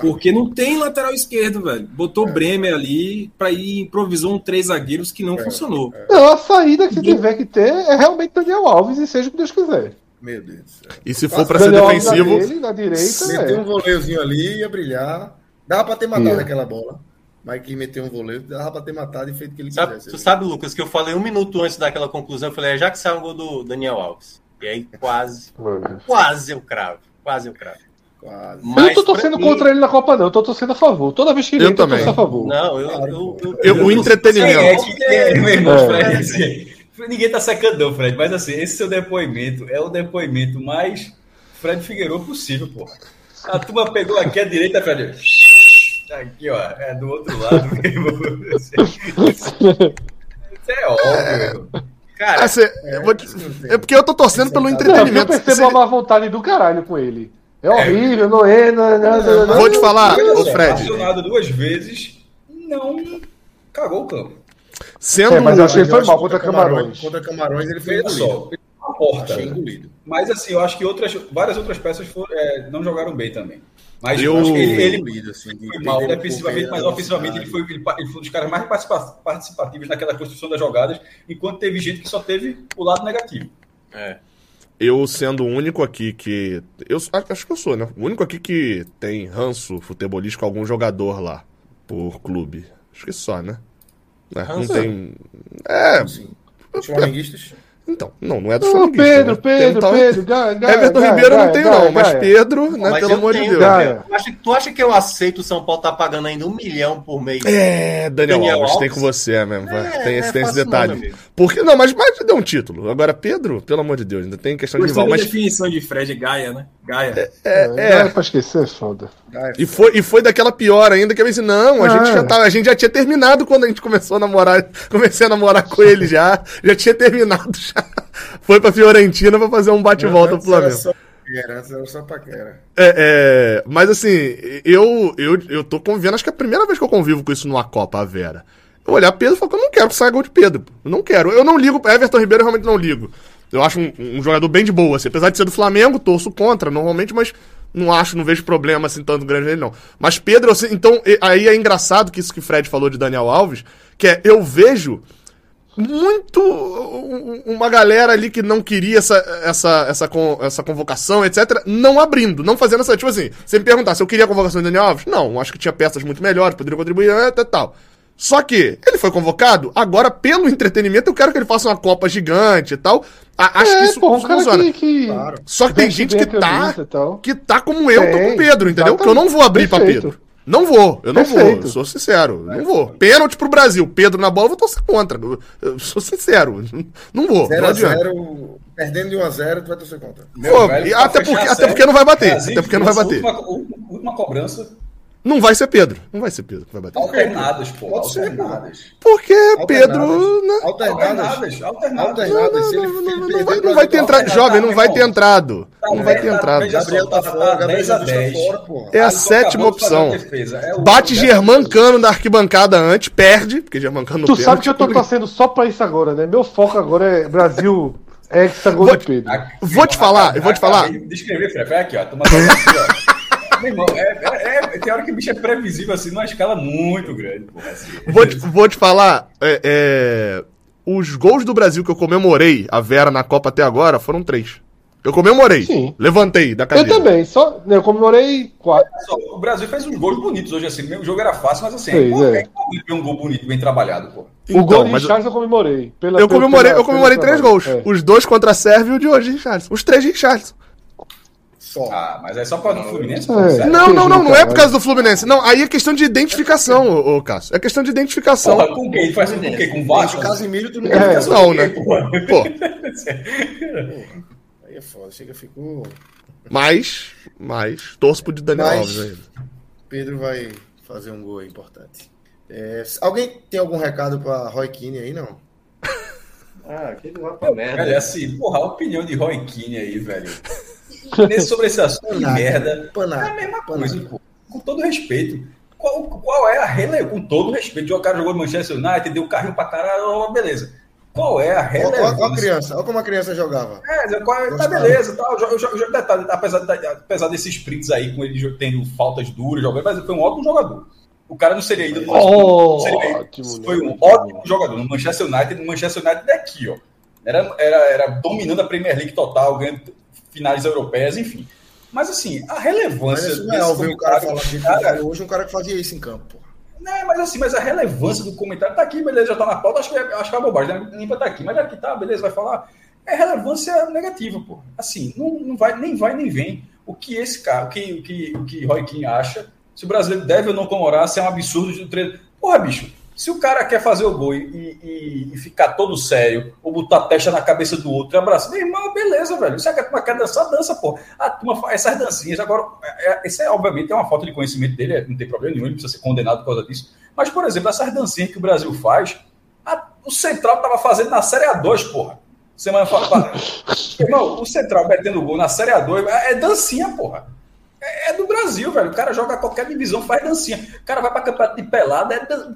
Speaker 6: Porque não tem lateral esquerdo, velho. Botou é. Bremer ali para ir improvisou um três zagueiros que não é. funcionou.
Speaker 2: É. Não, a saída que tiver que ter é realmente Daniel Alves e seja o que Deus quiser.
Speaker 1: Meu Deus.
Speaker 4: E se for para ser defensivo,
Speaker 2: na, dele, na direita,
Speaker 1: meter é. um voleiozinho ali ia brilhar. Dava para ter matado aquela bola. Mas que meteu um voleio, dava pra ter matado e feito o que ele
Speaker 5: sabe,
Speaker 1: quisesse.
Speaker 5: Tu sabe, Lucas, que eu falei um minuto antes daquela conclusão, eu falei, é já que saiu um gol do Daniel Alves. E aí quase, quase eu cravo, quase eu cravo.
Speaker 2: Quase. eu não tô torcendo mim... contra ele na Copa, não. Eu tô torcendo a favor. Toda vez que ele
Speaker 4: eu entra, também.
Speaker 2: eu a favor.
Speaker 5: Não, eu. eu,
Speaker 4: eu, eu o entretenimento.
Speaker 3: É, é, meu irmão, Fred, assim, ninguém tá secando, não, Fred. Mas assim, esse seu depoimento é o depoimento mais Fred Figueiredo possível, pô. A turma pegou aqui à direita, Fred. Aqui, ó. É do outro lado mesmo. Isso é óbvio.
Speaker 4: Cara, assim, é, é, porque eu tô torcendo pelo entretenimento.
Speaker 2: Não, eu percebo a má vontade do caralho com ele. É horrível, não é. Não, não,
Speaker 4: não, Vou te falar, ô Fred.
Speaker 3: Acionado duas vezes, não cagou o campo.
Speaker 2: Sendo é, mas eu achei que foi mal contra Camarões.
Speaker 1: Contra Camarões ele fez
Speaker 3: só. A porta. Engolido. Mas assim, eu acho que outras, várias outras peças foram, é, não jogaram bem também. Mas eu acho que ele, ele assim, foi mal defensivamente, mas ofensivamente ele foi, ele, ele foi um dos caras mais participativos naquela construção das jogadas, enquanto teve gente que só teve o lado negativo.
Speaker 5: É
Speaker 4: eu sendo o único aqui que. Eu acho que eu sou, né? O único aqui que tem ranço futebolístico algum jogador lá por clube. Acho que só, né? É, não tem. É.
Speaker 1: Os flamenguistas.
Speaker 4: Então, não, não é do Flamenguista.
Speaker 2: Pedro,
Speaker 4: né?
Speaker 2: Pedro,
Speaker 4: Então,
Speaker 2: Pedro, Gaia, Gaia,
Speaker 4: Everton
Speaker 2: Gaia,
Speaker 4: Ribeiro eu não
Speaker 2: Gaia,
Speaker 4: tenho,
Speaker 2: Gaia,
Speaker 4: não, mas
Speaker 2: Gaia.
Speaker 4: Pedro, né,
Speaker 5: Mas
Speaker 4: pelo amor de Deus.
Speaker 2: Gaia.
Speaker 5: Tu acha, tu acha que eu aceito o São Paulo tá pagando ainda um milhão por mês?
Speaker 4: É, Daniel,
Speaker 5: Daniel
Speaker 4: Alves, tem
Speaker 5: Alves?
Speaker 4: com você mesmo. vai.
Speaker 5: É,
Speaker 4: tem
Speaker 5: não
Speaker 4: esse,
Speaker 5: é
Speaker 4: tem esse
Speaker 5: não,
Speaker 4: detalhe.
Speaker 5: amigo.
Speaker 4: Porque, não, mas, mas deu um título. Agora, Pedro, pelo amor de Deus, ainda tem questão de
Speaker 6: Gostei
Speaker 4: rival. Mas
Speaker 6: definição de Fred Gaia, né? Gaia.
Speaker 4: é,
Speaker 2: É,
Speaker 4: é,
Speaker 2: pra esquecer é
Speaker 4: E foi, e foi daquela pior ainda, que eu pensei, não, a,
Speaker 2: Ah.
Speaker 4: gente já tava, a gente já tinha terminado quando a gente começou a namorar, comecei a namorar com ele já, já tinha terminado já. Foi pra Fiorentina pra fazer um bate-volta pro
Speaker 1: era
Speaker 4: Flamengo.
Speaker 1: só paquera, era só paquera.
Speaker 4: É, é, mas assim, eu, eu, eu tô convivendo, acho que é a primeira vez que eu convivo com isso numa Copa, a Vera. Eu olhar Pedro e falar que eu não quero que saia gol de Pedro. Eu não quero. Eu não ligo. Everton Ribeiro eu realmente não ligo. Eu acho um, um jogador bem de boa. Assim, apesar de ser do Flamengo, torço contra normalmente, mas não acho, não vejo problema assim tanto grande nele, não. Mas Pedro, sei- então, aí é engraçado que isso que o Fred falou de Daniel Alves, que é eu vejo muito um- uma galera ali que não queria essa, essa, essa, essa convocação, etc., não abrindo, não fazendo essa. Tipo assim, você me perguntar se eu queria a convocação de Daniel Alves? Não, acho que tinha peças muito melhores, poderia contribuir, etc, tal. Só que ele foi convocado, agora, pelo entretenimento, eu quero que ele faça uma Copa gigante e tal. A- acho que
Speaker 2: é,
Speaker 4: isso,
Speaker 2: pô, um
Speaker 4: isso
Speaker 2: cara
Speaker 4: funciona.
Speaker 2: que, que
Speaker 4: Só que tem gente que
Speaker 2: a
Speaker 4: tá, que tá como eu tô com o Pedro, entendeu? Que eu não vou abrir pra
Speaker 2: Perfeito.
Speaker 4: Pedro. Não vou, eu não vou,
Speaker 2: Perfeito.
Speaker 4: eu sou sincero, não vou. Pênalti pro Brasil, Pedro na bola, eu vou torcer contra. Eu, eu sou sincero, não vou, não adianta.
Speaker 1: 0x0, perdendo de 1x0, tu vai torcer contra.
Speaker 4: Pô, e até porque- até porque não vai bater, até porque não vai bater.
Speaker 3: Última, última cobrança,
Speaker 4: Não vai ser Pedro, não vai ser Pedro que vai bater.
Speaker 3: alternadas, pô.
Speaker 1: Pode ser,
Speaker 3: Alternadas.
Speaker 4: Porque
Speaker 1: Alternadas.
Speaker 4: Pedro. né,
Speaker 1: Alternadas.
Speaker 3: Alternadas.
Speaker 4: Não, não, não
Speaker 1: o
Speaker 4: vai, não
Speaker 1: Brasil
Speaker 4: vai ter
Speaker 1: tá
Speaker 4: entrado. Jovem, não vai ter entrado. Não vai ter
Speaker 3: Tá,
Speaker 4: entrado.
Speaker 1: Gabriel tá
Speaker 3: tá-
Speaker 1: fora,
Speaker 3: tá
Speaker 1: Gabriel
Speaker 3: 10 a
Speaker 1: Jesus tá
Speaker 3: 10.
Speaker 1: fora, porra.
Speaker 4: É a sétima opção.
Speaker 3: É
Speaker 4: Bate
Speaker 3: o-
Speaker 4: Germancano na arquibancada antes, perde, porque Germancano não
Speaker 2: Tu sabe que eu tô torcendo só pra isso agora, né? Meu foco agora é Brasil hexagon
Speaker 4: Vou
Speaker 2: de Pedro.
Speaker 4: Vou te falar, eu vou te falar.
Speaker 3: Acabei de escrever, Fred. Vai aqui, ó. Toma aqui, ó. Meu irmão, é, é, é- tem hora que o bicho é previsível assim, numa escala muito grande. Porra, assim.
Speaker 4: Vou te, vou te falar, é, é, os gols do Brasil que eu comemorei a Vera na Copa até agora foram três. Eu comemorei.
Speaker 2: Sim.
Speaker 4: Levantei da
Speaker 2: Eu
Speaker 4: cadeira.
Speaker 2: também, só. Eu comemorei quatro.
Speaker 3: Só, O Brasil fez uns gols bonitos hoje, assim. O jogo era fácil, mas assim,
Speaker 2: Fez,
Speaker 3: pô,
Speaker 2: é.
Speaker 3: é um gol bonito, bem trabalhado, pô.
Speaker 2: o gol
Speaker 4: Então,
Speaker 2: de
Speaker 4: mas eu-
Speaker 2: eu comemorei. Pela,
Speaker 4: eu
Speaker 2: pela-
Speaker 4: comemorei,
Speaker 2: pela-
Speaker 4: eu comemorei
Speaker 2: pelo
Speaker 4: três gols.
Speaker 2: É.
Speaker 4: Os dois contra a Sérvia e o de hoje, Richardson. Os três de Richardson.
Speaker 1: Só.
Speaker 3: Ah, mas é só por causa do Fluminense?
Speaker 2: É.
Speaker 4: Não, não, não, não é por
Speaker 2: cara.
Speaker 4: causa do Fluminense. Não, aí é questão de identificação, ô, ô Cássio. É questão de identificação.
Speaker 3: Porra, com quem? Faz com quem? Com o Vasco?
Speaker 1: o Casimiro, tu não
Speaker 2: É.
Speaker 4: Não, né?
Speaker 3: Porra.
Speaker 4: Pô,
Speaker 1: Aí é foda, chega, ficou.
Speaker 4: mas, mas, torço pro de Daniel
Speaker 1: Mas-
Speaker 4: Alves ainda.
Speaker 1: Pedro vai fazer um gol aí importante. É, alguém tem algum recado pra Roy Keane aí, não?
Speaker 5: Ah, aquele vai pra merda.
Speaker 3: Velho, assim, porra, a opinião de Roy Keane aí, velho. Nesse, sobre esse assunto de merda.
Speaker 1: Paná.
Speaker 3: É a mesma
Speaker 1: Paná.
Speaker 3: coisa, pô. Com todo respeito. Qual, qual é a relevância? Com todo respeito. O cara jogou no Manchester United, deu carrinho pra caralho, beleza. Qual é a
Speaker 1: Olha
Speaker 3: relevância?
Speaker 1: a criança, olha como a criança jogava.
Speaker 3: É, qual é- tá beleza, tá, jogo- o jogo- detalhe, apesar, apesar desses sprints aí, com ele tendo faltas duras, jogando, mas foi um ótimo jogador. O cara não seria ainda.
Speaker 2: Ótimo,
Speaker 3: seria, foi um
Speaker 2: né?
Speaker 3: ótimo jogador. No Manchester United, no Manchester United é aqui, ó. Era, era, era dominando a Premier League total, ganhando finais europeias, enfim. Mas assim, a
Speaker 1: Mas
Speaker 3: relevância.
Speaker 1: isso não é ouvir o cara falar que
Speaker 3: cara,
Speaker 1: hoje um cara que fazia isso em campo.
Speaker 3: né, mas assim, mas a relevância do comentário tá aqui, beleza, já tá na pauta, acho que é, acho que é uma bobagem, né? Limpa tá aqui, mas aqui tá, beleza, vai falar. É relevância negativa, pô. Assim, não, não vai, nem vai nem vem. O que esse cara, o que, o que, o que Roy Keane acha, se o brasileiro deve ou não comemorar, se é um absurdo de treino. Porra, bicho, se o cara quer fazer o gol e, e- e ficar todo sério, ou botar a testa na cabeça do outro e abraçar, meu irmão, beleza, velho. Se a turma quer dançar, dança, pô. A turma faz essas dancinhas. Agora, é, é, isso é, obviamente, é uma falta de conhecimento dele, é, não tem problema nenhum, ele precisa ser condenado por causa disso. Mas, por exemplo, essas dancinhas que o Brasil faz, a- o Central tava fazendo na Série A2, porra. Semana passada. Irmão, o Central metendo gol na Série A2 é, é dancinha, porra. É, é do Brasil, velho. O cara joga qualquer divisão, faz dancinha. O cara vai pra campeonato de pelada, é dan-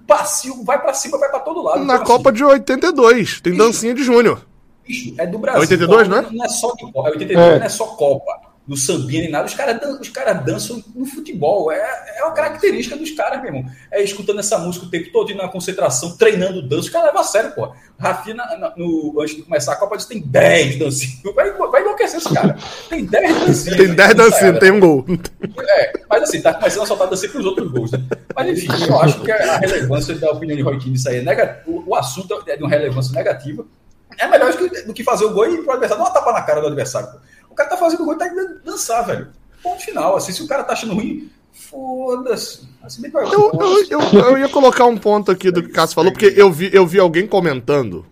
Speaker 3: vai pra cima, vai pra todo lado.
Speaker 4: Na
Speaker 3: Então,
Speaker 4: Copa de 82, tem dancinha de Júnior.
Speaker 3: Bicho, é do Brasil.
Speaker 4: É 82, não é?
Speaker 3: Não é só de Copa. É 82,
Speaker 2: É.
Speaker 3: não é só Copa. Do sambinha nem nada. Os caras os cara dançam no futebol. É, é uma característica dos caras, meu irmão. É escutando essa música o tempo todo na concentração, treinando dança. Os caras levam a sério, pô. Rafinha, na, no, antes de começar a Copa, disse tem 10 dancinhos. Vai, vai enlouquecer esse cara. Tem 10 dancinhos.
Speaker 4: tem 10 dancinhos, tem um gol.
Speaker 3: É, mas assim, tá começando a soltar dancinha pros outros gols, né? Mas enfim, eu acho que a relevância da opinião de Roy Keane isso aí é negativo. O, assunto é de uma relevância negativa. É melhor do que, do que fazer o gol e o adversário dar uma tapa na cara do adversário. Pô. O cara tá fazendo gol e tá indo dançar, velho. Ponto final. Assim, se o cara tá achando ruim, foda-se. Assim,
Speaker 4: eu, eu, eu, eu, ia colocar um ponto aqui do que o Cássio falou, porque eu vi, eu vi alguém comentando,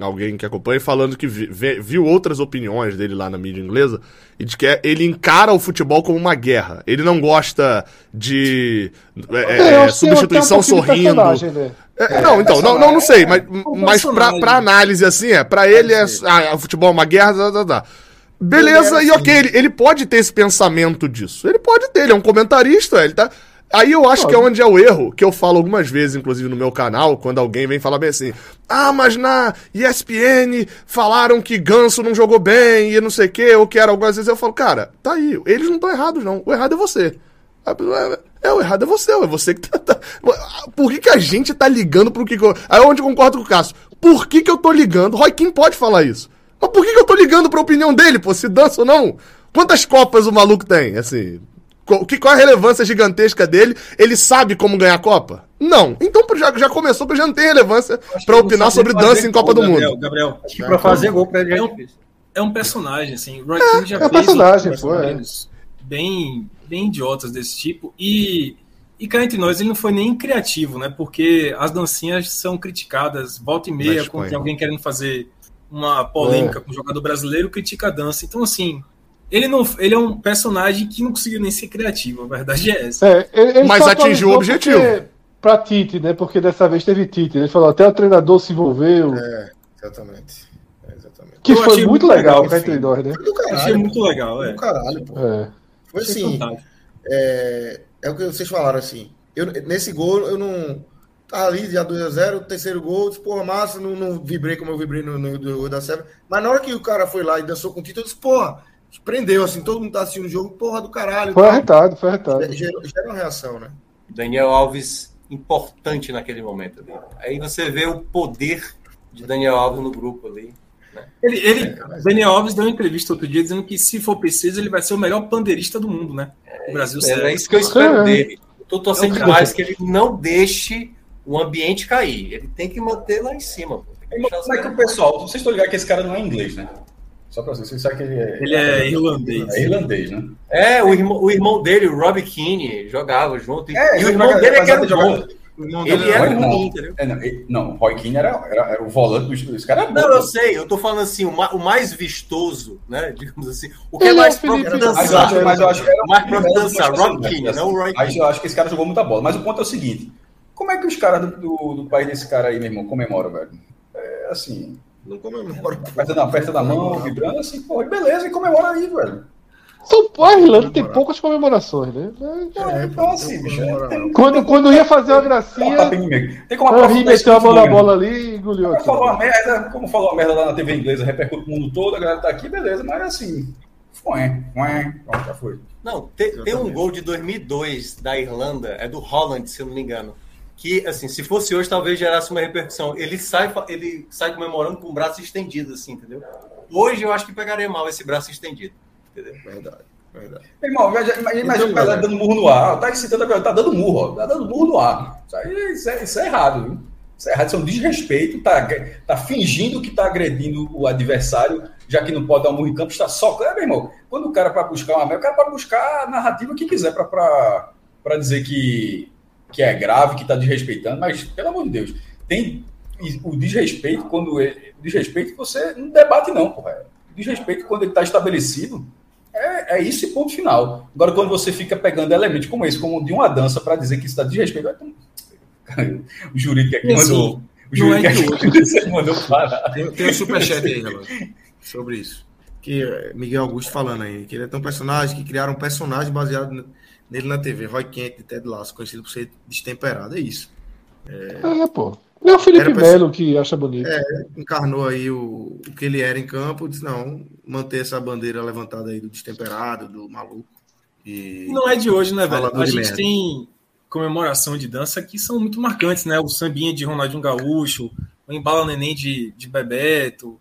Speaker 4: alguém que acompanha, falando que vi, viu outras opiniões dele lá na mídia inglesa, e de que é, ele encara o futebol como uma guerra. Ele não gosta de é, é, é substituição sorrindo. Né? É, não, então, não, não, não sei, mas, mas pra, pra análise assim, é, pra ele é, ah, o futebol é uma guerra, tá, tá, tá. Beleza, e ok, ele, ele pode ter esse pensamento disso. Ele pode ter, ele é um comentarista, ele tá. Aí eu acho pode. que é onde é o erro, que eu falo algumas vezes, inclusive no meu canal, quando alguém vem falar bem assim: ah, mas na ESPN falaram que Ganso não jogou bem e não sei o que, ou que era algumas vezes. Eu falo, cara, tá aí, eles não estão errados, não. O errado é você. É, o errado é você, é você que tá. tá... Por que, que a gente tá ligando pro que. Aí é onde eu concordo com o Cássio. Por que, que eu tô ligando? Roy Kim pode falar isso. Mas por que, que eu tô ligando pra opinião dele, pô? Se dança ou não? Quantas copas o maluco tem? Assim. Qual, que, qual a relevância gigantesca dele? Ele sabe como ganhar a Copa? Não. Então já, já começou, porque já não tem relevância para opinar sobre dança em Copa do
Speaker 6: Gabriel,
Speaker 4: Mundo.
Speaker 6: Gabriel, acho que pra fazer gol pra ele é, um, é um personagem, assim. Roy
Speaker 2: é, já é fez personagem, pô, é.
Speaker 6: bem, bem idiotas desse tipo. E, e cá entre nós, ele não foi nem criativo, né? Porque as dancinhas são criticadas volta e meia, quando tem alguém querendo fazer uma polêmica é. com o jogador brasileiro, critica a dança. Então, assim, ele não ele é um personagem que não conseguiu nem ser criativo, a verdade é essa. É,
Speaker 2: ele, ele Mas atingiu o objetivo. Para Tite, né? Porque dessa vez teve Tite. Né? Ele falou, até o treinador se envolveu.
Speaker 1: É, exatamente. É, exatamente.
Speaker 2: Que Eu foi muito legal, legal entre nós, né?
Speaker 6: Do caralho, achei muito legal, é.
Speaker 1: Do caralho, pô. É. Foi assim. É, é o que vocês falaram, assim. Eu, nesse gol, eu não Tá ali já 2x0, terceiro gol, disse, porra, massa, não, não vibrei como eu vibrei no, no, no da Sérvia. Mas na hora que o cara foi lá e dançou com o Tito, eu disse, porra, prendeu, assim, todo mundo tá assistindo o jogo, porra do caralho.
Speaker 2: Foi arretado, foi arretado.
Speaker 1: Gera, gera uma reação, né?
Speaker 5: Daniel Alves importante naquele momento ali. Aí você vê o poder de Daniel Alves no grupo ali.
Speaker 6: Né? Ele, ele é, Daniel Alves deu uma entrevista outro dia dizendo que se for preciso ele vai ser o melhor pandeirista do mundo, né?
Speaker 5: O Brasil é, é isso que eu espero é. dele. Tô torcendo demais que ele não deixe o ambiente cair. Ele tem que manter lá em cima.
Speaker 3: Como é que o pessoal, vocês estão ligados que esse cara não é inglês, né? Só pra vocês, vocês sabem que ele é.
Speaker 6: Ele é irlandês.
Speaker 3: É irlandês, né?
Speaker 5: É, o irmão, o irmão dele, o Rob Keane, jogava junto.
Speaker 3: É,
Speaker 5: e o irmão dele é que era o bom.
Speaker 3: Ele era ruim, entendeu? É, não, ele, não, Roy Keane era, era, era, o volante dos dois. Cara
Speaker 5: não, eu sei, eu tô falando assim, o, ma, o, mais vistoso, né? Digamos assim. O que é ele é mais próprio dançar.
Speaker 3: Mas eu acho que era
Speaker 5: mais próprio dançar, Rob Keane, não o Roy
Speaker 3: Keane. Aí eu acho que esse cara jogou muita bola. Mas o ponto é o seguinte: como é que os caras do, do, do, país desse cara aí, meu irmão, comemoram, velho? É assim.
Speaker 1: Não comemora.
Speaker 3: Aperta da, aperta da mão, vibrando assim, pô, beleza, e comemora aí, velho.
Speaker 2: São Paulo, Irlanda tem poucas comemorações, né?
Speaker 3: É, então assim, bicho.
Speaker 2: Quando, quando ia fazer uma gracinha. Tem como a meteu a mão na bola ali e engoliu.
Speaker 3: Como falou a merda, como falou a merda lá na TV inglesa, repercute o mundo todo, a galera tá aqui, beleza, mas assim. Foi, foi, já foi.
Speaker 5: Não, tem, tem um gol de 2002 da Irlanda, é do Holland, se eu não me engano que, assim, se fosse hoje, talvez gerasse uma repercussão. Ele sai, ele sai comemorando com o braço estendido, assim, entendeu? Hoje eu acho que pegaria mal esse braço estendido, entendeu?
Speaker 1: Verdade. Verdade.
Speaker 3: Irmão, imagina o cara dando murro no ar. Tá excitando tá dando murro, ó. Tá dando murro no ar. Isso, aí, isso, é, isso é errado, viu? Isso é errado, isso é um desrespeito. Tá, tá fingindo que tá agredindo o adversário, já que não pode dar um murro em campo, está só. É, meu irmão, quando o cara para buscar uma o cara para buscar a narrativa que quiser para dizer que que é grave, que está desrespeitando, mas, pelo amor de Deus, tem o desrespeito quando ele, desrespeito você não debate não, porra. Desrespeito quando ele está estabelecido é, é isso e ponto final. Agora, quando você fica pegando elementos como esse, como de uma dança, para dizer que isso está desrespeito, então, o jurídico aqui mandou. O jurídico
Speaker 1: é aqui você mandou parar. Tem, tem um superchat aí, relógio, sobre isso. Que é Miguel Augusto falando aí, que ele é tão personagem, que criaram um personagem baseado nele na TV, Roy Kent de Ted Lasso, conhecido por ser destemperado, é isso.
Speaker 2: É, é pô. Não é o Felipe Melo que acha bonito.
Speaker 1: É, encarnou aí o, o que ele era em campo, disse, não, manter essa bandeira levantada aí do destemperado, do maluco.
Speaker 6: E... Não é de hoje, né, velho? A gente merda. tem comemoração de dança que são muito marcantes, né? O sambinha de Ronaldinho Gaúcho, o embala neném de, de Bebeto,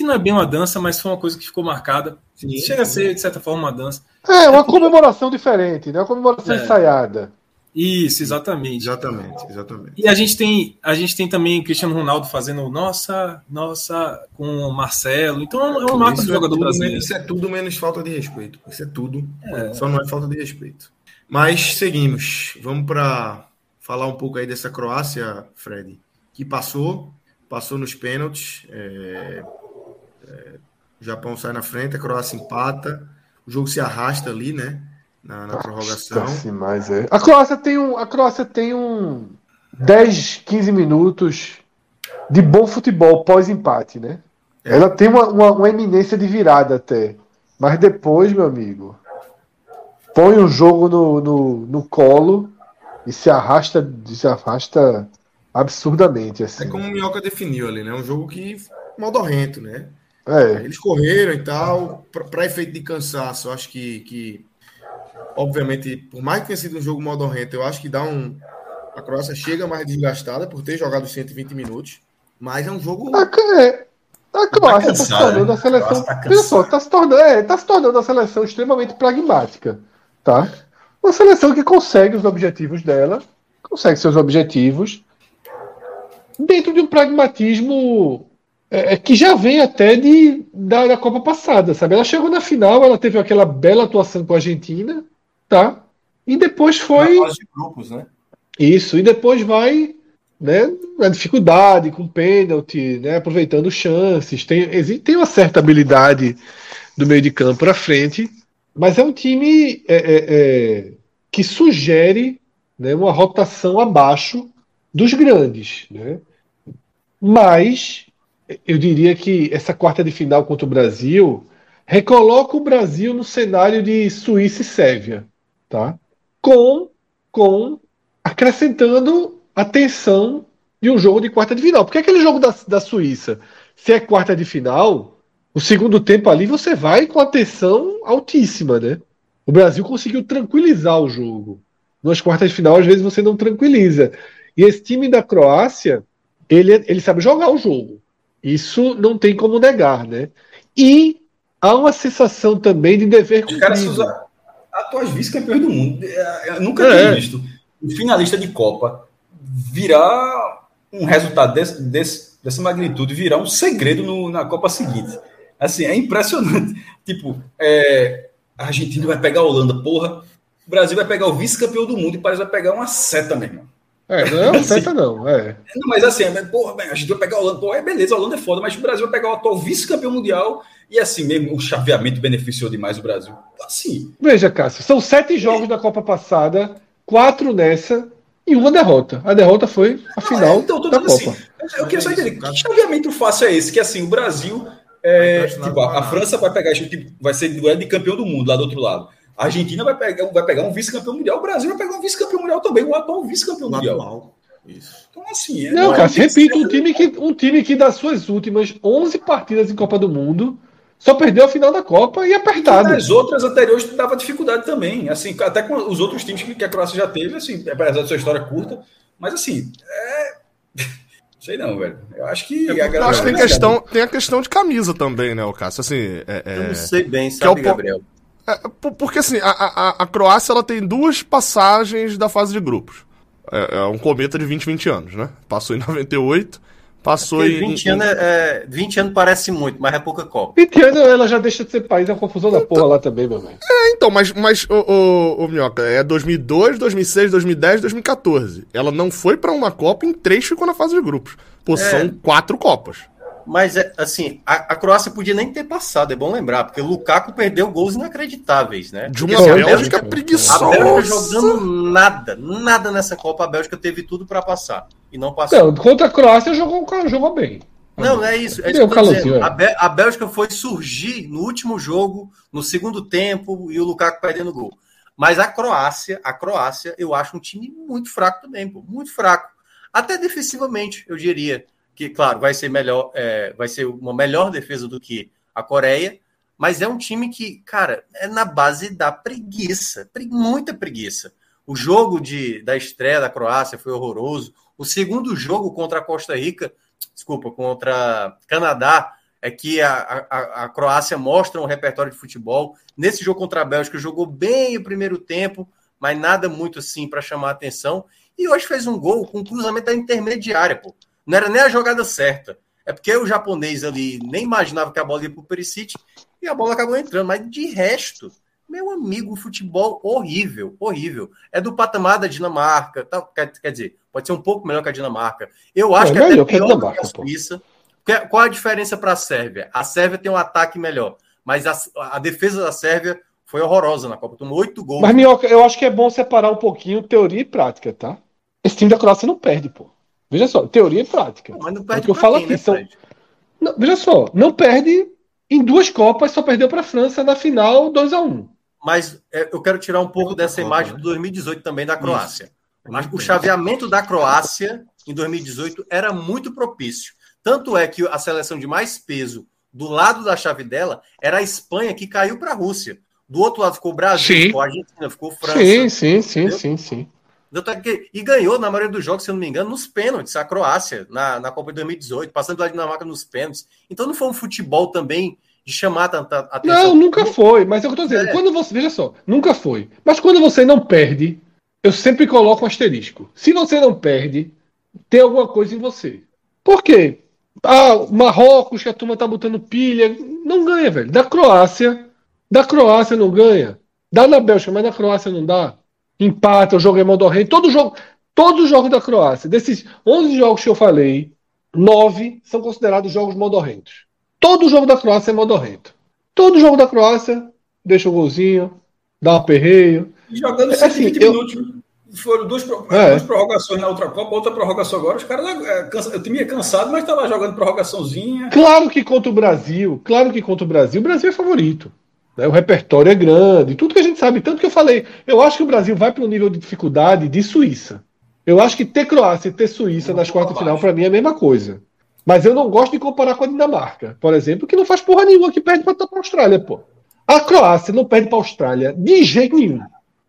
Speaker 6: que não é bem uma dança, mas foi uma coisa que ficou marcada. Sim, Chega sim. a ser, de certa forma, uma dança.
Speaker 2: É, uma é comemoração diferente, né? Uma comemoração é. ensaiada.
Speaker 6: Isso, exatamente.
Speaker 1: Exatamente, exatamente.
Speaker 6: E a gente tem, a gente tem também Cristiano Ronaldo fazendo nossa, nossa com o Marcelo. Então é uma marca do é jogador brasileiro.
Speaker 1: Isso é tudo menos falta de respeito. Isso é tudo. É. Só não é falta de respeito. Mas seguimos. Vamos para falar um pouco aí dessa Croácia, Fred, que passou, passou nos pênaltis. É, é, o Japão sai na frente, a Croácia empata. O jogo se arrasta ali, né? na, na prorrogação.
Speaker 2: Mas é. A Croácia tem um, a Croácia tem um 10, 15 minutos de bom futebol pós-empate, né? É. Ela tem uma, uma, uma, eminência de virada até. Mas depois, meu amigo, põe o jogo no, no, no colo e se arrasta, se arrasta absurdamente. Assim.
Speaker 1: É como o Minhoca definiu ali, né? Um jogo que modorrento, né? É. Eles correram e tal, para efeito de cansaço, acho que, que obviamente, por mais que tenha sido um jogo modorrento, eu acho que dá um. A Croácia chega mais desgastada por ter jogado 120 minutos, mas é um jogo.
Speaker 2: A, é, a Croácia está tá se tornando né? a seleção. Tá pessoal, tá se tornando, é, tá se tornando uma seleção extremamente pragmática. Tá? Uma seleção que consegue os objetivos dela, consegue seus objetivos, dentro de um pragmatismo é, é, que já vem até de, da, da, Copa passada, sabe? Ela chegou na final, ela teve aquela bela atuação com a Argentina, tá? E depois foi. Na fase de grupos, né? Isso, e depois vai né, na dificuldade, com pênalti, né, aproveitando chances. Tem, tem uma certa habilidade do meio de campo para frente, mas é um time é, é, é, que sugere né, uma rotação abaixo dos grandes. Né? Mas eu diria que essa quarta de final contra o Brasil recoloca o Brasil no cenário de Suíça e Sérvia, tá? Com, com acrescentando a tensão de um jogo de quarta de final. Porque aquele jogo da, da Suíça, se é quarta de final, o segundo tempo ali você vai com a tensão altíssima, né? O Brasil conseguiu tranquilizar o jogo. Nas quartas de final, às vezes você não tranquiliza. E esse time da Croácia, ele, ele sabe jogar o jogo. Isso não tem como negar, né? E há uma sensação também de dever
Speaker 3: cumprido. Os caras atuais vice-campeões do mundo. É, eu nunca é. tinha visto um finalista de Copa virar um resultado desse, desse, dessa magnitude, virar um segredo no, na Copa seguinte. Assim, é impressionante. Tipo, é, a Argentina vai pegar a Holanda, porra. O Brasil vai pegar o vice-campeão do mundo e parece vai pegar uma seta mesmo.
Speaker 2: É, não é assim, não, é.
Speaker 3: Não, mas assim, porra, a gente vai pegar a Holanda, porra, é beleza, a Holanda é foda, mas o Brasil vai pegar o atual vice-campeão mundial e assim mesmo, o chaveamento beneficiou demais o Brasil. Assim.
Speaker 2: Veja, Cássio, são sete jogos da Copa passada, quatro nessa e uma derrota. A derrota foi a final é, então, da assim, Copa.
Speaker 3: Assim, eu queria só entender, que chaveamento fácil é esse? Que assim, o Brasil, é, tipo, a, a França vai pegar, tipo, vai ser duelo de campeão do mundo lá do outro lado. A Argentina vai pegar, vai pegar um vice-campeão mundial, o Brasil vai pegar um vice-campeão mundial também, um atual vice-campeão mundial.
Speaker 2: Isso. Então, assim. É não, cara, repito, um time, que, um time que das suas últimas 11 partidas em Copa do Mundo só perdeu a final da Copa e apertado. E
Speaker 3: as outras anteriores dava dificuldade também. Assim, até com os outros times que a Croácia já teve, assim, apesar da sua história curta. Mas assim, é. Sei não, velho. Eu acho que.
Speaker 4: Eu,
Speaker 3: a
Speaker 4: acho que tem, questão, tem a questão de camisa também, né, o Cássio? Assim, é,
Speaker 5: é... Eu não sei bem, sabe, é o... Gabriel?
Speaker 4: É, porque assim, a, a, a, Croácia ela tem duas passagens da fase de grupos. É, é um cometa de 20, 20 anos, né? Passou em 98, passou em.
Speaker 5: 20 anos, é, é, 20 anos parece muito, mas é pouca Copa.
Speaker 2: 20 anos ela já deixa de ser país, é uma confusão então, da porra lá também, meu velho.
Speaker 4: É, então, mas, mas o, o, o Minhoca, é 2002, 2006, 2010, 2014. Ela não foi para uma Copa, em três ficou na fase de grupos. Pô, é. são quatro Copas.
Speaker 5: Mas, é, assim, a, a, Croácia podia nem ter passado, é bom lembrar, porque o Lukaku perdeu gols inacreditáveis, né?
Speaker 4: De uma porque, assim, Bélgica, Bélgica preguiçosa. A Bélgica
Speaker 5: jogando nada, nada nessa Copa. A Bélgica teve tudo para passar e não passou. Não,
Speaker 2: contra a Croácia jogou, jogou bem.
Speaker 5: Não, é isso. É isso que a, Bé a Bélgica foi surgir no último jogo, no segundo tempo, e o Lukaku perdendo gol. Mas a Croácia, a Croácia, eu acho um time muito fraco também, pô, muito fraco. Até defensivamente, eu diria. Que, claro, vai ser melhor, é, vai ser uma melhor defesa do que a Coreia, mas é um time que, cara, é na base da preguiça, muita preguiça. O jogo de, da estreia da Croácia foi horroroso. O segundo jogo contra a Costa Rica, desculpa, contra Canadá, é que a, a, a, Croácia mostra um repertório de futebol. Nesse jogo contra a Bélgica, jogou bem o primeiro tempo, mas nada muito assim para chamar a atenção. E hoje fez um gol com um cruzamento da intermediária, pô. Não era nem a jogada certa. É porque o japonês ali nem imaginava que a bola ia para o Perisic e a bola acabou entrando. Mas de resto, meu amigo, futebol horrível, horrível. É do patamar da Dinamarca, tá, quer, quer dizer, pode ser um pouco melhor que a Dinamarca. Eu acho é, que é até pior que a Suíça. Qual a diferença para a Sérvia? A Sérvia tem um ataque melhor, mas a, a defesa da Sérvia foi horrorosa na Copa. Tomou oito gols.
Speaker 2: Mas, Minhoca, eu acho que é bom separar um pouquinho teoria e prática, tá? Esse time da Croácia não perde, pô. Veja só, teoria e prática. Mas não perde é o que eu falo quem, aqui. Né, são... Não, veja só, não perde em duas Copas, só perdeu para a França na final 2 a 1
Speaker 5: Mas é, eu quero tirar um pouco dessa imagem de 2018 também da Croácia. Mas o chaveamento da Croácia em 2018 era muito propício. Tanto é que a seleção de mais peso do lado da chave dela era a Espanha, que caiu para a Rússia. Do outro lado ficou o Brasil, sim. ficou a Argentina, ficou França.
Speaker 2: Sim, sim, sim, sim, sim.
Speaker 5: E ganhou, na maioria dos jogos, se eu não me engano, nos pênaltis, a Croácia, na, na Copa de 2018, passando pela Dinamarca nos pênaltis. Então não foi um futebol também de chamar tanta
Speaker 2: atenção. Não, nunca foi, mas é o que eu tô dizendo. É. Quando você, veja só, nunca foi. Mas quando você não perde, eu sempre coloco um asterisco. Se você não perde, tem alguma coisa em você. Por quê? Ah, Marrocos, que a turma tá botando pilha. Não ganha, velho. Da Croácia, da Croácia não ganha. Dá na Bélgica, mas na Croácia não dá empata, o jogo é modorrento. Todo jogo, todos os jogos da Croácia, desses 11 jogos que eu falei, nove são considerados jogos modorrentos. Todo jogo da Croácia é modorrento. Todo jogo da Croácia deixa o um golzinho, dá um aperreio.
Speaker 3: jogando 120 é, assim, minutos. Foram duas, é. duas prorrogações na outra Copa, outra prorrogação agora. Os caras, é, cansa, eu tinha cansado, mas estava jogando prorrogaçãozinha.
Speaker 2: Claro que contra o Brasil, claro que contra o Brasil, o Brasil é favorito. Né? O repertório é grande, tudo que a gente sabe. Tanto que eu falei, eu acho que o Brasil vai para um nível de dificuldade de Suíça. Eu acho que ter Croácia e ter Suíça nas quartas de final, para mim, é a mesma coisa. Mas eu não gosto de comparar com a Dinamarca, por exemplo, que não faz porra nenhuma que perde para a Austrália, pô. A Croácia não perde para a Austrália de jeito nenhum.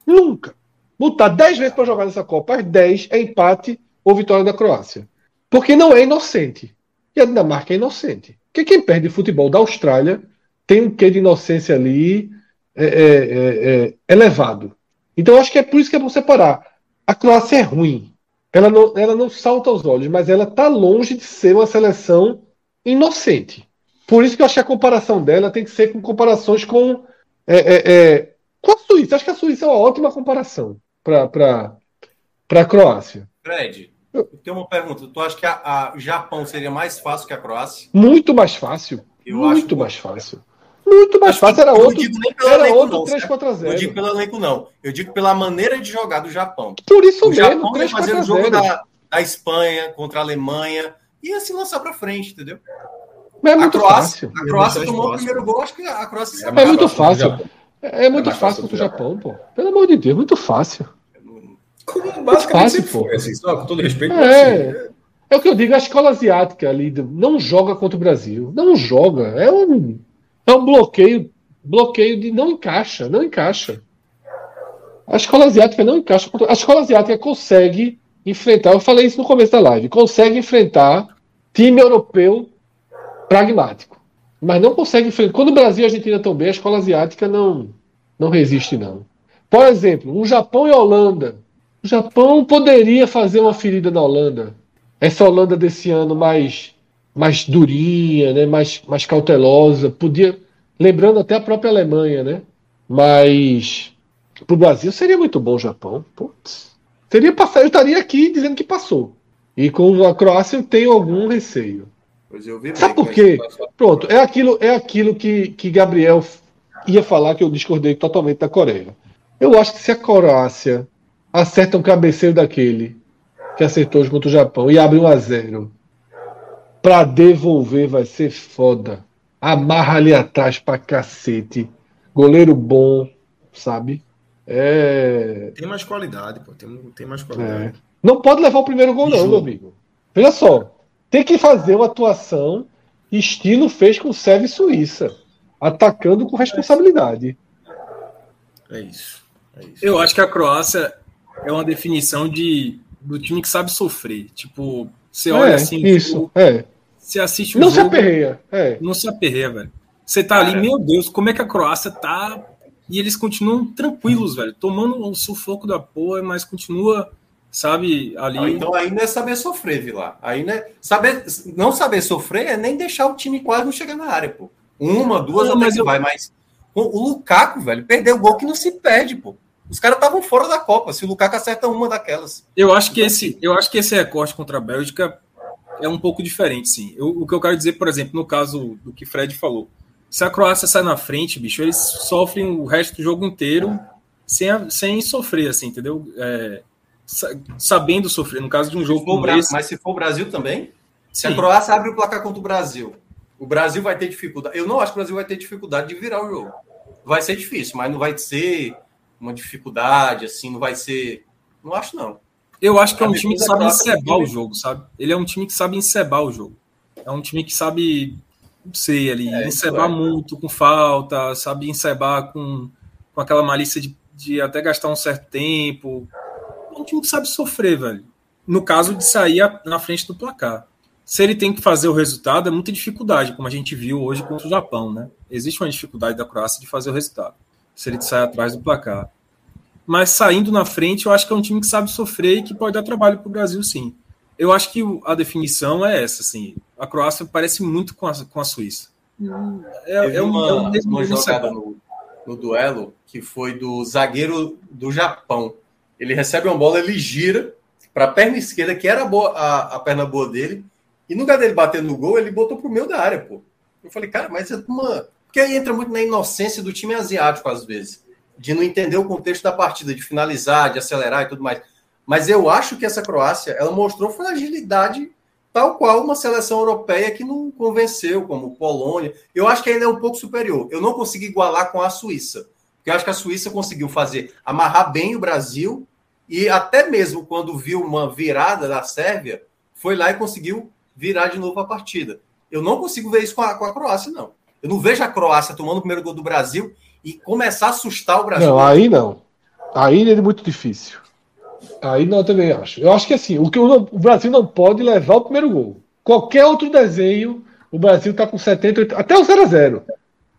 Speaker 2: Nunca. Botar 10 vezes para jogar nessa Copa, as 10 é empate ou vitória da Croácia. Porque não é inocente. E a Dinamarca é inocente. Porque quem perde futebol da Austrália tem um quê de inocência ali é, é, é, é, elevado. Então acho que é por isso que é bom separar. A Croácia é ruim. Ela não, ela não salta aos olhos, mas ela está longe de ser uma seleção inocente. Por isso que eu acho que a comparação dela tem que ser com comparações com, é, é, é, com a Suíça. Acho que a Suíça é uma ótima comparação para a Croácia.
Speaker 5: Fred, eu tenho uma pergunta. Tu acha que o Japão seria mais fácil que a Croácia?
Speaker 2: Muito mais fácil. Eu muito mais fácil. Muito mais fácil. Era outro, era outro 3 4 0
Speaker 5: Eu digo pelo elenco, não. Eu digo pela maneira de jogar do Japão.
Speaker 2: Por isso
Speaker 5: o
Speaker 2: mesmo.
Speaker 5: Japão 3 fazendo o jogo da, da Espanha contra a Alemanha. Ia se lançar para frente, entendeu?
Speaker 2: Mas é muito a Croácia, fácil.
Speaker 5: A Croácia tomou o primeiro gol, acho que a Croácia
Speaker 2: é, é muito fácil. É, muito é fácil contra o Japão, pô. Pelo amor de Deus, muito fácil.
Speaker 3: Como basicamente fácil, pô. Assim, só, com todo respeito.
Speaker 2: É, assim, é o que eu digo, a escola asiática ali não joga contra o Brasil. Não joga. É um, é um bloqueio bloqueio de não encaixa, não encaixa. A escola asiática não encaixa. A escola asiática consegue enfrentar, eu falei isso no começo da live, consegue enfrentar time europeu pragmático. Mas não consegue enfrentar. Quando o Brasil e a Argentina estão bem, a escola asiática não, não resiste, não. Por exemplo, um Japão e Holanda. O Japão poderia fazer uma ferida na Holanda. Essa Holanda desse ano mais, mais durinha, né? mais, mais cautelosa. Podia Lembrando até a própria Alemanha, né? Mas para o Brasil seria muito bom o Japão. Putz. Seria passar, eu estaria aqui dizendo que passou. E com a Croácia eu tenho algum receio.
Speaker 5: Pois eu vi
Speaker 2: Sabe por quê? Pronto, é aquilo, é aquilo que, que Gabriel ia falar que eu discordei totalmente da Coreia. Eu acho que se a Croácia acerta um cabeceio daquele que acertou contra o Japão e abre 1 a 0 para devolver vai ser foda amarra ali atrás pra cacete. Goleiro bom, sabe? É...
Speaker 1: Tem mais qualidade, pô. Tem, tem mais qualidade.
Speaker 2: Não pode levar o primeiro gol, não, meu amigo. Veja só. Tem que fazer uma atuação estilo fez com Sérvia e Suíça. Atacando com responsabilidade.
Speaker 6: É isso. é isso. Eu acho que a Croácia é uma definição de, do time que sabe sofrer. Tipo, você olha
Speaker 2: é,
Speaker 6: assim.
Speaker 2: Isso, é.
Speaker 6: Você assiste o
Speaker 2: Não
Speaker 6: jogo,
Speaker 2: se aperreia. É.
Speaker 6: Não se aperreia, velho. Você tá ali, meu Deus, como é que a Croácia tá. E eles continuam tranquilos, velho. Tomando um sufoco da porra, mas continua, sabe, ali.
Speaker 5: Não, então aí não é saber sofrer, Vilar. Aí não é. Saber, não saber sofrer é nem deixar o time quase não chegar na área, pô. Uma, duas,
Speaker 6: Não,
Speaker 5: até
Speaker 6: mas
Speaker 5: que
Speaker 6: eu-
Speaker 5: vai, mas. O o Lukaku, velho, perdeu o gol que não se perde, pô. Os caras estavam fora da Copa. Se o Lukaku acerta uma daquelas.
Speaker 6: Eu acho que esse, eu acho que esse recorte contra a Bélgica é um pouco diferente, sim. Eu- o que eu quero dizer, por exemplo, no caso do que Fred falou, se a Croácia sai na frente, bicho, eles sofrem o resto do jogo inteiro sem, a- sem sofrer, assim, entendeu? É, sa- sabendo sofrer. No caso de um jogo como
Speaker 5: Bra-
Speaker 6: esse,
Speaker 5: Mas se for o Brasil também, se
Speaker 6: sim.
Speaker 5: a Croácia abre o placar contra o Brasil, o Brasil vai ter dificuldade. Eu não acho que o Brasil vai ter dificuldade de virar o jogo. Vai ser difícil, mas não vai ser uma dificuldade, assim, não vai ser. Não acho, não.
Speaker 6: Eu acho que é um time que sabe encebar o jogo, sabe? Ele é um time que sabe encebar o jogo. É um time que sabe, não sei, ali,
Speaker 5: É,
Speaker 6: encebar
Speaker 5: é.
Speaker 6: muito com falta, sabe encebar com, com aquela malícia de, de até gastar um certo tempo. É um time que sabe sofrer, velho. No caso de sair a- na frente do placar. Se ele tem que fazer o resultado, é muita dificuldade, como a gente viu hoje contra o Japão, né? Existe uma dificuldade da Croácia de fazer o resultado. Se ele sai atrás do placar. Mas saindo na frente, eu acho que é um time que sabe sofrer e que pode dar trabalho para o Brasil, sim. Eu acho que a definição é essa, assim. A Croácia parece muito com a, com a Suíça. É, é um,
Speaker 5: uma,
Speaker 6: é mesmo
Speaker 5: uma jogada no, no duelo que foi do zagueiro do Japão. Ele recebe uma bola, ele gira para a perna esquerda, que era a, boa- a- a perna boa dele, e no lugar dele bater no gol, ele botou pro meio da área, pô. Eu falei, cara, mas é uma. Porque aí entra muito na inocência do time asiático, às vezes, de não entender o contexto da partida, de finalizar, de acelerar e tudo mais. Mas eu acho que essa Croácia, ela mostrou fragilidade tal qual uma seleção europeia que não convenceu, como Polônia. Eu acho que ainda é um pouco superior. Eu não consegui igualar com a Suíça. Porque eu acho que a Suíça conseguiu fazer, amarrar bem o Brasil e até mesmo quando viu uma virada da Sérvia, foi lá e conseguiu virar de novo a partida. Eu não consigo ver isso com a, com a Croácia, não. Eu não vejo a Croácia tomando o primeiro gol do Brasil e começar a assustar o Brasil.
Speaker 2: Não, aí não. Aí é muito difícil. Aí não, eu também acho. Eu acho que assim, o que o, o Brasil não pode levar o primeiro gol. Qualquer outro desenho, o Brasil tá com 70, 80, até o 0x0.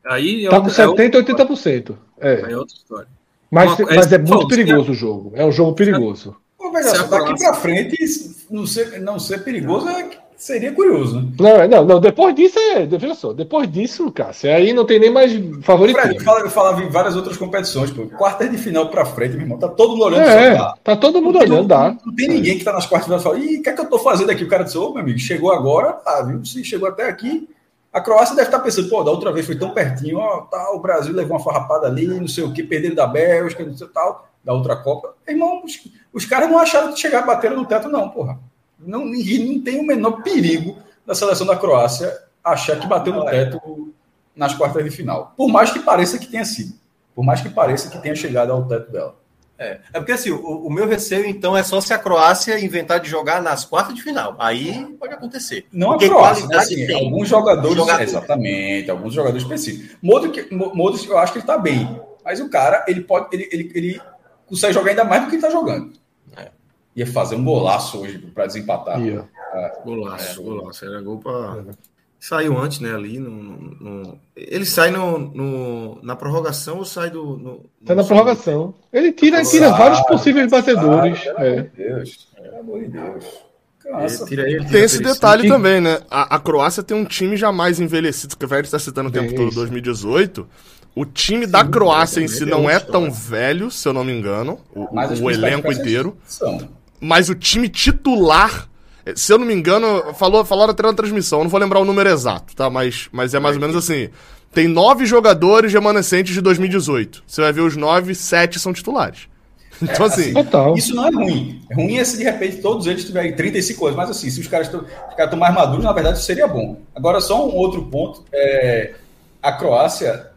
Speaker 6: Aí é
Speaker 2: Tá com
Speaker 6: outra- é outra
Speaker 2: 70,
Speaker 6: história.
Speaker 2: 80%. É.
Speaker 6: Aí é outra história.
Speaker 2: Mas,
Speaker 6: Uma-
Speaker 2: mas é
Speaker 6: é,
Speaker 2: muito perigoso o jogo. É um jogo perigoso.
Speaker 3: Pô,
Speaker 6: a
Speaker 3: daqui pra frente, não ser, não ser perigoso é, seria curioso, né?
Speaker 2: Não, é- não, não, depois disso é. Veja só, depois disso, Cássio, aí não tem nem mais
Speaker 3: Fred,
Speaker 2: favoritismo.
Speaker 3: eu falava, em várias outras competições, pô. Quartas de final pra frente, meu irmão. Tá todo mundo olhando
Speaker 2: É,
Speaker 3: só, tá?
Speaker 2: tá todo mundo
Speaker 3: Não
Speaker 2: olhando, dá.
Speaker 3: Não tem ninguém que tá nas quartas de final e fala, ih, o que é que eu tô fazendo aqui? O cara disse, ô, meu amigo, chegou agora, tá, viu? Se chegou até aqui. A Croácia deve estar pensando, pô, da outra vez foi tão pertinho, ó, tá, o Brasil levou uma farrapada ali, não sei o que, perderam da Bélgica, não sei o tal, da outra Copa. Irmão, os, os caras não acharam que chegar bateram no teto, não, porra. Não, ninguém não tem o menor perigo da seleção da Croácia achar que bateu no teto nas quartas de final. Por mais que pareça que tenha sido. Por mais que pareça que tenha chegado ao teto dela.
Speaker 5: É, é porque assim, o, o meu receio, então, é só se a Croácia inventar de jogar nas quartas de final. Aí pode acontecer.
Speaker 3: Não
Speaker 5: Porque
Speaker 3: a Croácia,
Speaker 5: qualidade
Speaker 3: assim,
Speaker 5: tem.
Speaker 3: alguns jogadores,
Speaker 5: Jogador.
Speaker 3: exatamente, alguns jogadores específicos. Modric, Mo- Modric, eu acho que ele tá bem, mas o cara, ele pode, ele, ele, ele consegue jogar ainda mais do que ele tá jogando.
Speaker 5: É.
Speaker 3: Ia fazer um golaço hoje para desempatar.
Speaker 2: Ia.
Speaker 1: Golaço, golaço. Era gol pra. Saiu antes, né? Ali. No, no- Ele sai no, no- na prorrogação ou sai do. No,
Speaker 2: Tá na prorrogação. Ele tira, ele tira
Speaker 3: Sai,
Speaker 2: vários possíveis batedores.
Speaker 3: Pelo
Speaker 2: É.
Speaker 3: amor de Deus, pelo amor de Deus. Nossa,
Speaker 1: tira ele, tira
Speaker 4: Tem esse detalhe
Speaker 2: que-
Speaker 4: também, né? A, a Croácia tem um time jamais envelhecido, que o Fred está citando o tempo
Speaker 2: Tem
Speaker 4: todo,
Speaker 2: isso.
Speaker 4: 2018. O time da Croácia em si
Speaker 1: é
Speaker 4: não é tão velho, se eu não me engano, o, o elenco inteiro.
Speaker 3: São.
Speaker 4: Mas o time titular, se eu não me engano, falou, falaram até na transmissão, eu não vou lembrar o número exato, tá? Mas, mas é mais ou menos assim. Tem nove jogadores remanescentes de 2018. Você vai ver os nove, sete são titulares. Então, assim,
Speaker 2: Total.
Speaker 3: Isso não é ruim. É ruim é se de repente todos eles tiverem 35 anos, mas assim, se os caras estão mais maduros, na verdade isso seria bom. Agora, só um outro ponto: é, a Croácia,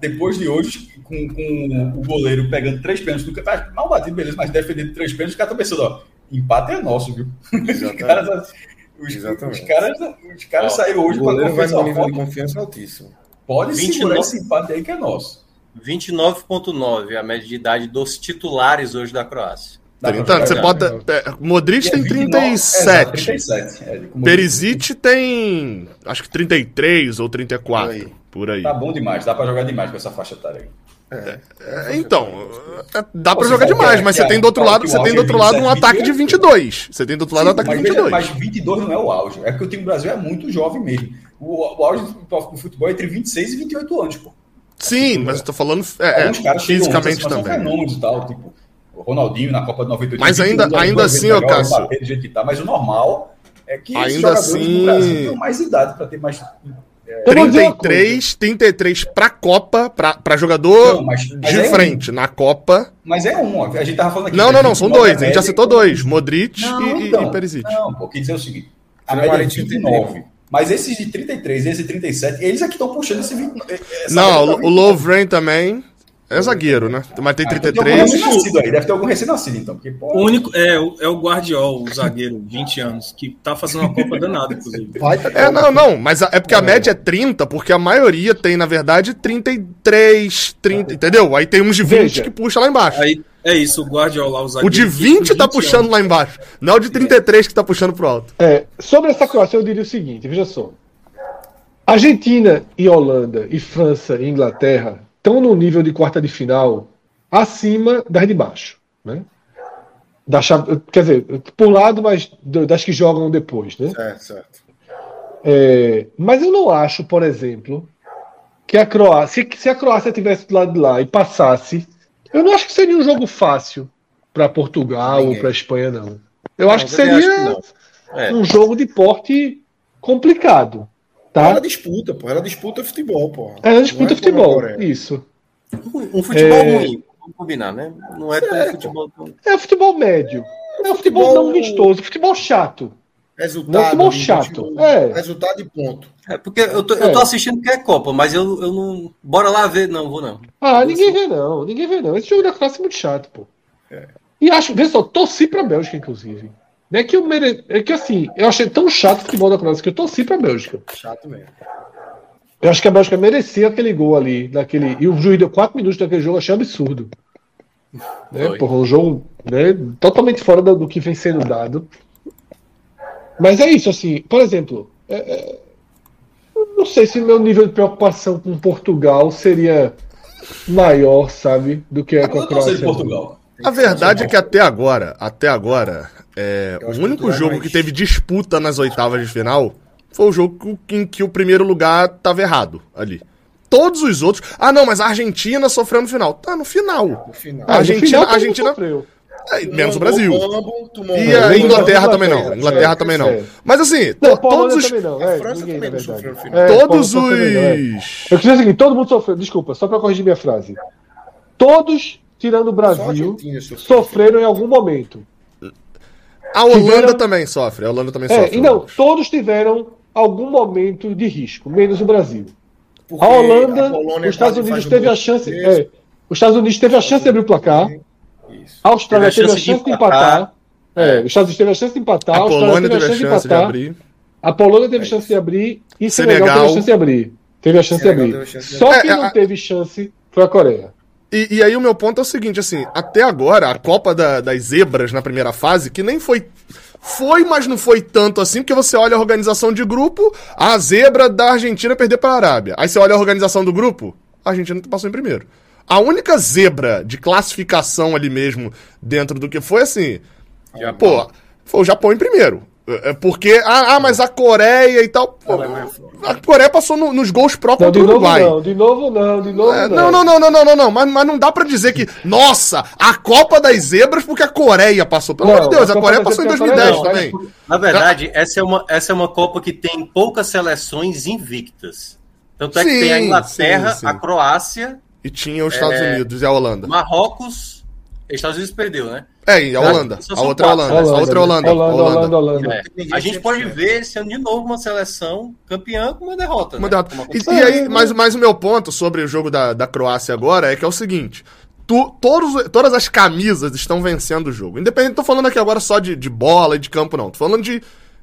Speaker 3: depois de hoje, com, com o goleiro pegando três pênaltis, no, tá mal batido, beleza, mas defendendo três pênaltis, os caras estão pensando: ó, empate é nosso, viu?
Speaker 1: Exatamente.
Speaker 3: Os caras, os,
Speaker 1: Exatamente.
Speaker 3: os caras, os caras saíram hoje
Speaker 1: O
Speaker 3: com a
Speaker 1: goleiro vai
Speaker 3: confiança
Speaker 1: no nível de confiança altíssimo.
Speaker 3: Pode
Speaker 5: 29.
Speaker 3: segurar esse empate aí que é nosso.
Speaker 5: 29,9 a média de idade dos titulares hoje da Croácia.
Speaker 3: Dá pra
Speaker 4: 30 anos. Você
Speaker 3: jogar.
Speaker 4: bota. é, Modric
Speaker 3: E é
Speaker 4: tem
Speaker 3: 29, exato,
Speaker 4: 37.
Speaker 3: 37. É, como-
Speaker 4: Perisic tem. Acho que 33 ou 34.
Speaker 1: Por aí.
Speaker 4: Por aí.
Speaker 3: Tá bom demais, dá pra jogar demais com essa faixa etária aí.
Speaker 1: É.
Speaker 4: É, então, é, dá pra
Speaker 3: Pô,
Speaker 4: jogar demais, mas
Speaker 3: é-
Speaker 4: você tem do outro lado, você tem do outro
Speaker 3: é
Speaker 4: lado um
Speaker 3: 27,
Speaker 4: ataque de 22. Você tem do outro lado um ataque de
Speaker 3: mas, veja,
Speaker 4: 22.
Speaker 3: mas 22 não é o auge. É porque o time do Brasil é muito jovem mesmo. O, o auge do futebol é entre 26 e 28 anos, pô.
Speaker 4: Sim, mas eu tô falando é, é,
Speaker 3: caras chegam
Speaker 4: fisicamente
Speaker 3: mas são
Speaker 4: também.
Speaker 3: fenômenos e tal, tipo o Ronaldinho na Copa de 98.
Speaker 4: Mas ainda-
Speaker 3: 21 anos,
Speaker 4: ainda assim,
Speaker 3: melhor,
Speaker 4: Cássio.
Speaker 3: tá, mas o normal é que esses
Speaker 4: Ainda
Speaker 3: jogadores
Speaker 4: assim-
Speaker 3: do Brasil tenham mais idade para ter mais.
Speaker 2: Eu vou dizer uma
Speaker 4: 33, 33 pra Copa, pra, pra jogador
Speaker 3: Não, mas- mas
Speaker 4: de
Speaker 3: é um.
Speaker 4: frente. Na Copa.
Speaker 3: Mas é um, ó, a gente tava falando aqui.
Speaker 4: Não, não, não, são
Speaker 3: 29
Speaker 4: dois. A gente já citou dois: Modric
Speaker 3: Não,
Speaker 4: e,
Speaker 3: então,
Speaker 4: e Perisic.
Speaker 3: Não, pô, quer dizer o seguinte: a média é
Speaker 1: 43.
Speaker 3: 29. Mas esses de 33 e esses de 37, eles é que estão puxando esse 20. essa
Speaker 4: Não,
Speaker 3: média pra
Speaker 4: o Lovren também é zagueiro, né? Mas tem
Speaker 3: Ah, então Tem
Speaker 4: 33.
Speaker 3: algum recém-nascido aí, deve ter algum recém-nascido então. Porque, pô,
Speaker 6: O único é, o- é o Guardiol, o zagueiro, 20 anos, que tá fazendo uma Copa danada, inclusive.
Speaker 1: Vai,
Speaker 4: É, não, não, mas a- é porque a média é 30, porque a maioria tem, na verdade, 33, 30, entendeu? Aí tem uns de 20
Speaker 2: Veja.
Speaker 4: que puxa lá embaixo.
Speaker 6: Aí é isso, o Guardiol lá, o zagueiro.
Speaker 4: O de 20 tá puxando
Speaker 6: anos.
Speaker 4: lá embaixo. Não é o de 33 que tá puxando pro alto.
Speaker 2: É, sobre essa Croácia, eu diria o seguinte: veja só. Argentina e Holanda, e França e Inglaterra estão no nível de quarta de final acima das de baixo. Né? Da chave, quer dizer, por lado, mas das que jogam depois. Né?
Speaker 1: Certo, certo.
Speaker 2: É, mas eu não acho, por exemplo, que a Croácia, se, a Croácia tivesse do lado de lá e passasse, eu não acho que seria um jogo fácil para Portugal ou
Speaker 1: Ninguém.
Speaker 2: para Espanha, não. Eu acho que seria
Speaker 5: acho que não. É.
Speaker 2: um jogo de porte complicado. Tá?
Speaker 1: Ela disputa, pô. Ela disputa futebol, pô.
Speaker 2: Ela disputa
Speaker 1: é
Speaker 2: futebol. Isso.
Speaker 5: Um futebol
Speaker 2: É.
Speaker 5: ruim, vamos combinar, né? Não é tão futebol tão...
Speaker 2: É futebol médio. É um futebol,
Speaker 1: futebol-
Speaker 2: não vistoso, futebol chato.
Speaker 1: Resultado.
Speaker 2: Não, futebol
Speaker 1: de
Speaker 2: chato.
Speaker 1: futebol,
Speaker 2: É.
Speaker 1: Resultado e ponto.
Speaker 5: É, porque eu tô, eu tô
Speaker 2: É.
Speaker 5: assistindo porque é Copa, mas eu, eu não. Bora lá ver, não, vou não.
Speaker 2: Ah, ninguém vê não, ninguém vê não. Esse jogo da Croácia é muito chato, pô.
Speaker 1: É.
Speaker 2: E acho, vê só, torci pra Bélgica, inclusive. Não é que eu mere... É que assim, eu achei tão chato o futebol da Croácia que eu torci pra Bélgica.
Speaker 1: Chato mesmo.
Speaker 2: Eu acho que a Bélgica merecia aquele gol ali, daquele. E o juiz deu 4 minutos daquele jogo, eu achei absurdo. Né? Porra, um jogo né, totalmente fora do, do que vem sendo dado. Mas é isso, assim, por exemplo, é, é, não sei se o meu nível de preocupação com Portugal seria maior, sabe, do que é com a
Speaker 3: eu torcer de
Speaker 2: Croácia.
Speaker 3: Portugal.
Speaker 4: A verdade é que até agora, até agora, é, o único jogo
Speaker 1: mais-
Speaker 4: que teve disputa nas oitavas de final foi o jogo em que o primeiro lugar tava errado ali. Todos os outros. Ah, não, mas a Argentina sofreu no final. Tá, no final.
Speaker 1: No final.
Speaker 4: A
Speaker 2: Ah, no
Speaker 4: Argentina- Argentina-
Speaker 2: sofreu.
Speaker 4: É, menos o Brasil. E a Inglaterra
Speaker 2: Inglaterra,
Speaker 4: também não.
Speaker 2: é,
Speaker 4: Inglaterra
Speaker 2: é,
Speaker 4: também não.
Speaker 2: é.
Speaker 4: Mas assim,
Speaker 2: Não,
Speaker 4: todos os.
Speaker 2: também não.
Speaker 1: A
Speaker 2: É,
Speaker 1: França
Speaker 2: ninguém,
Speaker 1: também
Speaker 2: na
Speaker 1: não sofreu
Speaker 2: verdade.
Speaker 1: no final.
Speaker 4: Todos os.
Speaker 2: Eu queria dizer o seguinte, todo mundo sofreu, desculpa, só para corrigir minha frase. Todos, tirando o
Speaker 1: a
Speaker 2: Brasil, sofreram em algum momento.
Speaker 4: A Holanda
Speaker 2: Tiveram-
Speaker 4: também sofre. A Holanda também
Speaker 2: É,
Speaker 4: sofre.
Speaker 2: e não, todos tiveram algum momento de risco, menos o Brasil.
Speaker 1: Porque
Speaker 2: A Holanda,
Speaker 1: a
Speaker 2: os Estados Unidos
Speaker 1: um
Speaker 2: teve a chance. é, os Estados Unidos teve a chance de abrir o placar.
Speaker 1: Isso.
Speaker 2: A Austrália
Speaker 5: Teve
Speaker 2: teve
Speaker 5: a
Speaker 2: a
Speaker 5: chance
Speaker 2: chance
Speaker 5: de
Speaker 2: de empatar.
Speaker 5: empatar.
Speaker 2: É, os Estados Unidos teve a chance de empatar.
Speaker 4: A
Speaker 2: Austrália
Speaker 4: Polônia teve a chance de
Speaker 2: empatar.
Speaker 4: abrir.
Speaker 2: A Polônia teve a chance de abrir e Senegal,
Speaker 4: Senegal.
Speaker 2: teve a chance de abrir. Teve a chance
Speaker 1: Senegal
Speaker 2: de abrir.
Speaker 1: teve a chance de
Speaker 2: Só
Speaker 4: abrir.
Speaker 2: quem
Speaker 4: É,
Speaker 2: não
Speaker 4: a-
Speaker 2: teve chance foi a Coreia.
Speaker 4: E, e aí o meu ponto é o seguinte, assim, até agora, a Copa da- das Zebras na primeira fase, que nem foi. Foi, mas não foi tanto assim, porque você olha a organização de grupo, a zebra da Argentina perder para a Arábia. Aí você olha a organização do grupo, a Argentina passou em primeiro. A única zebra de classificação ali mesmo, dentro do que foi assim, pô, foi o Japão em primeiro. É, é Porque, ah, ah, mas a Coreia e tal. pô, a Coreia passou no- nos gols pró
Speaker 2: Não,
Speaker 4: contra
Speaker 2: de
Speaker 4: o
Speaker 2: novo
Speaker 4: Uruguai.
Speaker 2: não, de novo não, de novo
Speaker 4: É,
Speaker 2: não.
Speaker 4: não, não, não, não, não, não, não, mas, mas não dá pra dizer que, nossa, a Copa das Zebras porque a Coreia passou. Pelo amor de Deus,
Speaker 2: a
Speaker 4: a Coreia passou em
Speaker 2: Zebras porque a
Speaker 4: 2010
Speaker 2: Coreia
Speaker 4: também.
Speaker 5: Na verdade, essa é, uma, essa é uma Copa que tem poucas seleções invictas. Tanto é que
Speaker 4: Sim,
Speaker 5: tem a Inglaterra,
Speaker 4: sim, sim.
Speaker 5: a Croácia,
Speaker 4: E tinha os Estados Unidos e a Holanda.
Speaker 5: Marrocos. Estados Unidos perdeu, né?
Speaker 4: É, e a Holanda. A outra é Holanda.
Speaker 5: né?
Speaker 4: A outra é a Holanda.
Speaker 2: Holanda,
Speaker 4: Holanda.
Speaker 2: Holanda, Holanda.
Speaker 5: É. A gente pode ver esse ano de novo uma seleção campeã com uma derrota.
Speaker 4: Uma
Speaker 5: né?
Speaker 4: derrota. E,
Speaker 5: aconteceu.
Speaker 4: e aí, mas, mas o meu ponto sobre o jogo da, da Croácia agora é que é o seguinte: tu, todos, todas as camisas estão vencendo o jogo. Independente, tô falando aqui agora só de, de bola e de campo, não. Tô falando de,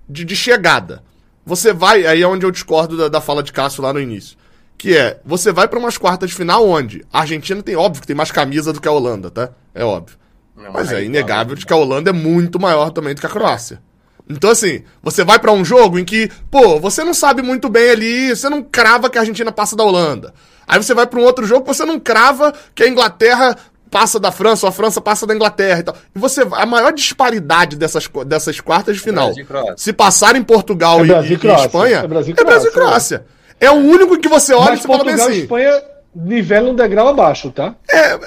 Speaker 4: de, de chegada. Você vai, aí é onde eu discordo da, da fala de Cássio lá no início. Que é, você vai para umas quartas de final onde a Argentina tem, óbvio, que tem mais camisa do que a Holanda, tá? É óbvio. Mas é inegável de que a Holanda é muito maior também do que a Croácia. Então, assim, você vai para um jogo em que, pô, você não sabe muito bem ali, você não crava que a Argentina passa da Holanda. Aí você vai para um outro jogo que você não crava que a Inglaterra passa da França ou a França passa da Inglaterra e tal. E você a maior disparidade dessas, dessas quartas de final. Se passar em Portugal é e, e, e, Espanha, é Brasil e Croácia. É, Croácia. é o único que você olha
Speaker 2: Mas e você Portugal fala bem assim. Espanha nivela um degrau abaixo, tá?
Speaker 4: É, é,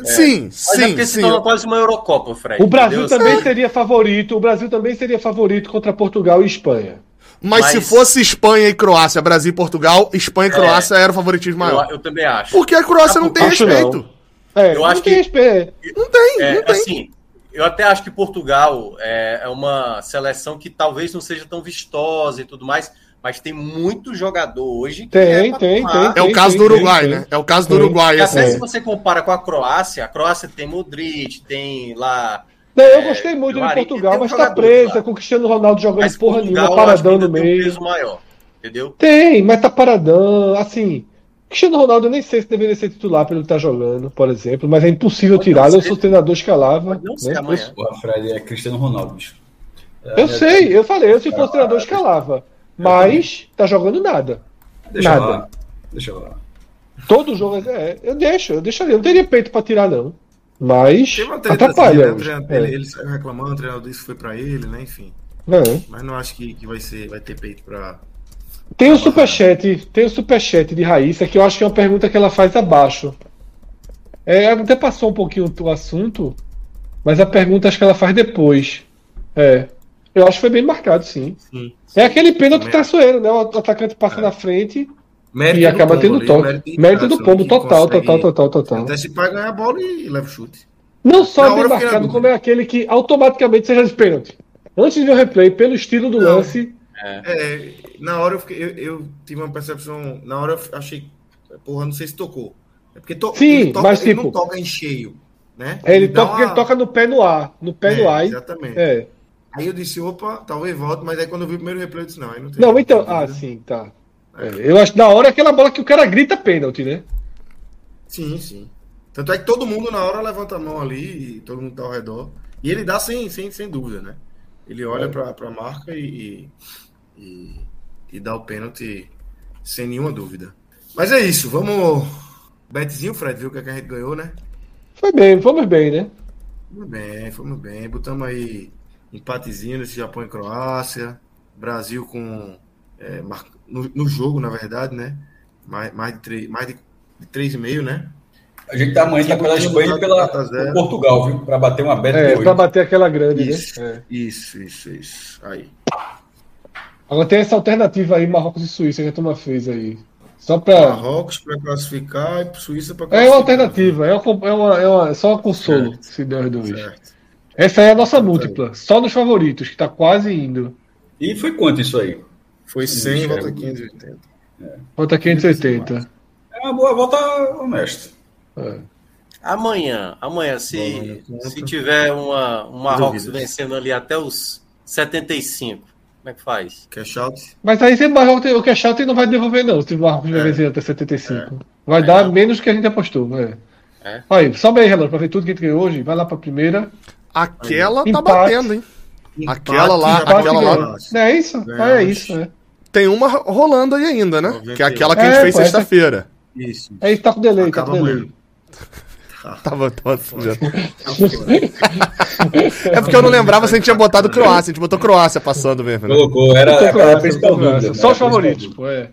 Speaker 4: é. sim, sim, é porque sim.
Speaker 5: se quase uma Eurocopa, Fred.
Speaker 2: O Brasil entendeu? também seria favorito, o Brasil também seria favorito contra Portugal e Espanha.
Speaker 4: Mas, Mas, se fosse Espanha e Croácia, Brasil e Portugal, Espanha e é. Croácia era o favoritismo maior.
Speaker 5: Eu, eu, também acho.
Speaker 4: Porque a Croácia ah, não tem respeito.
Speaker 2: Não. É, eu acho
Speaker 4: que respeito. Não tem,
Speaker 5: é,
Speaker 4: não tem.
Speaker 5: Assim, eu até acho que Portugal é, é uma seleção que talvez não seja tão vistosa e tudo mais, mas tem muito jogador hoje.
Speaker 2: Tem, é tem, tem, tem,
Speaker 4: É o caso
Speaker 2: tem,
Speaker 4: do Uruguai, tem, né? É o caso do Uruguai.
Speaker 5: Assim. Até se você compara com a Croácia, a Croácia tem Modric, tem lá
Speaker 2: não, eu é, gostei muito de Portugal, mas tá presa com o Cristiano Ronaldo jogando mas porra Portugal, nenhuma, paradão no meio. Tem um peso
Speaker 5: maior, entendeu?
Speaker 2: Tem, mas tá paradão, assim. Cristiano Ronaldo eu nem sei se deveria ser titular pelo que tá jogando, por exemplo, mas é impossível tirar. Eu sou treinador escalava. Não sei né?
Speaker 3: amanhã. Porra, Fred, é Cristiano Ronaldo, bicho.
Speaker 2: É, eu sei, eu falei, eu se fosse treinador escalava. Mas tá jogando nada.
Speaker 3: Deixa nada. Lá. Deixa lá.
Speaker 2: Todo jogo é, eu deixo, eu deixaria. Eu não teria peito pra tirar, não. Mas atrapalha.
Speaker 1: Assim, né? ele, ele saiu reclamando, o treinador disse que foi para ele, né? Enfim. É. Mas não acho que, que vai, ser, vai ter peito para.
Speaker 2: Tem o superchat, tem o superchat de Raíssa, que eu acho que é uma pergunta que ela faz abaixo. É, até passou um pouquinho o assunto, mas a pergunta acho que ela faz depois. É. Eu acho que foi bem marcado, sim. sim, sim. É aquele pênalti traiçoeiro, né? O atacante passa é. na frente Mérito e acaba tendo ali, toque. Mérito, mérito do pombo, total, total, total, total.
Speaker 1: Até se para ganhar a bola e leva o chute.
Speaker 2: Não só bem marcado, como é aquele que automaticamente seja de pênalti. Antes de ver o replay, pelo estilo do não, lance.
Speaker 1: É. é. na hora eu, fiquei, eu, eu, tive uma percepção. Na hora eu achei. Porra, não sei se tocou. É porque to,
Speaker 2: Sim,
Speaker 1: toca,
Speaker 2: mas,
Speaker 1: ele
Speaker 2: tipo,
Speaker 1: não toca em cheio. Né?
Speaker 2: É, ele, ele toca, uma... ele toca no pé no ar. No pé é, no ar.
Speaker 1: Exatamente.
Speaker 2: É.
Speaker 1: Aí eu disse, opa, talvez volte, mas aí quando eu vi o primeiro replay, eu disse, não, aí não tem.
Speaker 2: Não, então. Ah, sim, tá. É, eu acho da hora aquela bola que o cara grita pênalti, né?
Speaker 1: Sim, sim. Tanto é que todo mundo na hora levanta a mão ali, e todo mundo tá ao redor. E ele dá sem, sem, sem dúvida, né? Ele olha é. pra, pra marca e, e, e dá o pênalti sem nenhuma dúvida. Mas é isso, vamos. Betzinho, Fred, viu o que, é que a gente ganhou, né?
Speaker 2: Foi bem, fomos bem, né?
Speaker 1: Fomos bem, fomos bem. Botamos aí empatezinho nesse Japão e Croácia. Brasil com é, no, no, jogo, na verdade, né? Mais, mais de 3,5, mais de, de 3,5, né?
Speaker 3: A gente tá amanhã tá pela Espanha e pela Portugal, viu? Para bater uma beta.
Speaker 2: É, para bater aquela grande,
Speaker 1: isso,
Speaker 2: né?
Speaker 1: É. Isso, isso, isso. Aí.
Speaker 2: Agora tem essa alternativa aí, Marrocos e Suíça, que a turma fez aí. Só para
Speaker 1: Marrocos para classificar e Suíça para
Speaker 2: classificar. É uma alternativa, é uma, é uma, é uma só um consolo, certo. se der os dois. Certo. Essa é a nossa múltipla, só nos favoritos, que tá quase indo.
Speaker 3: E foi quanto isso aí?
Speaker 1: Foi 100, volta 580. É.
Speaker 2: Volta 580.
Speaker 3: É uma boa volta honesta.
Speaker 5: É. Amanhã, amanhã, se, se tiver uma, uma Marrocos vencendo ali até os 75, como é que faz?
Speaker 1: Cash out.
Speaker 2: Mas aí se o Marrocos, o cash out não vai devolver, não, se o Marrocos é. vencer até 75. É. Vai dar não. menos que a gente apostou. É. É. Aí, sobe aí, Relógio, pra ver tudo que a gente ganhou hoje. Vai lá pra primeira.
Speaker 4: Aquela aí. tá Empate. batendo, hein? Empate, aquela lá, aquela lá.
Speaker 2: É isso? É, é isso, é.
Speaker 4: Tem uma rolando aí ainda, né? Que é aquela que a gente é, fez sexta-feira.
Speaker 2: Isso. Aí tá com delay, tá com delay.
Speaker 4: Tava, tava É porque eu não lembrava se a gente tinha botado Croácia. A gente botou Croácia passando mesmo.
Speaker 3: Né? Colocou, era, era a principal
Speaker 2: dúvida. Só os favoritos, pô, é.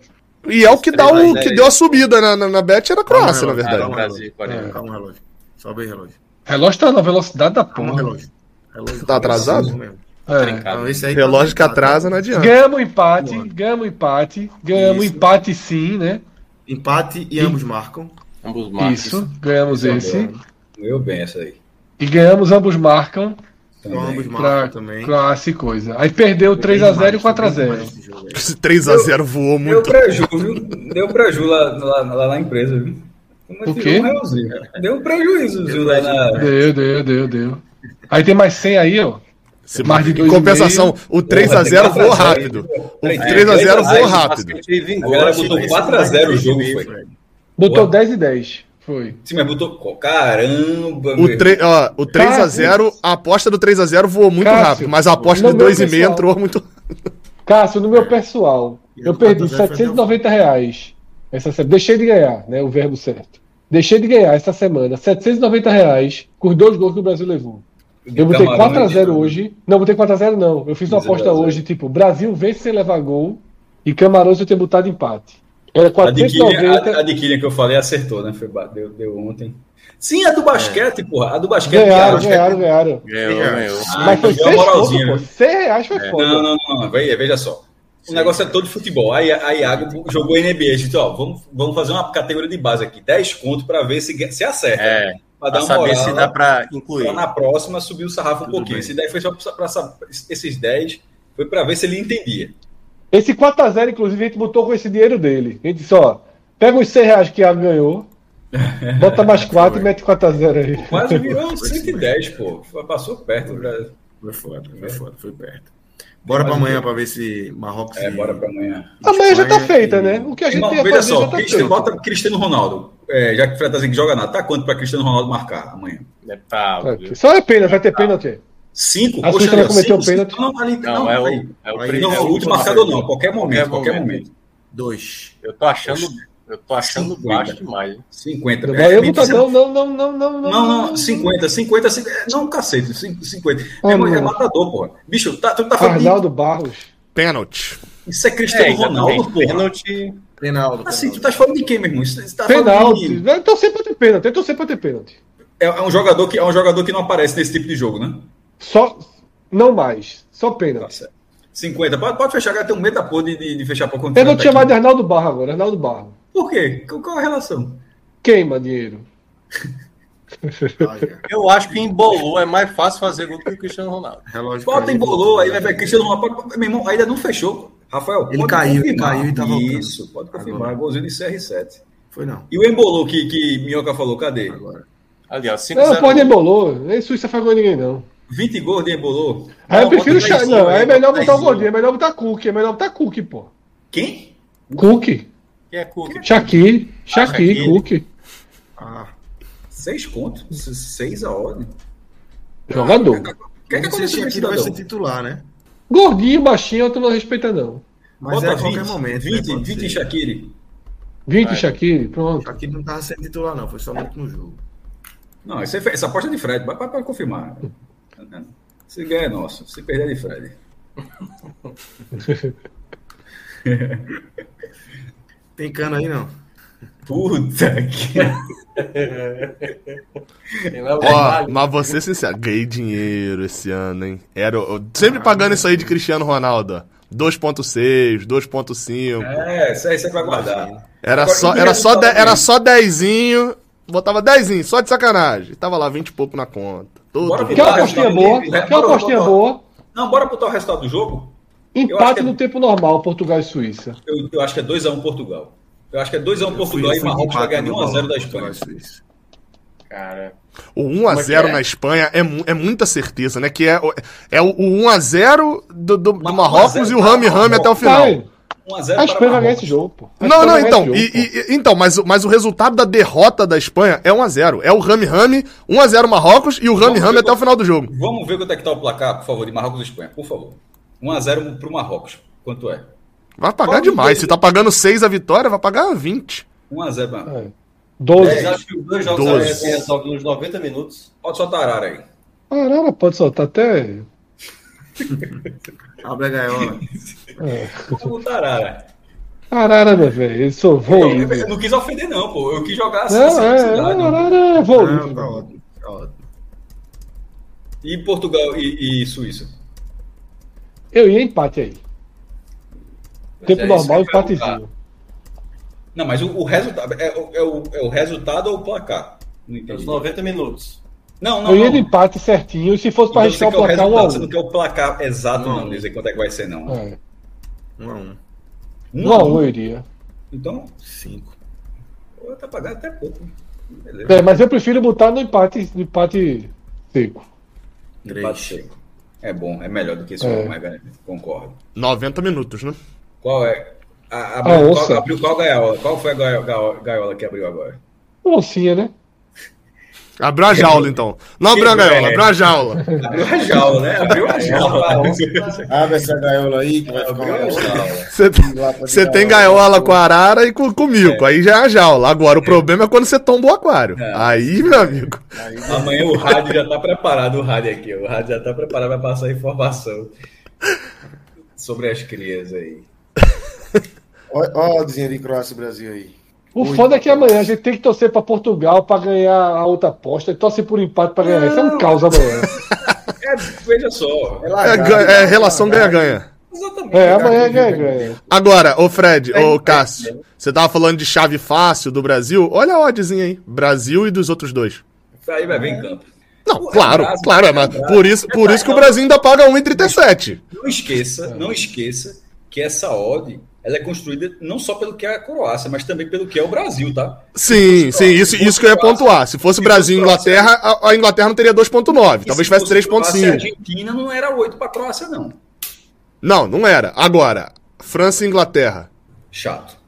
Speaker 4: E é o que, dá o, que deu a subida na, na, na Bet era a Croácia, na verdade.
Speaker 1: Calma, calma, relógio. Sobe aí, relógio.
Speaker 2: Relógio tá na velocidade da porra.
Speaker 1: relógio. relógio
Speaker 4: tá atrasado? Mesmo. É. Não, esse aí Relógio que atrasa não adianta.
Speaker 2: Ganhamos empate, ganhamos empate, ganhamos empate sim, né?
Speaker 1: Empate e, e ambos marcam.
Speaker 2: Ambos marcam. Isso, ganhamos esse.
Speaker 3: Ganhou bem essa aí.
Speaker 2: E ganhamos ambos marcam.
Speaker 1: Então, ambos marcam também.
Speaker 2: Classe coisa. Aí perdeu 3x0 e 4x0.
Speaker 4: Esse 3x0 voou muito.
Speaker 3: Deu pra Ju, viu? Deu pra Ju lá, lá, lá na empresa, viu?
Speaker 2: O quê?
Speaker 3: Deu um prejuízo, viu?
Speaker 2: Deu, deu, deu, deu. Aí tem mais 100 aí, ó.
Speaker 4: Se
Speaker 2: Mais de
Speaker 4: em
Speaker 2: dois e
Speaker 4: compensação, o 3x0 voou rápido. O 3x0 voou rápido.
Speaker 3: A galera botou 4x0 o jogo, foi.
Speaker 2: Botou
Speaker 3: Boa.
Speaker 2: 10 e 10. Foi.
Speaker 3: Sim, mas botou. Caramba,
Speaker 4: O,
Speaker 3: meu.
Speaker 4: 3, ó, o 3x0, a aposta do 3x0 voou muito
Speaker 2: Cássio,
Speaker 4: rápido, mas a aposta do
Speaker 2: meu
Speaker 4: 2,5
Speaker 2: pessoal.
Speaker 4: entrou muito.
Speaker 2: Cássio, no meu pessoal, eu
Speaker 1: a
Speaker 2: perdi
Speaker 1: 4x0 foi
Speaker 2: 790 reais essa semana. Deixei de ganhar, né? O verbo certo. Deixei de ganhar essa semana 790 reais com os dois gols que o Brasil levou. Eu botei
Speaker 3: Camarões,
Speaker 2: 4x0 hoje. Não, botei 4x0 não. Eu fiz uma
Speaker 3: 0 a
Speaker 2: aposta
Speaker 3: 0.
Speaker 2: hoje, tipo, Brasil vence sem levar gol e Camarões eu tenho botado empate. Era
Speaker 3: A de Kylian,
Speaker 2: 490.
Speaker 3: a, de Kylian que eu falei acertou, né? Foi, deu, deu ontem. Sim, a do basquete, porra. A do basquete.
Speaker 2: Ganharam, ganharam, ganharam.
Speaker 5: Ganhou, ganhou.
Speaker 3: Ah,
Speaker 2: Mas foi
Speaker 3: então deu
Speaker 2: 6
Speaker 3: uma
Speaker 2: pontos,
Speaker 3: moralzinha,
Speaker 2: pô.
Speaker 3: né?
Speaker 2: 6 reais foi foda.
Speaker 3: Não, não, não. Veja, veja só. O negócio é todo futebol. Aí a Iago jogou NBA. Disse, ó, vamos, vamos fazer uma categoria de base aqui. 10 contos para ver se, se acerta.
Speaker 5: É,
Speaker 3: Pra
Speaker 5: pra
Speaker 3: dar uma
Speaker 5: saber
Speaker 3: moral.
Speaker 5: se dá pra
Speaker 3: Pra
Speaker 5: incluir.
Speaker 3: na próxima subir o sarrafo um
Speaker 5: Tudo
Speaker 3: pouquinho.
Speaker 5: bem.
Speaker 3: Esse 10 foi só pra, pra saber- esses 10 foi para ver se ele entendia.
Speaker 2: Esse 4x0, inclusive, a gente botou com esse dinheiro dele. A gente disse, ó, pega os 100 reais que a ganhou, bota mais 4 e mete 4x0 aí.
Speaker 3: Quase virou
Speaker 1: Foi
Speaker 3: 110, pô. Passou perto. né?
Speaker 1: Foi foda, foi foda, foi perto. Bora pra amanhã pra ver se Marrocos.
Speaker 3: É,
Speaker 1: e-
Speaker 3: bora pra amanhã.
Speaker 2: Amanhã já tá feita,
Speaker 1: e-
Speaker 2: né? O que a gente
Speaker 3: Irmão,
Speaker 2: ia
Speaker 3: veja
Speaker 2: fazer
Speaker 3: só,
Speaker 2: já tá
Speaker 3: Cristiano,
Speaker 2: feito.
Speaker 3: bota Cristiano Ronaldo. É, já que o Fred tá dizendo que joga nada, tá quanto pra Cristiano Ronaldo marcar amanhã?
Speaker 5: É pra-
Speaker 2: É, Só é pena, vai ter pênalti.
Speaker 3: Cinco?
Speaker 2: A já
Speaker 3: ó,
Speaker 2: cometeu
Speaker 3: cinco,
Speaker 2: pênalti?
Speaker 3: cinco. Não, ali,
Speaker 5: Não,
Speaker 3: não,
Speaker 5: é o,
Speaker 3: aí.
Speaker 5: é o
Speaker 1: Aí,
Speaker 5: primeiro.
Speaker 3: Não,
Speaker 1: é
Speaker 3: o último marcador não, qualquer momento, qualquer momento.
Speaker 1: Dois.
Speaker 5: Eu tô achando, eu tô achando
Speaker 3: Cinquenta.
Speaker 5: baixo demais. hein?
Speaker 3: 50.
Speaker 2: Não
Speaker 3: É,
Speaker 2: vai eu
Speaker 3: é,
Speaker 2: não, não, não, não, não, não.
Speaker 3: Não, não, 50, 50, 50 não, cacete, 50.
Speaker 2: Ah,
Speaker 3: é, é
Speaker 2: não.
Speaker 3: matador, porra. Bicho, tá, tu tá falando
Speaker 2: Arnaldo Barros.
Speaker 4: Pênalti.
Speaker 3: isso é Cristiano Ronaldo,
Speaker 5: exatamente.
Speaker 3: porra.
Speaker 5: Pênalti.
Speaker 1: Penaldo.
Speaker 3: Assim, tu tá falando de quem, meu irmão? Isso- Você tá falando
Speaker 2: Penalti.
Speaker 3: de-
Speaker 2: Vai torcer pra ter pênalti. Tem que torcer pra ter pênalti.
Speaker 3: é, é um jogador que, é um jogador que não aparece nesse tipo de jogo, né?
Speaker 2: Só. Não mais. Só
Speaker 3: Tá
Speaker 2: pênalti.
Speaker 3: certo. 50, pode, pode fechar, cara, tem um medo da porra de, de, de fechar por conta
Speaker 2: Eu vou te chamar de Arnaldo Barro agora, Arnaldo Barro.
Speaker 3: Por quê? Qual, a relação?
Speaker 2: Queima dinheiro.
Speaker 5: Eu acho que em Bolô é mais fácil fazer gol do que o Cristiano Ronaldo.
Speaker 1: Relógio
Speaker 3: Bota embolou, aí vai ver Cristiano Ronaldo. Meu irmão, ainda não fechou. Rafael,
Speaker 1: Ele
Speaker 3: pode
Speaker 1: caiu, ele
Speaker 3: confirmar.
Speaker 1: caiu e tá voltando.
Speaker 3: Isso, pode confirmar.
Speaker 1: Agora.
Speaker 3: Golzinho de CR7.
Speaker 1: Foi não.
Speaker 3: E o embolou que, que Minhoca falou, cadê?
Speaker 1: Agora.
Speaker 5: Ali, ó, 5
Speaker 2: Não, pode embolou. Nem Suíça faz gol ninguém, não.
Speaker 3: 20 gols de embolou.
Speaker 2: Aí eu prefiro. Não, aí é melhor botar o gordinho, é melhor botar Cook, é melhor botar Cook, pô.
Speaker 3: Quem?
Speaker 2: Cook.
Speaker 5: Quem é Cook?
Speaker 2: Shaqui. Shaqui,
Speaker 5: Shaqiri.
Speaker 2: Cook.
Speaker 1: Ah,
Speaker 3: Seis contos. Seis a ordem.
Speaker 2: Jogador.
Speaker 3: O que é que aconteceu
Speaker 1: aqui vai ser titular, né?
Speaker 2: Gordinho, baixinho, não respeita, não.
Speaker 1: Mas
Speaker 3: Bota
Speaker 1: é a qualquer
Speaker 3: 20,
Speaker 1: momento.
Speaker 3: 20,
Speaker 1: né? Pode
Speaker 3: 20
Speaker 1: ser.
Speaker 3: em Shaqiri.
Speaker 2: 20
Speaker 5: Vai.
Speaker 2: Shaqiri, pronto.
Speaker 1: Aqui não tava sendo titular, não. Foi só no último jogo.
Speaker 3: Não, essa, é- essa aposta é de Fred. Vai para confirmar. Se ganhar é nosso. Se perder é de Fred.
Speaker 1: Tem cano aí, não?
Speaker 3: Puta que.
Speaker 4: Ó, mas vou ser sincero, ganhei dinheiro esse ano, hein? Era, eu- sempre pagando isso aí de Cristiano Ronaldo. ó. 2.6, 2.5.
Speaker 3: É, isso aí você vai guardar.
Speaker 4: Era só, era só, de, era só dezinho, botava dezinho, só de sacanagem. Tava lá 20 e pouco na conta. Tudo
Speaker 3: Bora
Speaker 4: bem.
Speaker 2: Quer uma
Speaker 3: Bora,
Speaker 2: apostinha boa?
Speaker 3: bora,
Speaker 2: Quer uma
Speaker 3: bora,
Speaker 2: apostinha boa?
Speaker 3: Não, bora botar o resultado do jogo?
Speaker 2: Empate
Speaker 3: é-
Speaker 2: no tempo normal, Portugal e Suíça.
Speaker 3: Eu, eu acho que é 2x1 Portugal. Eu acho que é 2x1
Speaker 1: Eu
Speaker 3: Portugal e Marrocos vai ganhar de
Speaker 1: no
Speaker 3: 1x0 da Espanha.
Speaker 5: Cara,
Speaker 4: O 1x0
Speaker 5: Como é é?
Speaker 4: na Espanha é, é muita certeza, né? Que é, o- é o, o 1x0 do, do, do Marrocos
Speaker 3: 1 a 0
Speaker 4: e o Rami
Speaker 3: para
Speaker 4: Rami até o final.
Speaker 2: Vai,
Speaker 3: 1x0
Speaker 2: a Espanha vai
Speaker 3: para
Speaker 2: ganhar esse jogo, pô. A
Speaker 4: Não,
Speaker 2: Espanha
Speaker 4: não,
Speaker 2: vai ganhar
Speaker 4: então.
Speaker 2: esse
Speaker 4: E,
Speaker 2: jogo,
Speaker 4: e- então, mas, o- mas o resultado da derrota da Espanha é 1x0. É o Rami Rami, 1x0 Marrocos e o Rami Rami até o final do jogo.
Speaker 3: Vamos ver quanto é que tá o placar, por favor, de Marrocos e Espanha, por favor. 1x0 pro Marrocos. Quanto é?
Speaker 4: Vai pagar
Speaker 3: Qual
Speaker 4: demais. Se tá pagando 6 a vitória, vai pagar 20.
Speaker 3: 1x0, mano.
Speaker 2: pô. É. 12.
Speaker 3: É,
Speaker 7: acham que os dois jogos
Speaker 4: Doze.
Speaker 7: se resolvem nos 90 minutos?
Speaker 3: Pode soltar a Arara aí.
Speaker 2: Arara pode soltar até.
Speaker 1: Abre a gaiola.
Speaker 3: Vamos botar Arara.
Speaker 2: Arara, meu velho. Eu sou voo
Speaker 3: Eu, eu não quis ofender, não, pô. Eu quis jogar assim,
Speaker 2: Não, é,
Speaker 3: não.
Speaker 2: Arara é livre.
Speaker 1: tá ótimo. Tá ótimo.
Speaker 3: E Portugal e, e Suíça?
Speaker 2: Eu ia empate aí. Tempo
Speaker 3: é
Speaker 2: normal, empatezinho.
Speaker 3: Não, mas o, o resultado. É, o- é o, é o resultado ou o placar? Não entendi.
Speaker 7: 90 minutos.
Speaker 3: Não, não.
Speaker 2: Eu ia
Speaker 3: não.
Speaker 2: de empate certinho. Se fosse pra
Speaker 3: Então,
Speaker 2: arriscar o placar, um a
Speaker 3: Você não quer o placar exato, não,
Speaker 1: um.
Speaker 3: dizer quanto é que vai ser, não.
Speaker 2: É,
Speaker 1: Um a um.
Speaker 2: um a um eu iria.
Speaker 3: Então,
Speaker 1: Cinco.
Speaker 3: Pô, tá pagando até pouco.
Speaker 2: Beleza. É, mas eu prefiro botar no empate, no empate seco.
Speaker 3: Empate seco. É bom, é melhor do que esse é. mais concordo.
Speaker 4: 90 minutos, né?
Speaker 3: Qual é? A, abriu, a qual, abriu qual gaiola? Qual foi a gaiola, gaiola que abriu agora?
Speaker 2: Oncinha, né?
Speaker 4: Abriu a jaula, então. Não abriu a gaiola, abriu a jaula.
Speaker 3: Abriu a jaula, né? Abriu a jaula.
Speaker 1: Abre essa gaiola aí que vai ficar uma
Speaker 4: jaula. Você tem gaiola com a arara e com, com mico. É. Aí já é a jaula. Agora, o é. problema é quando você tomba o aquário. É. Aí, meu amigo.
Speaker 3: Aí, Amanhã o rádio já tá preparado, o rádio aqui. O rádio já tá preparado para passar informação sobre as crias aí.
Speaker 1: Olha o desenho de Croácia e Brasil aí.
Speaker 2: O foda é que amanhã a gente tem que torcer para Portugal para ganhar a outra aposta e torcer por empate para ganhar. Isso é um caos amanhã.
Speaker 3: É, veja só.
Speaker 4: É, é relação ganha-ganha.
Speaker 2: Exatamente. É, amanhã ganha-ganha.
Speaker 4: Agora, ô Fred, é, ô Cássio, você tava falando de chave fácil do Brasil. Olha a oddzinha aí. Brasil e dos outros dois.
Speaker 3: Aí vai ver em campo.
Speaker 4: Não, claro, claro, é, mas por isso, por isso que o Brasil ainda paga 1,37.
Speaker 3: Não esqueça, não esqueça que essa odd ela é construída não só pelo que é a Croácia, mas também pelo que é o Brasil, tá?
Speaker 4: Sim, sim, isso, isso que eu ia pontuar. Se fosse Brasil e Inglaterra, a, a, Inglaterra não teria 2,9, talvez tivesse 3,5. A
Speaker 3: Argentina não era 8 para a Croácia, não.
Speaker 4: Não, não era. Agora, França e Inglaterra.
Speaker 3: Chato.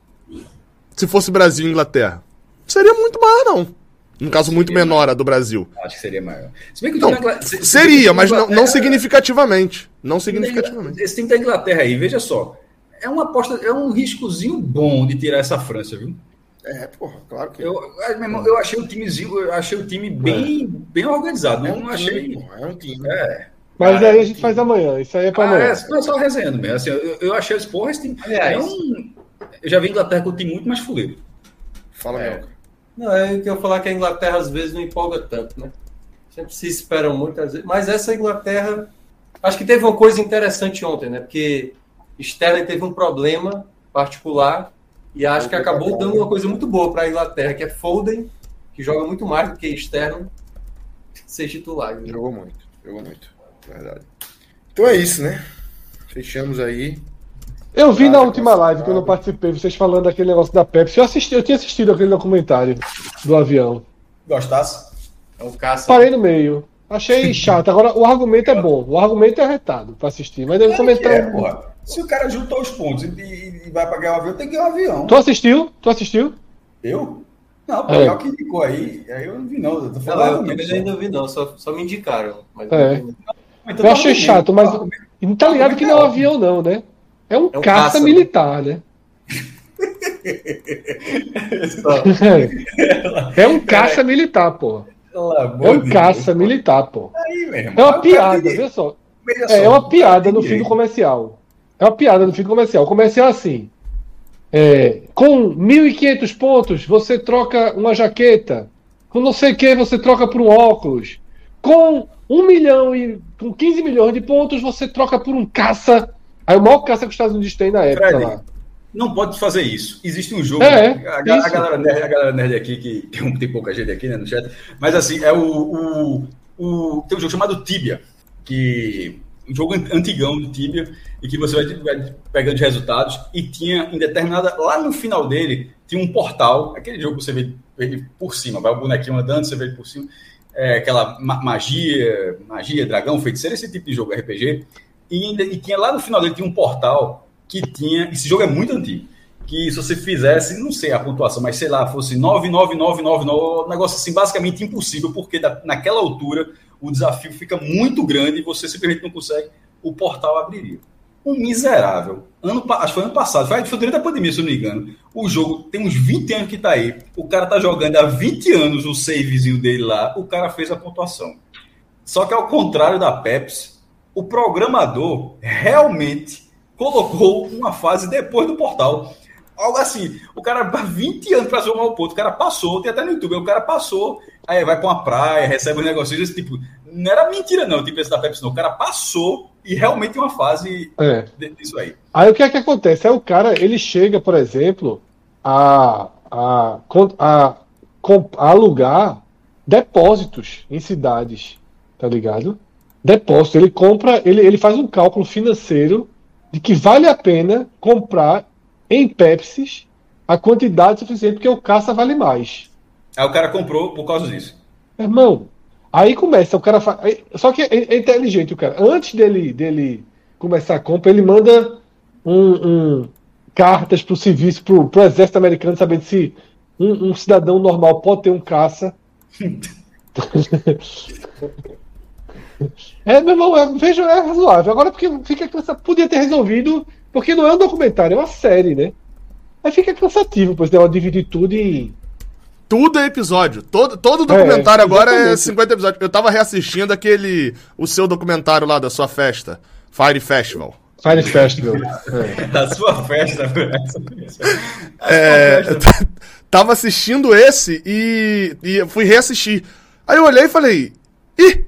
Speaker 4: Se fosse Brasil e Inglaterra, seria muito maior, não. No caso, muito menor a do Brasil.
Speaker 3: Acho que seria maior. Se
Speaker 4: não, seria, mas não, não significativamente. Não significativamente.
Speaker 3: Esse time da Inglaterra aí, veja só é uma aposta, é um riscozinho bom de tirar essa França, viu?
Speaker 1: É, porra, claro que.
Speaker 3: Eu, eu achei o timezinho, eu achei o time bem, é. bem organizado. Né? É um não achei. Time, é um time. É.
Speaker 2: Mas aí a gente faz amanhã. Isso aí é para ah, amanhã.
Speaker 3: É, não é só resenhando mesmo. Assim, eu, eu achei esse porra, esse time. Aliás, é um, eu já vi a Inglaterra com um time muito mais fuleiro.
Speaker 1: Fala, é.
Speaker 5: Não, é que eu falar que a Inglaterra às vezes não empolga tanto, né? Sempre se esperam muitas vezes. Mas essa Inglaterra. Acho que teve uma coisa interessante ontem, né? Porque Sterling teve um problema particular e acho que acabou dando uma coisa muito boa para a Inglaterra, que é Foden, que joga muito mais do que Sterling, ser titular.
Speaker 1: Né? Jogou muito, jogou muito, verdade. Então é isso, né? Fechamos aí.
Speaker 2: Eu vi na última live que eu não participei, vocês falando daquele negócio da Pepsi. Eu, assisti, eu tinha assistido aquele documentário do avião.
Speaker 3: Gostasse?
Speaker 2: É um caça. Parei no meio. Achei chato. Agora, o argumento é bom. O argumento é retado para assistir. Mas deve é comentar. É,
Speaker 3: porra. Se o cara juntou os pontos e, e, vai pagar o avião, tem que ir o avião.
Speaker 2: Tu assistiu? Tu assistiu?
Speaker 3: Eu? Não, é. o que indicou aí, aí eu não vi não. Eu tô
Speaker 5: falando não, eu ainda vi não, só, só me indicaram.
Speaker 2: Mas é. Não, então, eu achei chato, mas não tá ligado que não é um avião não, né? É um, é um caça, caça, militar, né? é um caça militar, pô. É um caça militar, pô. É uma piada, veja só. É uma piada no fim do comercial. É uma piada no fim comercial. O comercial é assim. É, com 1.500 pontos, você troca uma jaqueta. Com não sei o que, você troca por um óculos. Com 1 milhão e com 15 milhões de pontos, você troca por um caça. Aí o maior caça que os Estados Unidos têm na época Fred, lá.
Speaker 3: Não pode fazer isso. Existe um jogo. É, a, a, galera nerd, a galera nerd aqui, que, que tem pouca gente aqui né, no chat, mas assim, é o, o, o. Tem um jogo chamado Tibia, que um jogo antigão do Tibia, e que você vai, pegando resultados, e tinha em determinada, lá no final dele, tinha um portal, aquele jogo que você vê ele por cima, vai o bonequinho andando, você vê ele por cima, é, aquela magia, magia, dragão, feiticeiro, esse tipo de jogo RPG, e, e tinha lá no final dele, tinha um portal que tinha, esse jogo é muito antigo, que se você fizesse, não sei a pontuação, mas sei lá, fosse 99999, um negócio assim, basicamente impossível, porque da, naquela altura o desafio fica muito grande e você simplesmente não consegue, o portal abriria. Um miserável. Ano, acho que foi ano passado, foi, foi durante a pandemia, se eu não me engano. O jogo tem uns 20 anos que tá aí. O cara tá jogando há 20 anos o savezinho dele lá, o cara fez a pontuação. Só que ao contrário da Pepsi, o programador realmente colocou uma fase depois do portal. Algo assim, o cara 20 anos para jogar o ponto, o cara passou, tem até no YouTube, o cara passou, aí vai para uma praia, recebe um negócio desse tipo. Não era mentira, não, tipo esse da Pepsi, não. O cara passou e realmente uma fase
Speaker 2: é. disso aí. Aí o que é que acontece? Aí o cara, ele chega, por exemplo, a, a, a, a alugar depósitos em cidades, tá ligado? Depósito, ele compra, ele, ele faz um cálculo financeiro de que vale a pena comprar em Pepsi a quantidade suficiente, porque o caça vale mais.
Speaker 3: Aí o cara comprou por causa disso.
Speaker 2: Irmão, aí começa, o cara aí- Só que é, é inteligente o cara. Antes dele, dele começar a compra, ele manda um, um- cartas pro serviço, pro, pro exército americano, sabendo se um, um cidadão normal pode ter um caça. é, meu irmão, é, veja, é razoável. Agora, porque fica cansa... podia ter resolvido, porque não é um documentário, é uma série, né? Aí fica cansativo, pois ela dividir tudo em.
Speaker 4: Tudo é episódio. Todo, todo documentário agora é
Speaker 2: exatamente.
Speaker 4: 50 episódios. Eu tava reassistindo aquele. O seu documentário lá da sua festa. Fire Festival.
Speaker 2: Fire Festival. É.
Speaker 3: Da sua festa.
Speaker 4: É, tava assistindo esse e, e fui reassistir. Aí eu olhei e falei: Ih,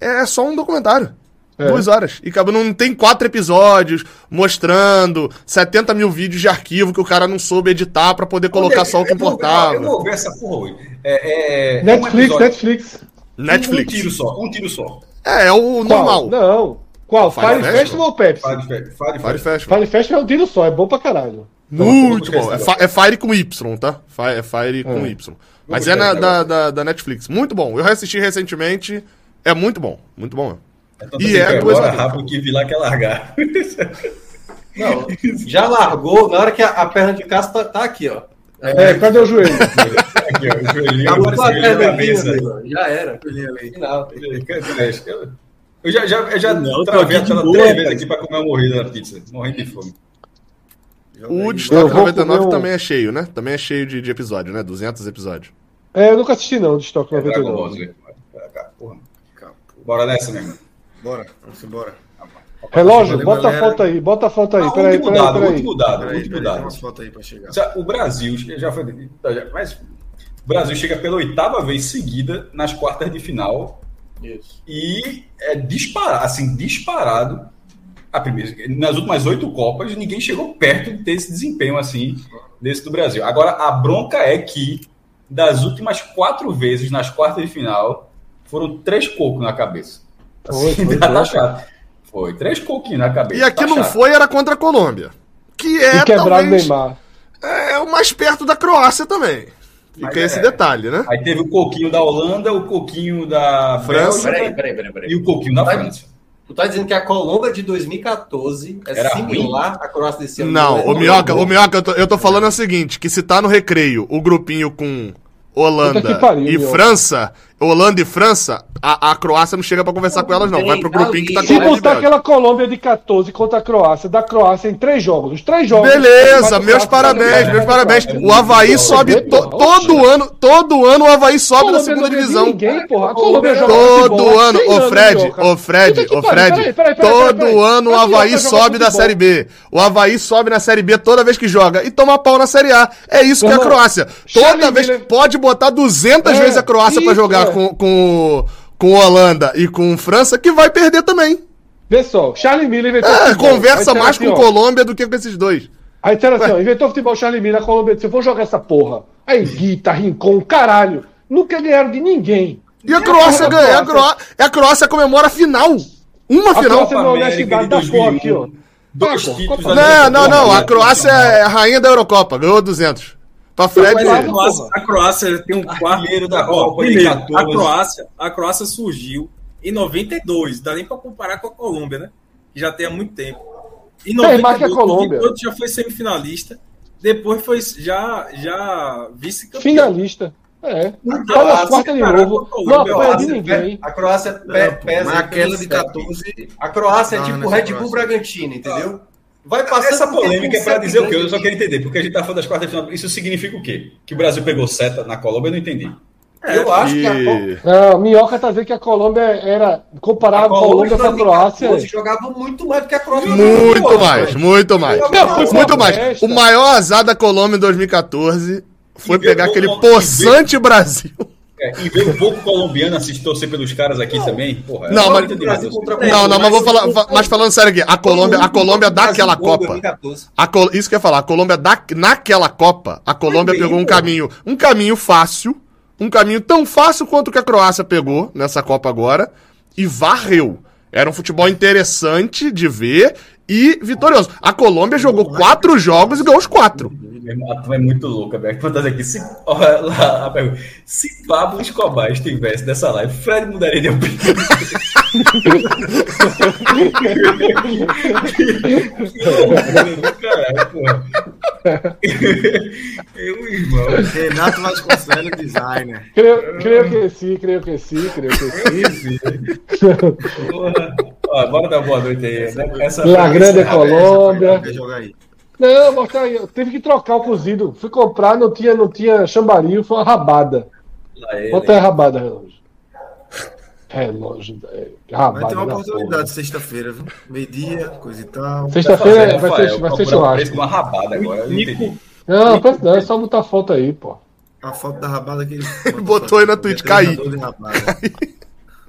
Speaker 4: é só um documentário.
Speaker 2: É.
Speaker 4: Duas horas. E acaba, não tem quatro episódios mostrando 70 mil vídeos de arquivo que o cara não soube editar pra poder colocar só o que
Speaker 3: Eu
Speaker 4: importava.
Speaker 3: Eu vou ver essa porra hoje. É, é, é um
Speaker 2: Netflix, Netflix.
Speaker 3: Um,
Speaker 4: Netflix.
Speaker 3: um tiro só, um tiro só.
Speaker 4: É, é o
Speaker 2: Qual?
Speaker 4: normal.
Speaker 2: Não. Qual?
Speaker 4: Fire
Speaker 2: Fire,
Speaker 4: Festival?
Speaker 2: Ou Pepsi?
Speaker 3: Fire, Fire, Fire,
Speaker 4: Fire Festival.
Speaker 2: Fire Festival é um tiro só, é bom pra caralho.
Speaker 4: Muito bom. É, é Fire com Y, tá? Fi- É Fire com
Speaker 2: É.
Speaker 4: Y. Mas é na- da, da, da Netflix. Muito bom. Eu reassisti recentemente. É muito bom. Muito bom mesmo.
Speaker 3: Então,
Speaker 4: E
Speaker 3: e
Speaker 4: é
Speaker 3: é
Speaker 4: duas
Speaker 3: agora rápido que vi lá quer largar.
Speaker 7: Não, já largou, na hora que a, a perna de caça tá, tá aqui, ó.
Speaker 2: É, cadê o joelho?
Speaker 3: Aqui, ó, o joelhinho,
Speaker 7: Acabou
Speaker 3: o
Speaker 7: com a perna aqui. Já era. Final.
Speaker 3: Eu já, já, eu já
Speaker 6: Não,
Speaker 3: travei a tela três vezes aqui pra comer uma morrida na pizza. Morrendo de fome.
Speaker 4: O
Speaker 2: vou
Speaker 4: 99
Speaker 2: comer um-
Speaker 4: também é cheio, né? Também é cheio de, de episódio, né? 200 episódios.
Speaker 2: É, eu nunca assisti não, de Stock
Speaker 3: É Dragon Ball
Speaker 2: 99.
Speaker 3: Z. Porra. Bora nessa, meu irmão.
Speaker 1: Bora, vamos embora.
Speaker 2: Relógio,
Speaker 1: Valeu,
Speaker 2: bota a
Speaker 1: galera.
Speaker 2: foto aí, bota a foto aí.
Speaker 3: Ah,
Speaker 2: Peraí,
Speaker 3: último
Speaker 2: peraí,
Speaker 3: dado,
Speaker 2: peraí.
Speaker 3: último dado,
Speaker 1: Peraí,
Speaker 3: último
Speaker 1: peraí,
Speaker 3: dado.
Speaker 1: aí pra chegar.
Speaker 3: Já- O Brasil já foi. Mas o Brasil chega pela oitava vez seguida nas quartas de final
Speaker 7: Isso.
Speaker 3: e é disparado, assim, disparado. A primeira, nas últimas oito Copas, ninguém chegou perto de ter esse desempenho assim desse do Brasil. Agora, a bronca é que das últimas quatro vezes nas quartas de final, foram três cocos na cabeça.
Speaker 2: Foi,
Speaker 3: Assim,
Speaker 2: foi,
Speaker 3: tá
Speaker 2: foi.
Speaker 3: Foi, três coquinhos na cabeça.
Speaker 4: E aqui
Speaker 3: tá
Speaker 4: não
Speaker 3: chato.
Speaker 4: foi, era contra a Colômbia. Que é
Speaker 2: E quebrar o Neymar.
Speaker 4: é o mais perto da Croácia também. Fica
Speaker 3: Mas
Speaker 4: esse
Speaker 3: é.
Speaker 4: detalhe, né?
Speaker 3: Aí teve o coquinho da Holanda, o coquinho da
Speaker 4: França.
Speaker 7: Peraí, peraí, peraí, peraí.
Speaker 3: e o coquinho da
Speaker 7: Vai-
Speaker 3: França.
Speaker 7: Tu tá dizendo que a Colômbia de 2014 é
Speaker 3: Era
Speaker 7: similar à Croácia desse ano?
Speaker 4: Não,
Speaker 7: é?
Speaker 4: o Minhoca, o Minhoca, eu tô, eu tô falando o seguinte, que se tá no recreio o grupinho com Holanda
Speaker 2: pariu,
Speaker 4: e. França, Holanda e França, a, a Croácia não chega pra conversar com elas não, vai pro grupinho que tá com
Speaker 2: Se botar aquela Colômbia de 14 contra a Croácia, da Croácia em três jogos, os três jogos.
Speaker 4: Beleza, meus parabéns, meus parabéns. O Havaí sobe to- todo ano, todo ano o Havaí sobe da
Speaker 2: Colômbia
Speaker 4: segunda divisão.
Speaker 2: Ninguém, porra. A Colômbia joga
Speaker 4: Todo ano,
Speaker 2: 100
Speaker 4: ô Fred, ô Fred, ô Fred,
Speaker 2: peraí, peraí, peraí,
Speaker 4: todo ano o Havaí
Speaker 2: joga
Speaker 4: sobe da. Série B. O Havaí sobe na Série B toda vez que joga e toma pau na Série A. É isso que é a Croácia. Toda vez pode botar 200
Speaker 2: É,
Speaker 4: vezes a Croácia pra
Speaker 2: isso,
Speaker 4: jogar. Com, com, com Holanda e com França que vai perder também.
Speaker 2: Vê só, Charlie Miller inventou
Speaker 4: É,
Speaker 2: futebol.
Speaker 4: conversa mais
Speaker 2: assim,
Speaker 4: com
Speaker 2: ó,
Speaker 4: Colômbia do que com esses dois.
Speaker 2: Aí disseram assim, ó, inventou futebol Charlie Miller, a Colômbia disse, eu vou jogar essa porra. Aí Guita, Rincon, caralho. Nunca ganharam de ninguém.
Speaker 4: E a Croácia ganha. A
Speaker 2: Croácia.
Speaker 4: A Croácia comemora a final. Uma
Speaker 2: A
Speaker 4: final.
Speaker 2: Croácia- na honestidade da aqui, ó.
Speaker 3: Dois
Speaker 2: Tá, Copa-
Speaker 4: Não, não, não. A
Speaker 3: Copa
Speaker 4: Croácia é a rainha da Eurocopa. Ganhou 200. Pra Fred.
Speaker 6: A Croácia, a Croácia tem um quarto.
Speaker 3: Da Copa
Speaker 6: primeiro, a
Speaker 3: 14.
Speaker 6: Croácia, a Croácia surgiu em 92. Dá nem pra comparar com a Colômbia, né? Que já tem há muito tempo. Em
Speaker 2: Tem mais que a Colômbia.
Speaker 6: 98 já foi semifinalista. Depois foi já, já vice-campeão.
Speaker 2: Finalista. É.
Speaker 7: Então,
Speaker 2: Olha
Speaker 7: ah,
Speaker 2: as quartas de novo.
Speaker 6: a
Speaker 2: Não apanha de
Speaker 7: Croácia,
Speaker 2: ninguém.
Speaker 7: A Croácia pe-
Speaker 1: Não, pô,
Speaker 7: pesa.
Speaker 1: aquela de
Speaker 7: sete.
Speaker 1: 14.
Speaker 7: A Croácia é
Speaker 1: Não,
Speaker 7: tipo Red Bull. Bragantino, entendeu? Vai passando
Speaker 3: Essa polêmica é pra
Speaker 7: sete
Speaker 3: dizer o quê? Eu só quero entender, porque a gente tá falando das quartas de final. Isso significa o quê? Que o Brasil pegou seta na Colômbia? Eu não entendi.
Speaker 7: Eu acho que a.
Speaker 2: Não, Minhoca tá dizendo que a Colômbia era. Comparava a Colômbia com a Croácia.
Speaker 7: 2014 jogava muito mais do que a Croácia.
Speaker 4: Muito
Speaker 7: Pô,
Speaker 4: mais, muito mais.
Speaker 2: Não,
Speaker 4: Muito mais.
Speaker 2: festa.
Speaker 4: O maior azar da Colômbia em 2014 foi
Speaker 3: E
Speaker 4: pegar aquele poçante Brasil.
Speaker 3: É, e ver um pouco colombiano assistir torcer pelos caras aqui também. Porra,
Speaker 4: Não, mas-. Não, não, mas vou falar. fa- Mas falando sério aqui, a Colômbia, a Colômbia daquela
Speaker 7: Brasil,
Speaker 4: Copa.
Speaker 7: 2014.
Speaker 4: A Col- Isso que eu ia falar, a Colômbia da... naquela Copa, a Colômbia pegou um caminho, um caminho fácil, um caminho tão fácil quanto o que a Croácia pegou nessa Copa agora, e varreu. Era um futebol interessante de ver e vitorioso. A Colômbia jogou quatro jogos e ganhou os quatro.
Speaker 3: É muito louca, velho. Vou fazer aqui. Se, olha lá, a pergunta. Se Pablo Escobar estivesse nessa live, Fred mudaria de opinião. Caralho, porra. Eu, irmão.
Speaker 1: Renato Vasconcelos, designer.
Speaker 2: Creio, creio que sim, creio que sim, creio que sim.
Speaker 3: Porra. Ó, bora dar boa noite aí. né? Essa
Speaker 2: La Grande Colômbia.
Speaker 1: Aí?
Speaker 2: Não, mas tá aí, eu tive que trocar o cozido. Fui comprar, não tinha, não tinha chambaril, foi uma rabada.
Speaker 3: Ele.
Speaker 2: Bota aí a rabada, relógio. Relógio, é,
Speaker 1: Vai
Speaker 2: rabada.
Speaker 1: ter uma
Speaker 2: da
Speaker 1: oportunidade sexta-feira, viu? Meio-dia, coisa e tal.
Speaker 2: Sexta-feira
Speaker 3: Tá fazendo,
Speaker 2: vai ser, vai ser
Speaker 3: procurar um preço
Speaker 2: churrasco.
Speaker 3: Uma rabada agora.
Speaker 6: Nico,
Speaker 2: Não, não, não, é só botar a foto aí, pô.
Speaker 1: A foto da rabada que ele.
Speaker 4: Botou aí na Twitch, cair.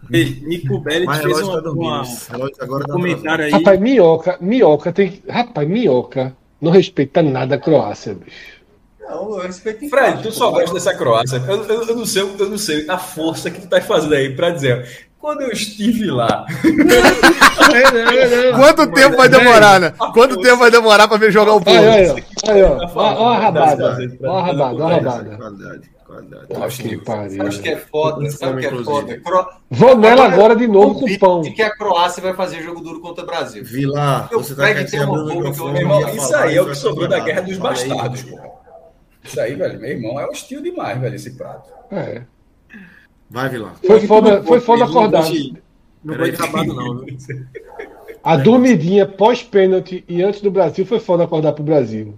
Speaker 6: Nico Bellic
Speaker 1: Mas
Speaker 6: fez uma,
Speaker 1: tá
Speaker 6: uma- um
Speaker 1: tá
Speaker 6: comentário aí.
Speaker 2: Rapaz, minhoca, minhoca tem. Rapaz, minhoca não respeita nada a Croácia, bicho.
Speaker 7: Não, eu respeito em
Speaker 3: Fred, tu só gosta dessa Croácia. Eu, eu- eu não sei, eu não sei a força que tu tá fazendo aí pra dizer. Quando eu estive lá,
Speaker 4: Quanto tempo vai demorar, né? Quanto tempo vai demorar pra ver jogar o
Speaker 2: Aí,
Speaker 4: povo?
Speaker 2: aí, ó. Aí, ó. Ó,
Speaker 3: falando,
Speaker 2: ó a rabada. Ó a rabada, ó a rabada.
Speaker 1: Qualidade.
Speaker 2: Ó, que pariu.
Speaker 7: Sabe o que é foda? Sabe o que é foda? Cro...
Speaker 2: Vou nela agora de novo com pão.
Speaker 7: De que a Croácia vai fazer jogo duro contra o Brasil.
Speaker 1: Vilar, você tá querendo
Speaker 7: tem uma
Speaker 1: o
Speaker 7: que eu
Speaker 3: irmão, isso aí é o que sobrou da guerra dos bastardos, pô. Isso aí, velho, meu irmão, é hostil demais, velho, esse prato.
Speaker 2: É.
Speaker 1: Vai, Vilar.
Speaker 2: Foi foda, foi foda acordar.
Speaker 6: Não de rabado, não.
Speaker 2: A dormidinha pós-pênalti e antes do Brasil foi foda acordar pro Brasil.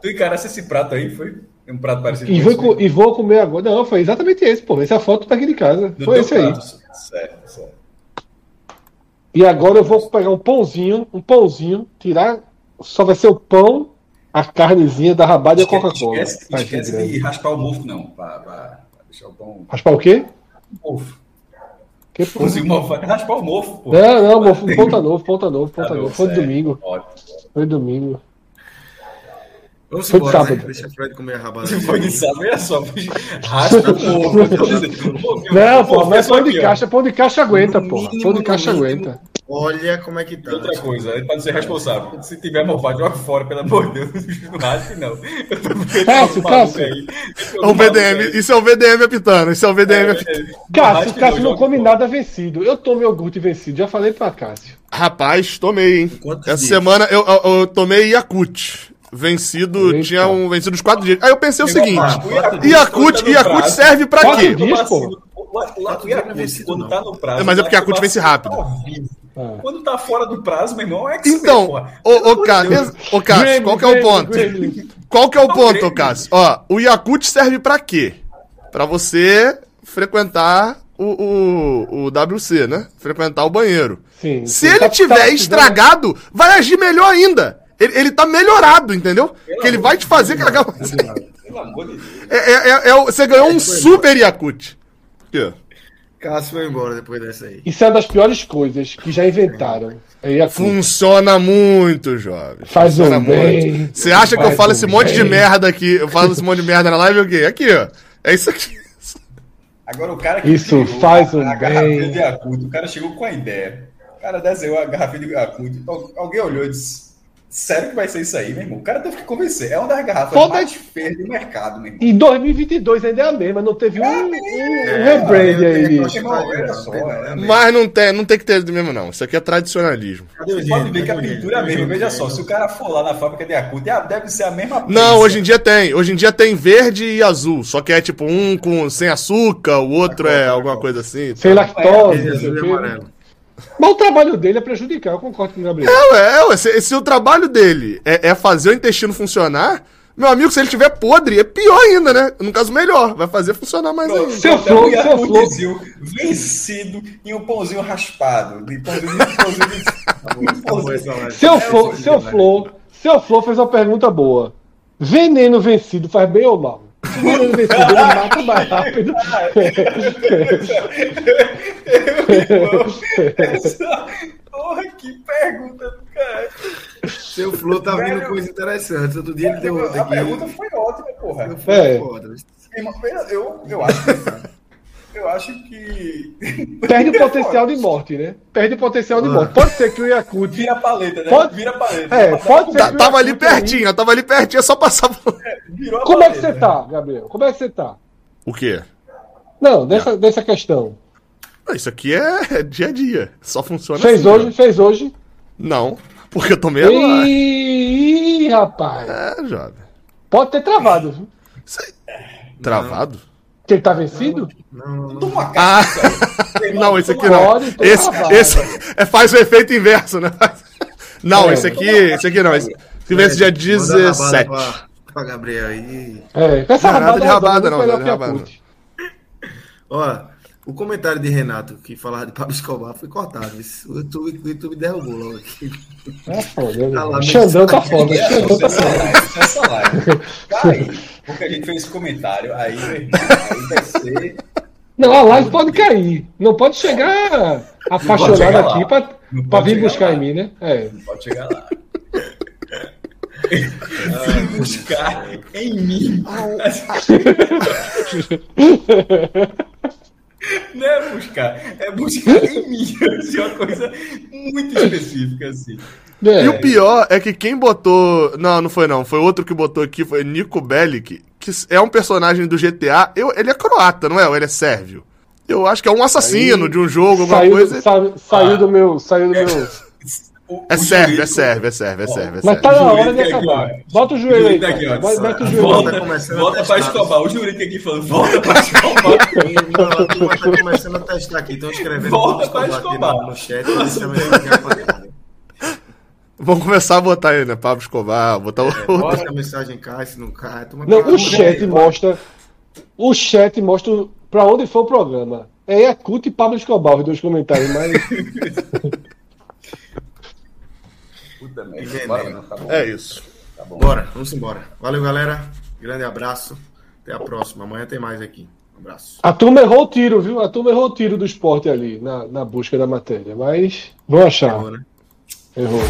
Speaker 3: Tu encarasse esse prato aí, foi um prato parecido
Speaker 2: E
Speaker 3: com
Speaker 2: vou,
Speaker 3: esse
Speaker 2: co- e vou comer agora. Não, foi exatamente esse, pô. Essa foto tá aqui de casa.
Speaker 3: Do
Speaker 2: Foi esse aí.
Speaker 3: prato. Certo, certo.
Speaker 2: E agora eu vou pegar um pãozinho, um pãozinho, tirar. Só vai ser o pão, a carnezinha da rabada e a Coca-Cola.
Speaker 3: Esquece, esquece de raspar o mofo, não. Pra, pra, pra deixar o pão.
Speaker 2: Raspar o quê?
Speaker 3: Mofo.
Speaker 2: Que porra?
Speaker 3: Pãozinho mofo. Raspar o mofo, pô.
Speaker 2: Não, não, mo- ponta novo, ponta novo,
Speaker 3: Tá
Speaker 2: ponta novo. Foi domingo.
Speaker 3: Ótimo.
Speaker 2: Foi domingo.
Speaker 1: Vamos
Speaker 2: Foi de
Speaker 1: embora, né?
Speaker 2: sábado.
Speaker 1: Deixa o Fred comer a rabada.
Speaker 3: Se for de sábado, olha só. Raspa o mofo. Mofo,
Speaker 2: Não,
Speaker 3: mofo,
Speaker 2: pô, mas
Speaker 3: é só
Speaker 2: pão de caixa, pão de caixa aguenta, pô. Pão de caixa
Speaker 1: mínimo.
Speaker 2: aguenta.
Speaker 1: Olha como é que tá.
Speaker 3: E outra coisa, pra não ser responsável. Se tiver mofado, joga fora, pelo amor de Deus. Não não. Eu tô vendo
Speaker 2: Cássio,
Speaker 3: um
Speaker 2: Cássio.
Speaker 3: aí.
Speaker 4: É o VDM, isso é o VDM apitando, isso é o VDM apitando.
Speaker 2: Cássio, Cássio não come nada vencido. Eu tomo iogurte vencido, já falei pra Cássio.
Speaker 4: Rapaz, tomei, hein? Essa
Speaker 1: dias?
Speaker 4: semana eu, eu, eu tomei Yakut. Vencido,
Speaker 2: Eita.
Speaker 4: tinha um vencido uns quatro dias. Aí eu pensei o seguinte:
Speaker 3: Yakut,
Speaker 4: Yakut, Yakut serve pra quê?
Speaker 2: dias, pô.
Speaker 3: O Yakut, quando tá no prazo.
Speaker 4: É, mas é porque Yakut vence rápido.
Speaker 3: tá.
Speaker 2: Ah.
Speaker 3: Quando tá fora do prazo, meu irmão, é que
Speaker 4: Então, ô, Cássio, ô, Cássio, qual que é o ponto? Qual que é o ponto, ô, Cássio? Ó, o Yakut serve pra quê? Pra você frequentar o, o, o WC, né? Frequentar o banheiro.
Speaker 2: Sim,
Speaker 4: Se ele
Speaker 2: Tá-
Speaker 4: tiver
Speaker 2: tá-
Speaker 4: estragado, vai agir melhor ainda. Ele, ele tá melhorado, entendeu? Que ele vai te fazer cagar mais.
Speaker 3: Pelo amor de Deus.
Speaker 4: É, é, é- é você ganhou um super Yakut. Ó.
Speaker 1: Cássio foi embora depois dessa aí.
Speaker 2: Isso é uma das piores coisas que já inventaram. É.
Speaker 4: Funciona muito, jovem.
Speaker 2: Faz
Speaker 4: Funciona
Speaker 2: um bem.
Speaker 4: muito. Você acha que eu falo
Speaker 2: um
Speaker 4: esse monte de merda aqui? Eu falo esse monte de merda na live o quê? Aqui, ó. É isso aqui.
Speaker 3: Agora o cara que
Speaker 2: Isso
Speaker 3: criou
Speaker 2: faz
Speaker 3: a,
Speaker 2: um
Speaker 3: a garrafinha
Speaker 2: bem.
Speaker 3: de Yakut, o cara chegou com a ideia. O cara desenhou a garrafinha de Yakut. Al- Alguém olhou e disse: Sério que vai ser isso aí, meu irmão? O cara teve que convencer. É uma das garrafas
Speaker 2: Foda-
Speaker 3: mais feias do mercado, meu irmão.
Speaker 2: Em 2022 ainda é a mesma, não teve um, um, um
Speaker 1: É,
Speaker 2: rebrand aí,
Speaker 1: é,
Speaker 3: só, é.
Speaker 4: Mas não tem, não tem que ter mesmo, não. Isso aqui é tradicionalismo.
Speaker 3: Você pode ver que a pintura é a mesma. Veja só, se o cara for lá na fábrica de Yakut, ah, deve ser a mesma
Speaker 4: Não,
Speaker 3: prensa.
Speaker 4: hoje em dia tem. Hoje em dia tem verde e azul. Só que é tipo um com sem açúcar, o outro é alguma coisa assim.
Speaker 2: Sem lactose,
Speaker 1: Ele é
Speaker 2: não
Speaker 1: azul
Speaker 2: o
Speaker 1: e amarelo.
Speaker 2: Mas o trabalho dele é prejudicar, eu concordo com o Gabriel.
Speaker 4: É, ué, é. Se, se o trabalho dele é, é fazer o intestino funcionar, meu amigo, se ele tiver podre, é pior ainda, né? No caso, melhor. Vai fazer funcionar mais ainda.
Speaker 2: Seu
Speaker 3: Então,
Speaker 2: flow, seu
Speaker 3: Yakutzinho vencido em um pãozinho raspado. De pãozinho, de pãozinho de... um
Speaker 1: Acabou
Speaker 3: pãozinho-
Speaker 1: essa live.
Speaker 2: Seu
Speaker 1: É,
Speaker 2: Flo,
Speaker 1: o
Speaker 2: seu Flo, seu Flo fez uma pergunta boa. Veneno vencido faz bem ou mal? Veneno vencido ele mata mais rápido.
Speaker 3: Porra, que pergunta do cara.
Speaker 1: Seu Flo tá vindo
Speaker 3: Velho.
Speaker 1: coisa interessante. Outro dia ele deu.
Speaker 3: A pergunta foi ótima, porra.
Speaker 1: Foi
Speaker 2: É.
Speaker 1: foda.
Speaker 3: Irmão, Eu, eu acho que eu acho que.
Speaker 2: Perde o potencial de morte, né? Perde o potencial de morte. Pode ser que o Yakut.
Speaker 3: Vira a paleta, né?
Speaker 2: Pode-
Speaker 3: Vira a paleta.
Speaker 2: É, pode ser
Speaker 4: Tá-
Speaker 2: que o
Speaker 4: tava ali pertinho, eu tava ali pertinho, é só passar. por-
Speaker 3: Virou a
Speaker 2: Como é que
Speaker 3: paleta.
Speaker 2: você tá, Gabriel? Como é que você tá?
Speaker 4: O quê?
Speaker 2: Não, dessa, dessa questão.
Speaker 4: Ah, Isso aqui é dia a dia. Só funciona
Speaker 2: Fez
Speaker 4: assim,
Speaker 2: hoje, fez hoje.
Speaker 4: Não, porque eu tomei agora.
Speaker 2: Ih, rapaz.
Speaker 4: É, jovem.
Speaker 2: Pode ter travado. viu?
Speaker 4: Travado?
Speaker 2: Que ele tá vencido?
Speaker 3: Toma
Speaker 4: Ah,
Speaker 3: casa.
Speaker 4: não, esse aqui não. Esse, esse é, faz o efeito inverso, né? Não,
Speaker 2: É.
Speaker 4: esse aqui, esse aqui não. Esse, esse vence dia
Speaker 1: Manda uma rabada
Speaker 4: 17.
Speaker 1: Pra, pra Gabriel aí.
Speaker 2: É, com essa
Speaker 4: Não, nada
Speaker 2: rabada,
Speaker 4: de
Speaker 2: é
Speaker 4: rabada, não, nada de
Speaker 2: a
Speaker 4: rabada.
Speaker 1: Ó, o comentário de Renato que falava de Pablo Escobar foi cortado. O YouTube, o YouTube derrubou logo aqui.
Speaker 2: É foda, né?
Speaker 1: Tá lá,
Speaker 2: Xandão tá foda. Xandão tá foda.
Speaker 3: essa live. Cai. Porque a gente fez esse comentário. Aí, aí vai ser.
Speaker 2: Não, a live pode cair. Não pode chegar apaixonado aqui pra, pra vir buscar
Speaker 3: lá.
Speaker 2: em mim, né? É.
Speaker 3: Não pode chegar lá. Vim buscar em mim. Não é buscar, é buscar em mim. Assim, uma coisa muito específica, assim.
Speaker 2: É.
Speaker 4: E o pior é que quem botou. Não, não foi não. Foi outro que botou aqui, foi Nico Bellic, que é um personagem do GTA. Eu, ele é croata, não é? Ou ele é sérvio? Eu acho que é um assassino
Speaker 2: Aí,
Speaker 4: de um jogo, alguma
Speaker 2: Saiu,
Speaker 4: coisa.
Speaker 2: sa- saiu do meu. Saiu do meu.
Speaker 3: O-
Speaker 4: É
Speaker 3: o
Speaker 4: é sérvio, é sérvio, é sérvio. É
Speaker 2: Mas
Speaker 4: sérvio.
Speaker 2: tá na hora de
Speaker 3: aqui,
Speaker 2: acabar.
Speaker 3: ó.
Speaker 2: Bota o joelho aí.
Speaker 3: Jurídico aqui, ó.
Speaker 2: Vai- Mete o joelho.
Speaker 1: Volta
Speaker 2: aí.
Speaker 1: começando a
Speaker 3: Volta pra. Escobar. O jurídico aqui falando, volta pra Escobar.
Speaker 1: A turma tá começando a testar aqui. Estão escrevendo
Speaker 3: Volta pra
Speaker 1: aqui
Speaker 3: Escobar.
Speaker 1: no, no chat. É.
Speaker 4: Vamos começar a botar aí, né? Pablo Escobar, botar o.
Speaker 1: Bota a mensagem cai, se não cai.
Speaker 2: Não,
Speaker 1: tá-
Speaker 2: o chat mostra. O chat mostra pra onde foi o programa. É Yakut e Pablo Escobar, os dois comentários, mas.
Speaker 3: Bora, não, tá bom.
Speaker 4: É isso.
Speaker 3: Tá bom.
Speaker 1: Bora, vamos embora. Valeu, galera. Grande abraço. Até a próxima. Amanhã tem mais aqui. Um abraço.
Speaker 2: A turma errou o tiro, viu? A turma errou o tiro do esporte ali, na, na busca da matéria. Mas vão achar.
Speaker 1: Errou, né?
Speaker 2: Errou.